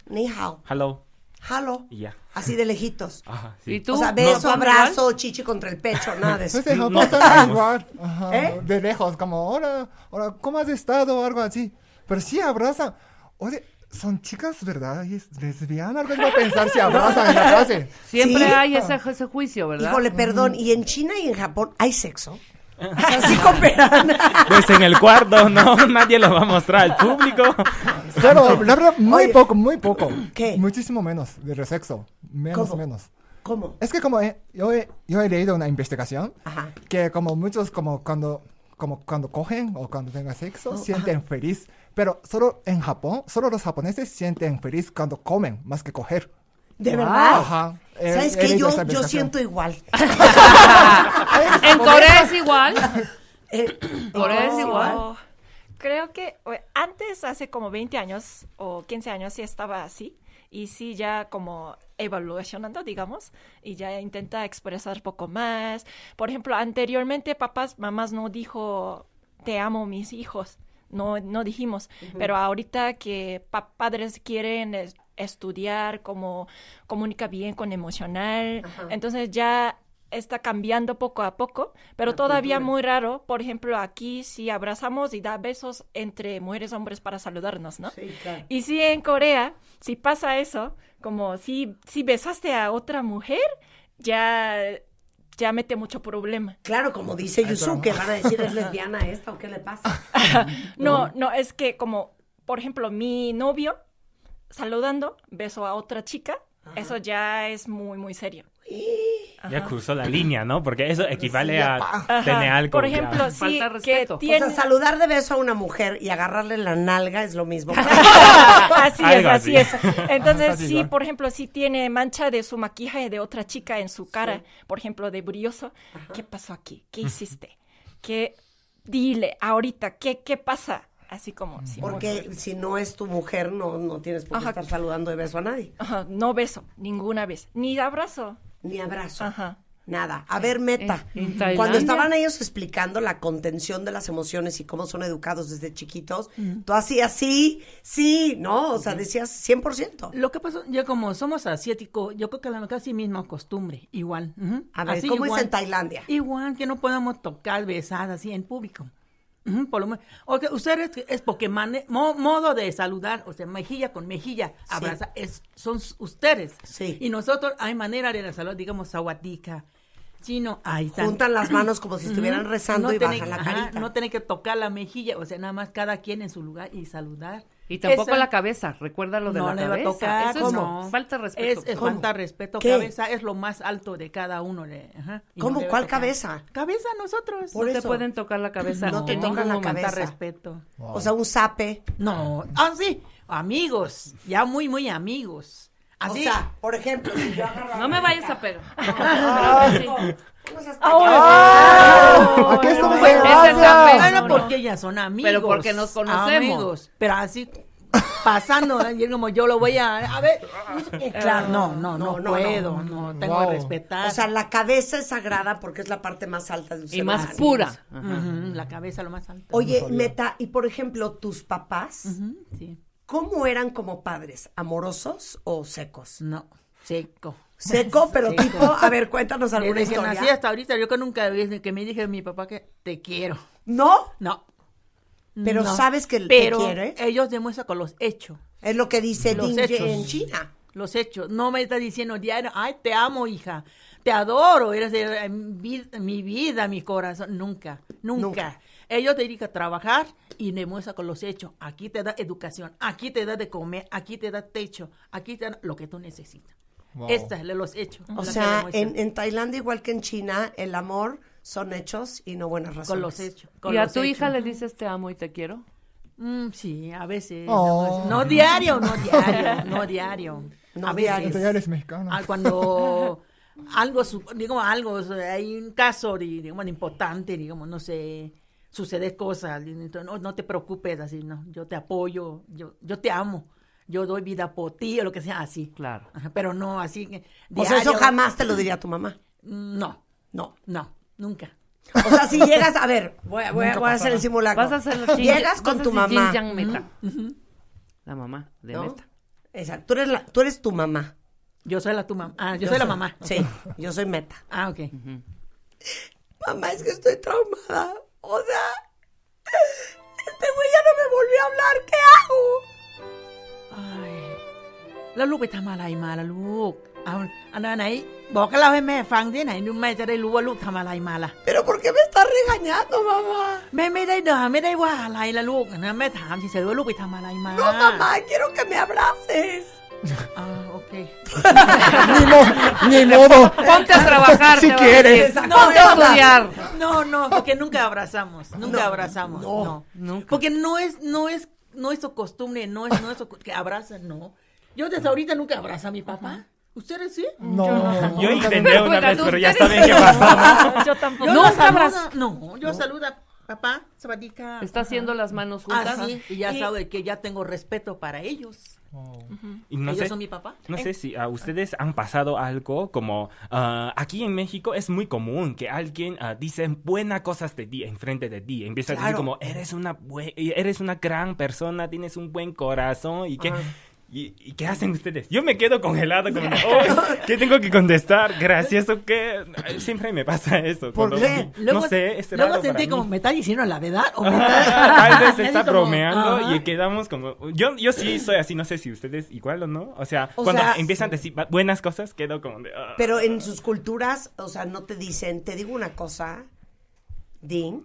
ni hao, Hello. halo, Y ya. así de lejitos. Ajá, sí. ¿Y tú? O sea, ¿No beso, abrazo, chichi contra el pecho, nada de eso. Pues No Japón también sabemos. igual. Ajá, ¿Eh? De lejos, como, hola, hola, ¿cómo has estado? O algo así. Pero sí abrazan. Oye, son chicas, ¿verdad? Y es lesbiana, algo así va a pensar si abrazan en la clase. Siempre ¿Sí? hay ese, ese juicio, ¿verdad? Híjole, perdón, ¿y en China y en Japón hay sexo? Así *laughs* cooperan. Pues en el cuarto, no, nadie lo va a mostrar al público. Pero la verdad, muy Oye. poco, muy poco. ¿Qué? Muchísimo menos de sexo. Menos, ¿Cómo? menos. ¿Cómo? Es que como he- yo, he, yo he leído una investigación Ajá. que como muchos como cuando como cuando cogen o cuando tengan sexo Oh, sienten feliz, pero solo en Japón, solo los japoneses sienten feliz cuando comen más que coger. ¿De verdad? Ajá. He- ¿Sabes qué? Yo, yo siento igual. *laughs* *laughs* En Corea es igual. *laughs* Eh, Corea es igual. Oh, creo que eh, antes, hace como 20 años o 15 años, sí estaba así. Y sí, ya como evolucionando, digamos, y ya intenta expresar poco más. Por ejemplo, anteriormente papás, mamás no dijo, te amo mis hijos. No, no dijimos. Pero ahorita que pa- padres quieren es- estudiar, como comunica bien con emocional, entonces ya está cambiando poco a poco, pero La todavía cultura. muy raro. Por ejemplo, aquí si abrazamos y da besos entre mujeres y hombres para saludarnos, ¿no? Sí, claro. Y si en Corea, si pasa eso, como si, si besaste a otra mujer, ya, ya mete mucho problema. Claro, como dice Yusuke, van a decir, ¿es *laughs* lesbiana esta o qué le pasa? *laughs* No, no, es que como, por ejemplo, mi novio saludando, beso a otra chica, eso ya es muy, muy serio. *gasps* Ya cruzó la línea, ¿no? Porque eso equivale a Ajá. tener algo. Por ya. ejemplo, sí, Falta que respeto. O tiene... sea, saludar de beso a una mujer y agarrarle la nalga es lo mismo. *laughs* así es, así así. es. Entonces, Casi sí, igual. por ejemplo, si tiene mancha de su maquillaje de otra chica en su cara, por ejemplo, de brilloso, ¿qué pasó aquí? ¿Qué hiciste? ¿Qué? Dile, ahorita, ¿qué, qué pasa? Así como, sí, Porque si no es tu mujer, no, no tienes por qué Ajá. estar saludando de beso a nadie. Ajá, no beso, ninguna vez, ni abrazo. Ni abrazo. Ajá. Nada. A ver, Meta. En- en Cuando estaban ellos explicando la contención de las emociones y cómo son educados desde chiquitos, tú hacías sí, sí, ¿no? O sea, decías 100%. Lo que pasó, ya como somos asiáticos, yo creo que la casi misma costumbre, igual. A ver, Así ¿cómo igual. es en Tailandia? Igual que no podemos tocar, besar así en público. Ujú, por lo menos. O que ustedes es porque mane- mo- modo de saludar, o sea, mejilla con mejilla, abrazar, es, son ustedes. Sí. Y nosotros hay manera de la salud, digamos, sawadika, chino, ahí están. Juntan las manos como si estuvieran rezando y tiene- bajan la ajá, carita. No tienen que tocar la mejilla, o sea, nada más cada quien en su lugar y saludar. Y tampoco Esa- la cabeza, recuerda lo de no la le va a cabeza. tocar. Eso es no. falta respeto. Es, es ¿Cómo? falta respeto. ¿Qué? Cabeza es lo más alto de cada uno. De, ajá, y no ¿Cómo? ¿Cuál tocar. cabeza? Cabeza nosotros. Por no te eso. pueden tocar la cabeza. No te tocan la cabeza. respeto. O sea, un zape. No. Ah, sí. Amigos. Ya muy, muy amigos. Así. O sea, por ejemplo, si yo agarro No me vayas a pegar. *laughs* ¿Cómo seas ¡Ah! Aquí estamos Ese en es Asia. zape. Bueno, no, porque ya son amigos. Pero porque nos conocemos. Amigos. Pero así. Pasando, ¿no? y como yo lo voy a. A ver. eh, Claro, no, no, no, No, no, puedo. No, tengo Wow. que respetar. O sea, la cabeza es sagrada porque es la parte más alta de un Y más humano. pura. La cabeza lo más alto. Oye. Meta, y por ejemplo, tus papás, sí. ¿Cómo eran como padres? ¿Amorosos o secos? No, seco. Seco, *laughs* pero Seco. tipo, a ver, cuéntanos alguna Desde que historia. nací hasta ahorita, yo que nunca desde que me dije a mi papá que te quiero. ¿No? No. Pero No. sabes que te Pero quiere. ellos demuestran con los hechos. Es lo que dice Los hechos. en China. Los hechos. No me está diciendo diario, ay, te amo, hija. Te adoro. Eres eh, mi, mi vida, mi corazón. Nunca, nunca. Nunca. Ellos te dedican a trabajar y demuestran con los hechos. Aquí te da educación, aquí te da de comer, aquí te da techo, aquí te da lo que tú necesitas. Wow. Esta es de los hechos. O sea, en, en Tailandia, igual que en China, el amor son hechos y no buenas razones. con los hechos. con ¿Y a tu hechos. hija le dices te amo y te quiero? Mm, sí, a veces. Oh. No diario, no diario, no diario. No a diario. veces. Ya eres mexicano. Ah, cuando algo, su- digamos, algo, hay un caso, digamos, importante, digamos, no sé, sucede cosas, entonces, no, no te preocupes, así, no, yo te apoyo, yo, yo te amo, yo doy vida por ti, o lo que sea, así. Claro. Pero no así que O sea, eso jamás te lo diría tu mamá. No, No. no, nunca. O sea, si llegas, a ver, voy, a- voy a- Nunca voy a hacer el simulacro. Vas a hacer los Llegas con tu mamá. Meta. La mamá de ¿no? Meta. Exacto. Tú eres, la- tú eres tu mamá. Yo soy la tu mamá. Ah, yo, soy la mamá. Sí, yo soy Meta. Ah, ok. Mamá, es que estoy traumada. O sea, este güey ya no me volvió a hablar. ¿Qué hago? แล้วลูกไปทำอะไรมาล่ะลูก เอาอันไหน บอกกับเราให้แม่ฟังที่ไหนนู่นแม่จะได้รู้ว่าลูกทำอะไรมาล่ะ Pero ¿por qué me estás regañando, mamá? แม่ไม่ได้ด่าไม่ได้ว่าอะไรละลูกนะแม่ถามเฉยๆว่าลูกไปทำอะไรมา No, mamá, quiero que me abraces. Ah, ok. ni, mo, ni modo. Ponte a trabajar. si quieres. Ponte no, a estudiar. No, no, porque nunca abrazamos. Nunca no, abrazamos. No, no. Nunca. Porque no es, no es, no es su costumbre, no es, no es que abrazan, no. Yo desde ahorita nunca abrazo a mi papá. ¿Ustedes sí? No. Yo, no. intenté una vez, pero ya saben qué pasa. Yo tampoco. No, saluda, no, yo saluda papá, sabadica. Está haciendo las manos ah, juntas. Ah, sí, y ya y... sabe que ya tengo respeto para ellos. Y no ¿Ellos sé, son mi papá? No sé si a ustedes han pasado algo como ah, aquí en México es muy común que alguien ah, dice buenas cosas de ti enfrente de ti. Empieza a decir como eres una eres una gran persona, tienes un buen corazón y que ¿Y, y qué hacen ustedes? Yo me quedo congelado como, "Oh, ¿qué tengo que contestar? Gracias o qué? Siempre me pasa eso. ¿Por cuando- qué? Luego, no sé, es luego raro sentí como. ¿me está diciendo la verdad? O me *laughs* Tal vez *laughs* está como, bromeando y quedamos como... Yo, yo sí soy así, no sé si ustedes igual o no. O sea, O cuando sea- empiezan a decir buenas cosas, quedo como de... "Ah". Pero en sus culturas, o sea, no te dicen, te digo una cosa, Dean,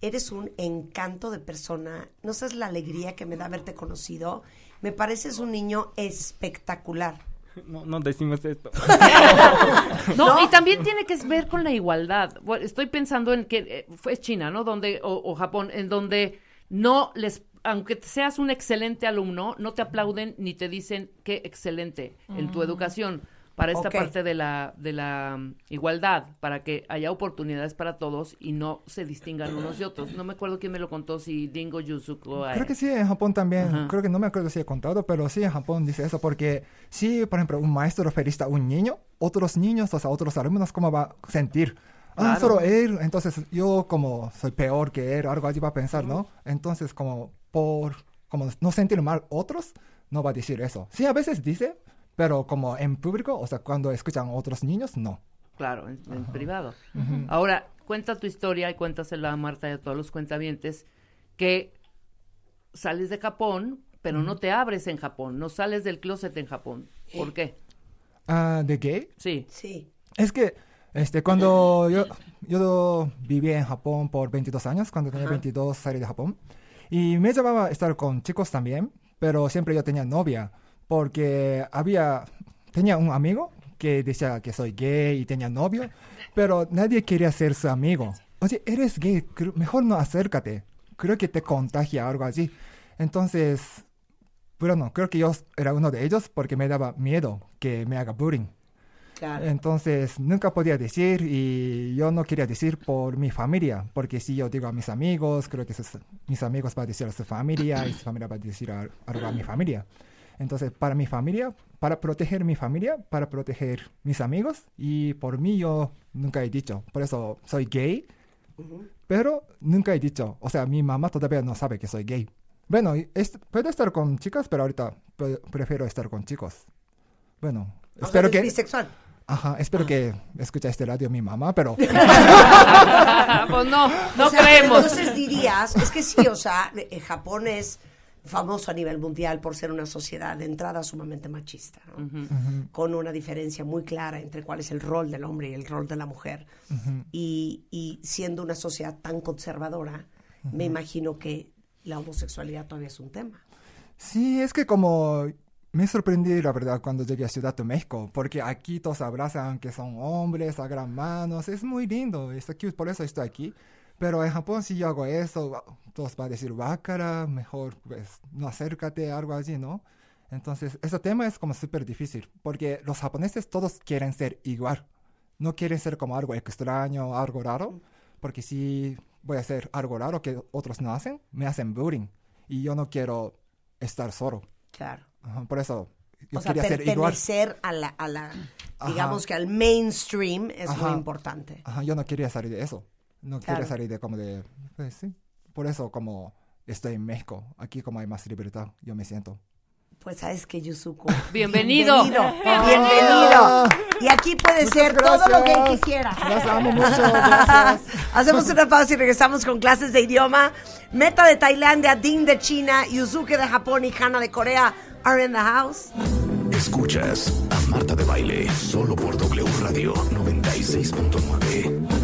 eres un encanto de persona. No sabes la alegría que me da haberte conocido. Me pareces un niño espectacular. *laughs* No, no decimos esto. *laughs* No, y también tiene que ver con la igualdad. Estoy pensando en que eh, fue China, ¿no? Donde, o, o Japón, en donde no les, aunque seas un excelente alumno, no te aplauden ni te dicen qué excelente en tu Mm. educación. Para esta Ok. parte de la, de la mm, igualdad, para que haya oportunidades para todos y no se distingan unos de otros. No me acuerdo quién me lo contó, si Dingo Yusuko. Creo que sí, en Japón también. Ajá. Creo que no me acuerdo si he contado, pero sí, en Japón dice eso. Porque si, por ejemplo, un maestro felicita a un niño, otros niños, o sea, otros alumnos, ¿cómo va a sentir? Ah, Claro. solo él, entonces yo como soy peor que él, algo así va a pensar, ¿no? Entonces, como por como no sentir mal otros, no va a decir eso. Sí, a veces dice, pero como en público, o sea, cuando escuchan otros niños, no. Claro, en, en privado. Ahora, cuenta tu historia y cuéntasela a Marta y a todos los cuentavientes que sales de Japón, pero no te abres en Japón, no sales del closet en Japón. ¿Por qué? Ah, ¿De gay? Sí. Sí. Es que este, cuando yo, yo viví en Japón por 22 años, cuando tenía Ajá. 22 salí de Japón, y me llevaba a estar con chicos también, pero siempre yo tenía novia, porque había, tenía un amigo que decía que soy gay y tenía novio, pero nadie quería ser su amigo. Oye, eres gay, mejor no acércate, creo que te contagia algo así. Entonces, bueno, creo que yo era uno de ellos porque me daba miedo que me haga bullying. Claro. Entonces nunca podía decir y yo no quería decir por mi familia, porque si yo digo a mis amigos, creo que sus- mis amigos van a decir a su familia y su familia va a decir a- algo a mi familia. Entonces para mi familia, para proteger mi familia, para proteger mis amigos y por mí yo nunca he dicho, por eso soy gay, pero nunca he dicho, o sea, mi mamá todavía no sabe que soy gay. Bueno, es- puedo estar con chicas, pero ahorita pre- prefiero estar con chicos. Bueno, O sea, espero que... bisexual. Ajá, espero que escuche este radio mi mamá, pero... *laughs* pues no, no O sea, creemos. Entonces dirías, es que sí, o sea, eh, Japón es famoso a nivel mundial por ser una sociedad de entrada sumamente machista, ¿no? Ujú. con una diferencia muy clara entre cuál es el rol del hombre y el rol de la mujer. Ujú. Y, y siendo una sociedad tan conservadora, me imagino que la homosexualidad todavía es un tema. Sí, es que como me sorprendí, la verdad, cuando llegué a Ciudad de México, porque aquí todos abrazan que son hombres, agarran manos, es muy lindo, es cute, por eso estoy aquí. Pero en Japón si yo hago eso, todos van a decir, bácara, mejor pues no acércate, algo así, ¿no? Entonces, ese tema es como súper difícil, porque los japoneses todos quieren ser igual, no quieren ser como algo extraño, algo raro, porque si voy a hacer algo raro que otros no hacen, me hacen bullying, y yo no quiero estar solo. Claro. Ajá, por eso yo o sea, quería ser igual. pertenecer a la, a la digamos que al mainstream es Ajá. muy importante. Ajá, yo no quería salir de eso. No Claro. salir de como de... Pues sí. Por eso como estoy en México. Aquí como hay más libertad, yo me siento. Pues sabes que Yusuko. *laughs* Bienvenido. Bienvenido. Ah. Bienvenido. Y aquí puede Muchas ser todo lo que gracias. quisiera. Las amo mucho, gracias. *laughs* Hacemos una pausa y regresamos con clases de idioma. Meta de Tailandia, Ding de China, Yusuke de Japón y Hana de Corea are in the house. Escuchas a Marta de Baile, solo por W Radio 96.9.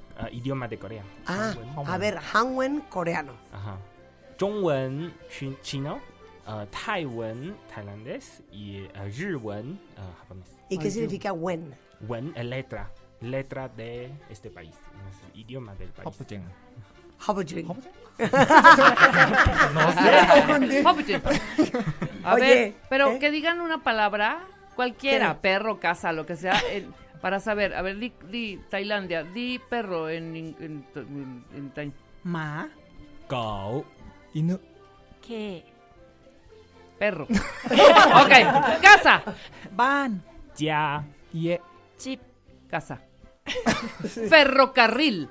呃，idioma de Corea。 Ah, a ver, Hanwen coreano. 啊哈，中文 chi- chino，呃，泰文 tailandés y 呃日文呃 japonés。 ¿Y qué significa wen? 文 es letra letra de este país es el idioma del país Hobojin. *laughs* no sé Hobbiton. A Oye, ver, pero ¿eh? que digan una palabra, cualquiera, ¿Qué? perro, casa, lo que sea, en- para saber, a ver, di, di Tailandia, di perro en, en, en, en tai. Ma. Kao. Inu. ¿Qué? Perro. *laughs* ok, casa. Van. Ya. Ye. Chip. Casa. sí. *laughs* Ferrocarril.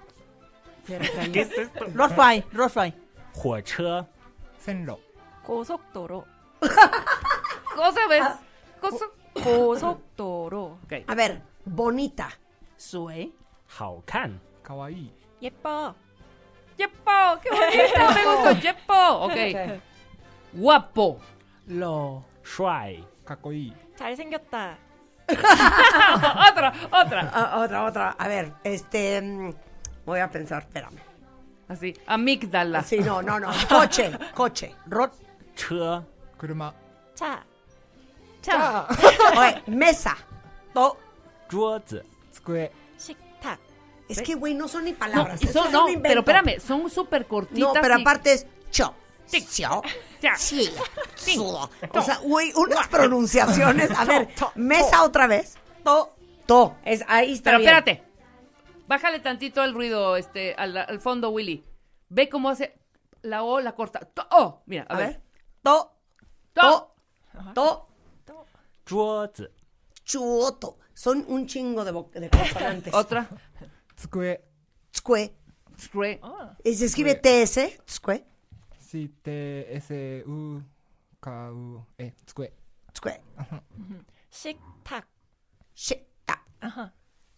Ferrocarril. ¿Qué es esto? Rosfai, Rosfai. Huacha. Senro. Kosokdoro. ¿Cosa ves? Kosokdoro. A ver, bonita. Sue. Haokan. Kawaii. Yepo. Yepo. Qué bonita. Me gustó. Oh. Yepo. Ok. Guapo. Lo. Shuai. Kakoi. *laughs* Otra, otra. Ah, otra, otra. A ver, este. Mm, voy a pensar, espérame. Así, amígdala. Sí, no, no, no. Coche, coche. Rot. Che. Cha. Cha. Mesa. To. 桌子 Tsukue. 식탁, Es que, güey, no son ni No, palabras. y eso son- es no, un invento. pero espérame, son súper cortitas. No, pero y- aparte es cho. Tic. Xio, Ya. xi, suo. O sea, güey, unas pronunciaciones. *laughs* A ver, mesa otra vez. To. To. Es, ahí está Pero bien. espérate. Bájale tantito el ruido este, al, al fondo, Willy. Ve cómo hace la O, la corta. To- oh, mira, a, A ver. ver. To. To. To. 桌子 Chuoto. Son un chingo de, de. *laughs* Otra. Tscue. Tscue. Tscue. Ah. Y se escribe TS. Sí, T, S, U, K, U, E, Shik-tak. Shik-tak. Ajá.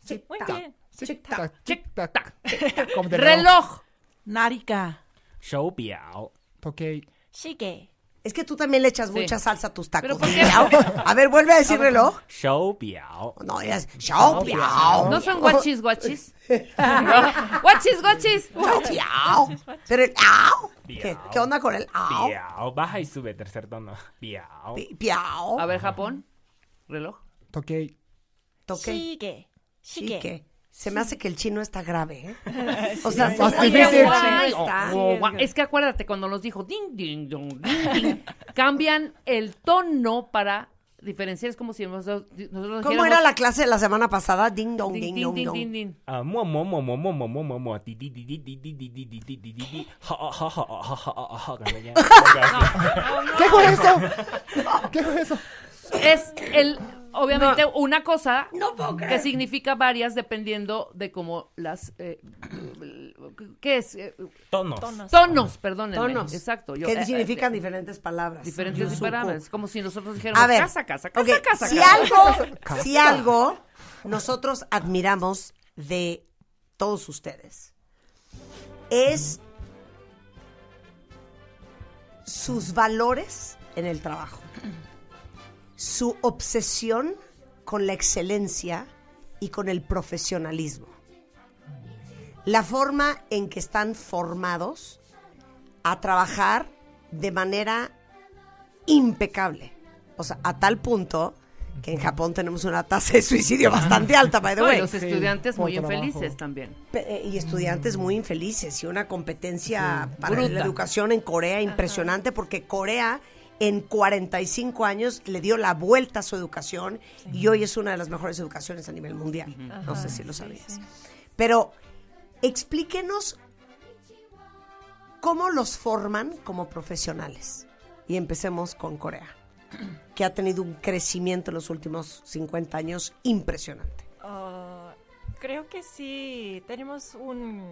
Shik-tak. Shik-tak. Shik-tak. *laughs* Reloj. Narika. Shou biao. Toque. Shige. Es que tú también le echas mucha salsa a tus tacos. *laughs* A ver, vuelve a decir reloj. Show piao. No, es show piao. No son guachis guachis. *laughs* Guachis guachis. *laughs* Show. Pero el ao. ¿Qué, onda con el ao? Piao. Baja y sube tercer tono. Piao. Piao. A ver, Japón. Reloj. Toquei. Toquei. Sigue. Sigue. Se me hace que el chino está grave. ¿eh? O sea, se me hace que el chino está. Es que acuérdate cuando nos dijo ding, ding, cambian el tono para diferenciar. Es como si nosotros. nosotros ¿Cómo era la clase de la semana pasada? Ding, dong, ding, ding, ding, ding, ¿Qué fue eso? ¿Qué fue eso? Es el, obviamente, una cosa No que significa varias dependiendo de cómo las... eh, ¿Qué es? Eh, Tonos. tonos, tonos, perdónenme. Tonos. Exacto. yo- que eh, significan eh, diferentes palabras. diferentes palabras. Como si nosotros dijéramos A ver, casa, casa, casa, casa, si casa. algo, *laughs* si algo nosotros admiramos de todos ustedes es sus valores en el trabajo, su obsesión con la excelencia y con el profesionalismo, la forma en que están formados a trabajar de manera impecable. O sea, a tal punto que en Japón tenemos una tasa de suicidio bastante alta, by the No, y way. los estudiantes muy trabajo. infelices también. Pe- eh, Y estudiantes muy infelices y una competencia para Bruta. la educación en Corea impresionante porque Corea en 45 años le dio la vuelta a su educación y hoy es una de las mejores educaciones a nivel mundial. No sé si lo sabías. Pero explíquenos cómo los forman como profesionales. Y empecemos con Corea. *clears throat* que ha tenido un crecimiento en los últimos 50 años impresionante? Ah, creo que sí tenemos un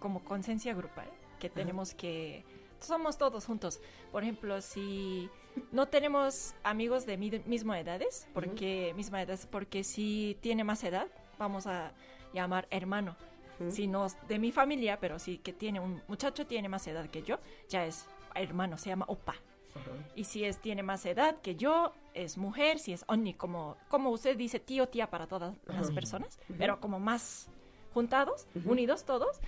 como conciencia grupal que tenemos que somos todos juntos. Por ejemplo, si no tenemos amigos de mi, misma edades, porque misma edad, porque si tiene más edad, vamos a llamar hermano. Ujú. Si no de mi familia, pero si que tiene un muchacho tiene más edad que yo, ya es hermano, se llama opa. Y si es tiene más edad que yo, es mujer, si es onni, como, como usted dice tío, tía para todas las personas, pero como más juntados, unidos todos,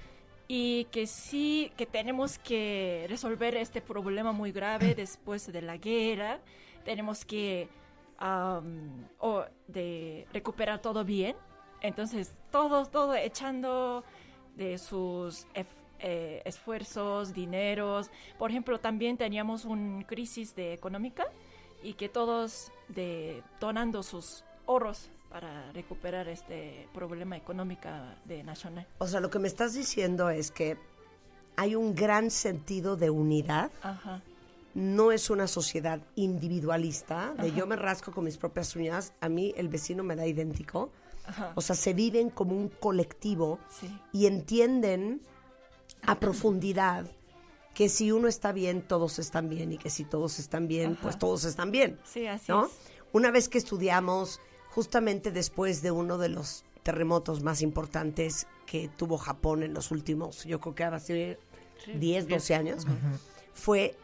y que sí, que tenemos que resolver este problema muy grave después de la guerra, tenemos que am, o de recuperar todo bien, entonces todos, todo echando de sus eh, esfuerzos, dineros. Por ejemplo, también teníamos una crisis de económica y que todos de donando sus ahorros para recuperar este problema económico de nacional. O sea, lo que me estás diciendo es que hay un gran sentido de unidad. Ajá. No es una sociedad individualista, de Ajá. yo me rasco con mis propias uñas, a mí el vecino me da idéntico. Ajá. O sea, se viven como un colectivo Sí. y entienden a profundidad que si uno está bien, todos están bien y que si todos están bien, pues todos están bien. Sí, así ¿no? es. Una vez que estudiamos, justamente después de uno de los terremotos más importantes que tuvo Japón en los últimos, yo creo que ahora sí, Sí. 10, 12 años, fue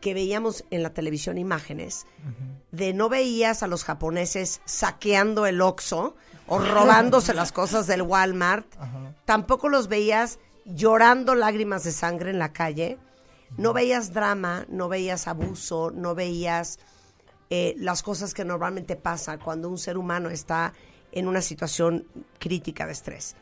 que veíamos en la televisión imágenes de no veías a los japoneses saqueando el Oxxo o robándose las cosas del Walmart, tampoco los veías llorando lágrimas de sangre en la calle, no veías drama, no veías abuso, no veías eh, las cosas que normalmente pasa cuando un ser humano está en una situación crítica de estrés.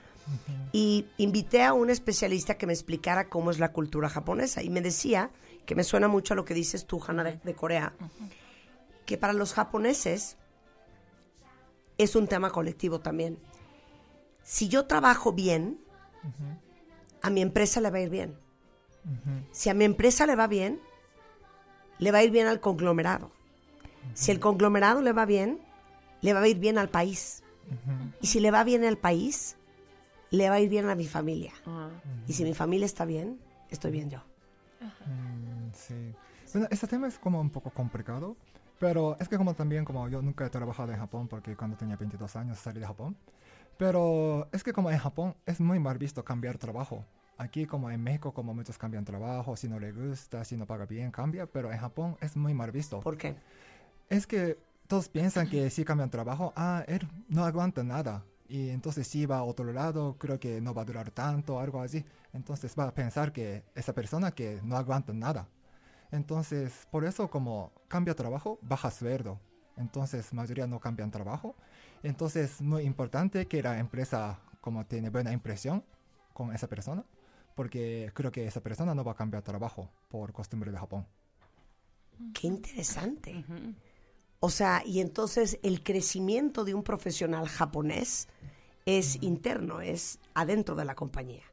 Y invité a un especialista que me explicara cómo es la cultura japonesa y me decía, que me suena mucho a lo que dices tú, Hanna, de, de Corea, que para los japoneses es un tema colectivo también. Si yo trabajo bien, a mi empresa le va a ir bien. Si a mi empresa le va bien, le va a ir bien al conglomerado. Si el conglomerado le va bien, le va a ir bien al país. Y si le va bien al país, le va a ir bien a mi familia. Y si mi familia está bien, estoy bien yo. Mm, sí. Bueno, este tema es como un poco complicado, pero es que como también como yo nunca he trabajado en Japón porque cuando tenía 22 años salí de Japón, pero es que como en Japón es muy mal visto cambiar trabajo. Aquí como en México como muchos cambian trabajo, si no le gusta, si no paga bien, cambia, pero en Japón es muy mal visto. ¿Por qué? Es que todos piensan que si cambian trabajo, ah, él no aguanta nada. Y entonces si va a otro lado, creo que no va a durar tanto, algo así. Entonces va a pensar que esa persona que no aguanta nada. Entonces, por eso como cambia trabajo, baja sueldo. Entonces, mayoría no cambian trabajo. Entonces, muy importante que la empresa como tiene buena impresión con esa persona, porque creo que esa persona no va a cambiar trabajo por costumbre de Japón. Qué interesante. O sea, y entonces el crecimiento de un profesional japonés es interno, es adentro de la compañía.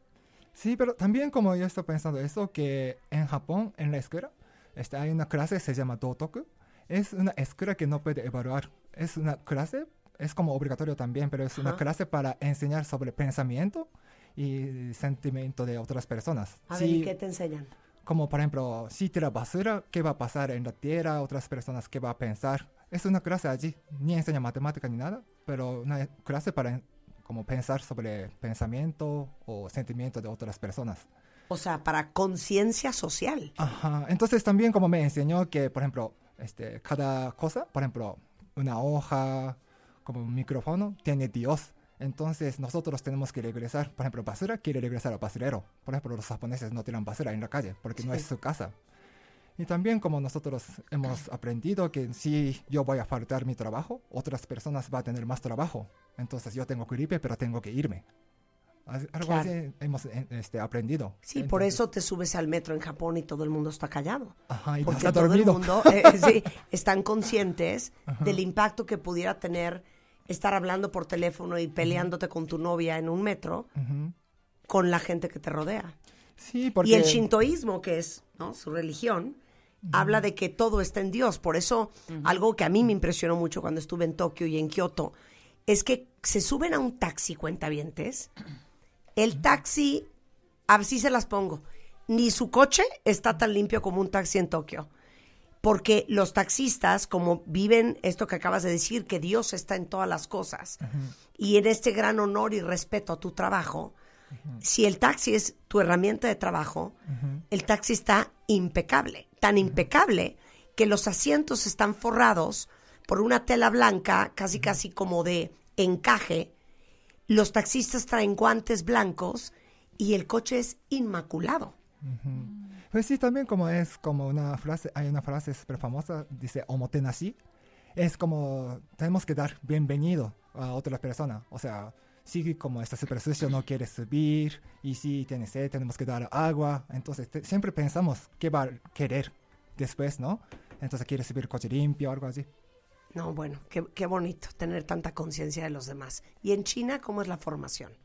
Sí, pero también como yo estoy pensando eso, que en Japón, en la escuela, este, hay una clase se llama Dotoku. Es una escuela que no puede evaluar. Es una clase, es como obligatorio también, pero es una clase para enseñar sobre pensamiento y sentimiento de otras personas. A ver, Sí, ¿y qué te enseñan? como por ejemplo, si tira basura, ¿qué va a pasar en la tierra? Otras personas, ¿qué va a pensar? Es una clase allí, ni enseña matemática ni nada, pero una clase para como pensar sobre pensamiento o sentimiento de otras personas. O sea, para conciencia social. Ajá. Entonces también como me enseñó que, por ejemplo, este, cada cosa, por ejemplo, una hoja, como un micrófono, tiene Dios. Entonces nosotros tenemos que regresar, por ejemplo, basura quiere regresar al basurero. Por ejemplo, los japoneses no tiran basura en la calle porque no Sí. es su casa. Y también como nosotros hemos aprendido que si yo voy a faltar mi trabajo, otras personas van a tener más trabajo. Entonces yo tengo gripe, pero tengo que irme. Algo Claro. así hemos eh, este, aprendido. Sí, por eso te subes al metro en Japón y todo el mundo está callado. Ajá, y Porque está todo dormido. el mundo eh, *laughs* sí, están conscientes Ajá. del impacto que pudiera tener estar hablando por teléfono y peleándote con tu novia en un metro con la gente que te rodea. Sí, porque... Y el shintoísmo, que es ¿no? su religión, habla de que todo está en Dios. Por eso, algo que a mí me impresionó mucho cuando estuve en Tokio y en Kioto, es que se suben a un taxi, cuentavientes. El taxi, así se las pongo, ni su coche está tan limpio como un taxi en Tokio. Porque los taxistas, como viven esto que acabas de decir, que Dios está en todas las cosas, y en este gran honor y respeto a tu trabajo, si el taxi es tu herramienta de trabajo, el taxi está impecable, tan impecable que los asientos están forrados por una tela blanca, casi casi como de encaje. Los taxistas traen guantes blancos y el coche es inmaculado. Pues sí, también como es como una frase, hay una frase súper famosa, dice omotenashi. Es como tenemos que dar bienvenido a otra persona. O sea, si como está súper sucio no quiere subir y si tiene sed tenemos que dar agua. Entonces te- siempre pensamos qué va a querer después, ¿no? Entonces quiere subir coche limpio o algo así. No, bueno, qué, qué bonito tener tanta conciencia de los demás. ¿Y en China cómo es la formación?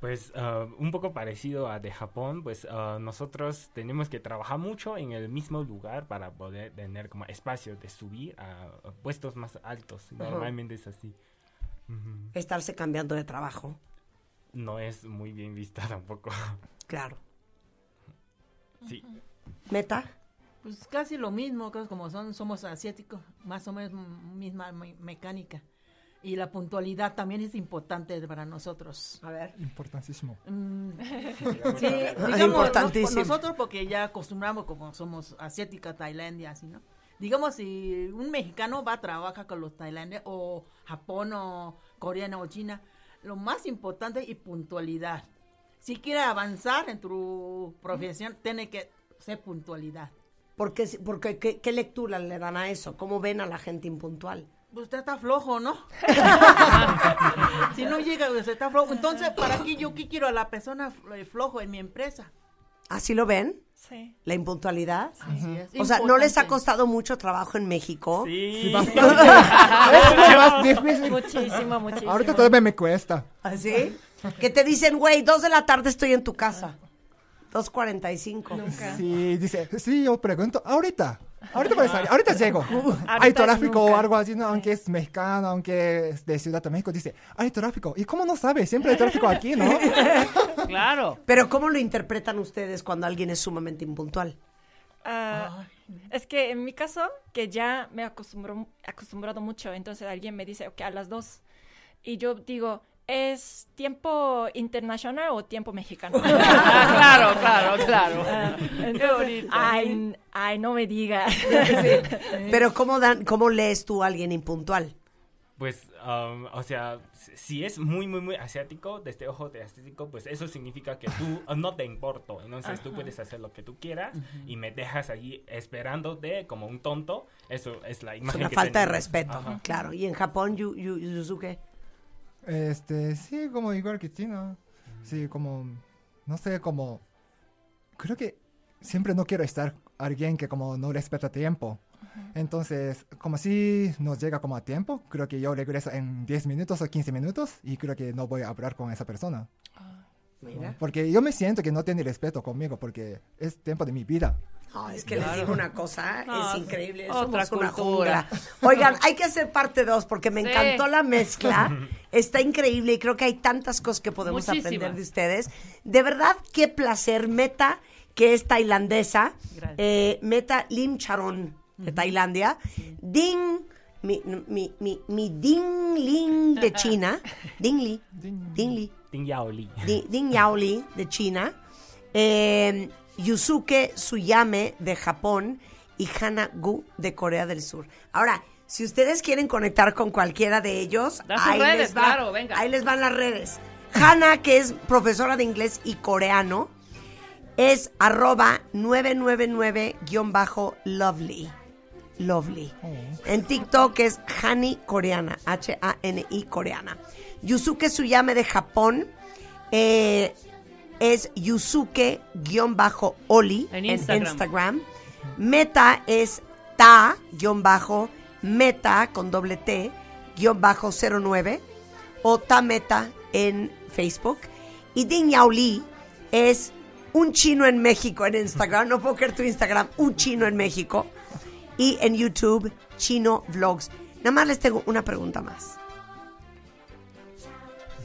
Pues ah, un poco parecido a de Japón, pues ah, nosotros tenemos que trabajar mucho en el mismo lugar para poder tener como espacio de subir a, a puestos más altos. Normalmente es así. Estarse cambiando de trabajo. No es muy bien vista *laughs* tampoco. Claro. Sí. ¿Meta? Pues casi lo mismo, como son, somos asiáticos, más o menos misma me- mecánica. Y la puntualidad también es importante para nosotros. A ver. Importantísimo. Mm, *laughs* Ah, sí, digamos, importantísimo. no- nosotros porque ya acostumbramos como somos asiática, Tailandia, así, ¿no? Digamos, si un mexicano va a trabajar con los tailandeses o Japón o coreano o China, lo más importante es puntualidad. Si quiere avanzar en tu profesión, tiene que ser puntualidad. Porque, porque ¿qué, qué lectura le dan a eso? ¿Cómo ven a la gente impuntual? Pues usted está flojo, ¿no? *laughs* si no llega, usted está flojo. Entonces, ¿para qué yo qué quiero a la persona eh, flojo en mi empresa? ¿Así lo ven? Sí. ¿La impuntualidad? Así es. O sea, ¿no les ha costado mucho trabajo en México? Sí. Más *laughs* difícil. Muchísimo, muchísimo. Ahorita todavía me cuesta. ¿Así? Que te dicen, güey, dos de la tarde estoy en tu casa. 2.45. Sí, dice, sí, yo pregunto, ahorita, ahorita voy a salir, ahorita llego. *laughs* hay tráfico nunca. o algo así, ¿no? aunque es mexicano, aunque es de Ciudad de México, dice, hay tráfico. ¿Y cómo no sabe? Siempre hay tráfico aquí, ¿no? *laughs* Claro. Pero ¿cómo lo interpretan ustedes cuando alguien es sumamente impuntual? Ah, es que en mi caso, que ya me acostumbro, acostumbrado mucho, entonces alguien me dice, ok, a las dos. Y yo digo, ¿es tiempo internacional o tiempo mexicano? Ah, *laughs* claro, claro, claro. Ah, entonces, ay, ay, no me diga. *laughs* Pero ¿cómo, dan, ¿cómo lees tú a alguien impuntual? Pues, um, o sea, si- es muy, muy, muy asiático, desde ojo de asiático, pues eso significa que tú uh, no te importo. Entonces tú puedes hacer lo que tú quieras y me dejas allí esperándote como un tonto. Eso es la Es imagen una que falta de respeto, Ajá. claro. ¿Y en Japón, Yu- Yu- Yuzuke? Este, sí, como igual que China. Sí, como, no sé, como, creo que siempre no quiero estar alguien que como no respeta tiempo. Entonces, como si nos llega como a tiempo, creo que yo regreso en 10 minutos o 15 minutos y creo que no voy a hablar con esa persona. Mira. Porque yo me siento que no tiene respeto conmigo porque es tiempo de mi vida. No, es que les digo una cosa, No, es increíble. otra Somos una jungla. Oigan, hay que hacer parte 2 porque me Sí. encantó la mezcla. *laughs* Está increíble y creo que hay tantas cosas que podemos Muchísimas. aprender de ustedes. De verdad, qué placer. Meta, que es tailandesa. Eh, Meta Lim Charon, de Tailandia. Ding, mi, mi, mi, mi Ding Ling de China. *laughs* Ding Li. Ding Li. Ding Yao Li. Di- Ding Yao Li de China, eh, Yusuke Tsuyame de Japón y Hana Gu de Corea del Sur. Ahora, si ustedes quieren conectar con cualquiera de ellos, ahí, redes, les va, claro, venga. ahí les van las redes. Hana, que es profesora de inglés y coreano, es arroba 999-lovely. Lovely. En TikTok es Hani Coreana, H-A-N-I Coreana. Yusuke Tsuyame de Japón eh, es Yusuke-Oli En en Instagram. Instagram. Meta es Ta-Meta con doble T, guion bajo 09 o Tameta en Facebook. Y Ding Yao Li es Un Chino en México en Instagram. No puedo creer tu Instagram. Un Chino en México. Y en YouTube, Chino Vlogs. Nada más les tengo una pregunta más.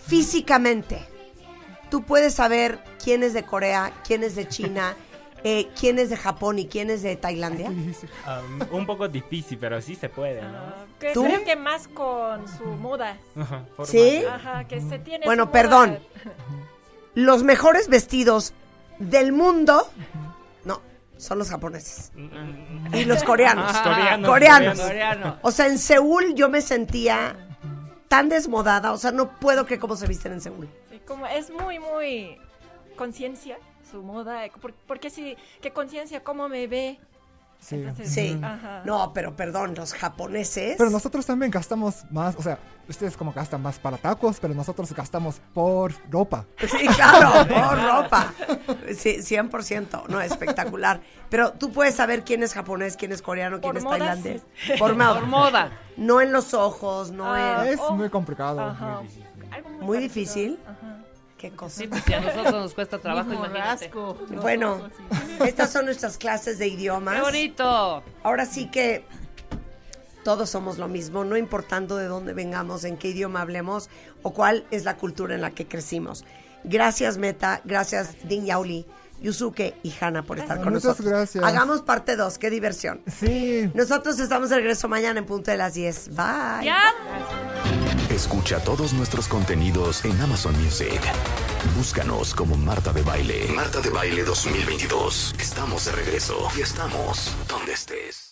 Físicamente, tú puedes saber quién es de Corea, quién es de China, *laughs* eh, quién es de Japón y quién es de Tailandia. Um, un poco difícil, pero sí se puede, ¿no? Que ¿Tú? creo que más con su moda. ¿Sí? Ajá, que se tiene Bueno, su moda. perdón. *laughs* Los mejores vestidos del mundo, son los japoneses. *laughs* Y los coreanos. Ah, coreanos, coreanos. Coreano. O sea, en Seúl yo me sentía tan desmodada. O sea, no puedo creer cómo se visten en Seúl. Como es muy, muy conciencia su moda. eh, por- Porque si, que conciencia, cómo me ve. Sí. Entonces, Sí. Ajá. No, pero perdón, los japoneses. Pero nosotros también gastamos más, o sea, ustedes como gastan más para tacos, pero nosotros gastamos por ropa. Sí, claro, *laughs* por ropa. Sí, 100%. No, espectacular. Pero tú puedes saber quién es japonés, quién es coreano, quién Por es moda, tailandés. sí. Por moda. Por moda. No en los ojos, no Ah, en... Es oh. muy complicado. Ajá. muy difícil. Muy difícil. Ajá. Qué cosa. Sí, si a nosotros nos cuesta *laughs* trabajo, los Bueno, estas son nuestras clases de idiomas. ¡Qué bonito! Ahora sí que todos somos lo mismo, no importando de dónde vengamos, en qué idioma hablemos o cuál es la cultura en la que crecimos. Gracias Meta, gracias Din Yauli, Yusuke y Hanna por estar con Muchas nosotros. gracias. Hagamos parte 2, qué diversión. Sí. Nosotros estamos de regreso mañana en punto de las 10. Bye. ¡Ya! Escucha todos nuestros contenidos en Amazon Music. Búscanos como Marta de Baile. Marta de Baile 2022. Estamos de regreso y estamos donde estés.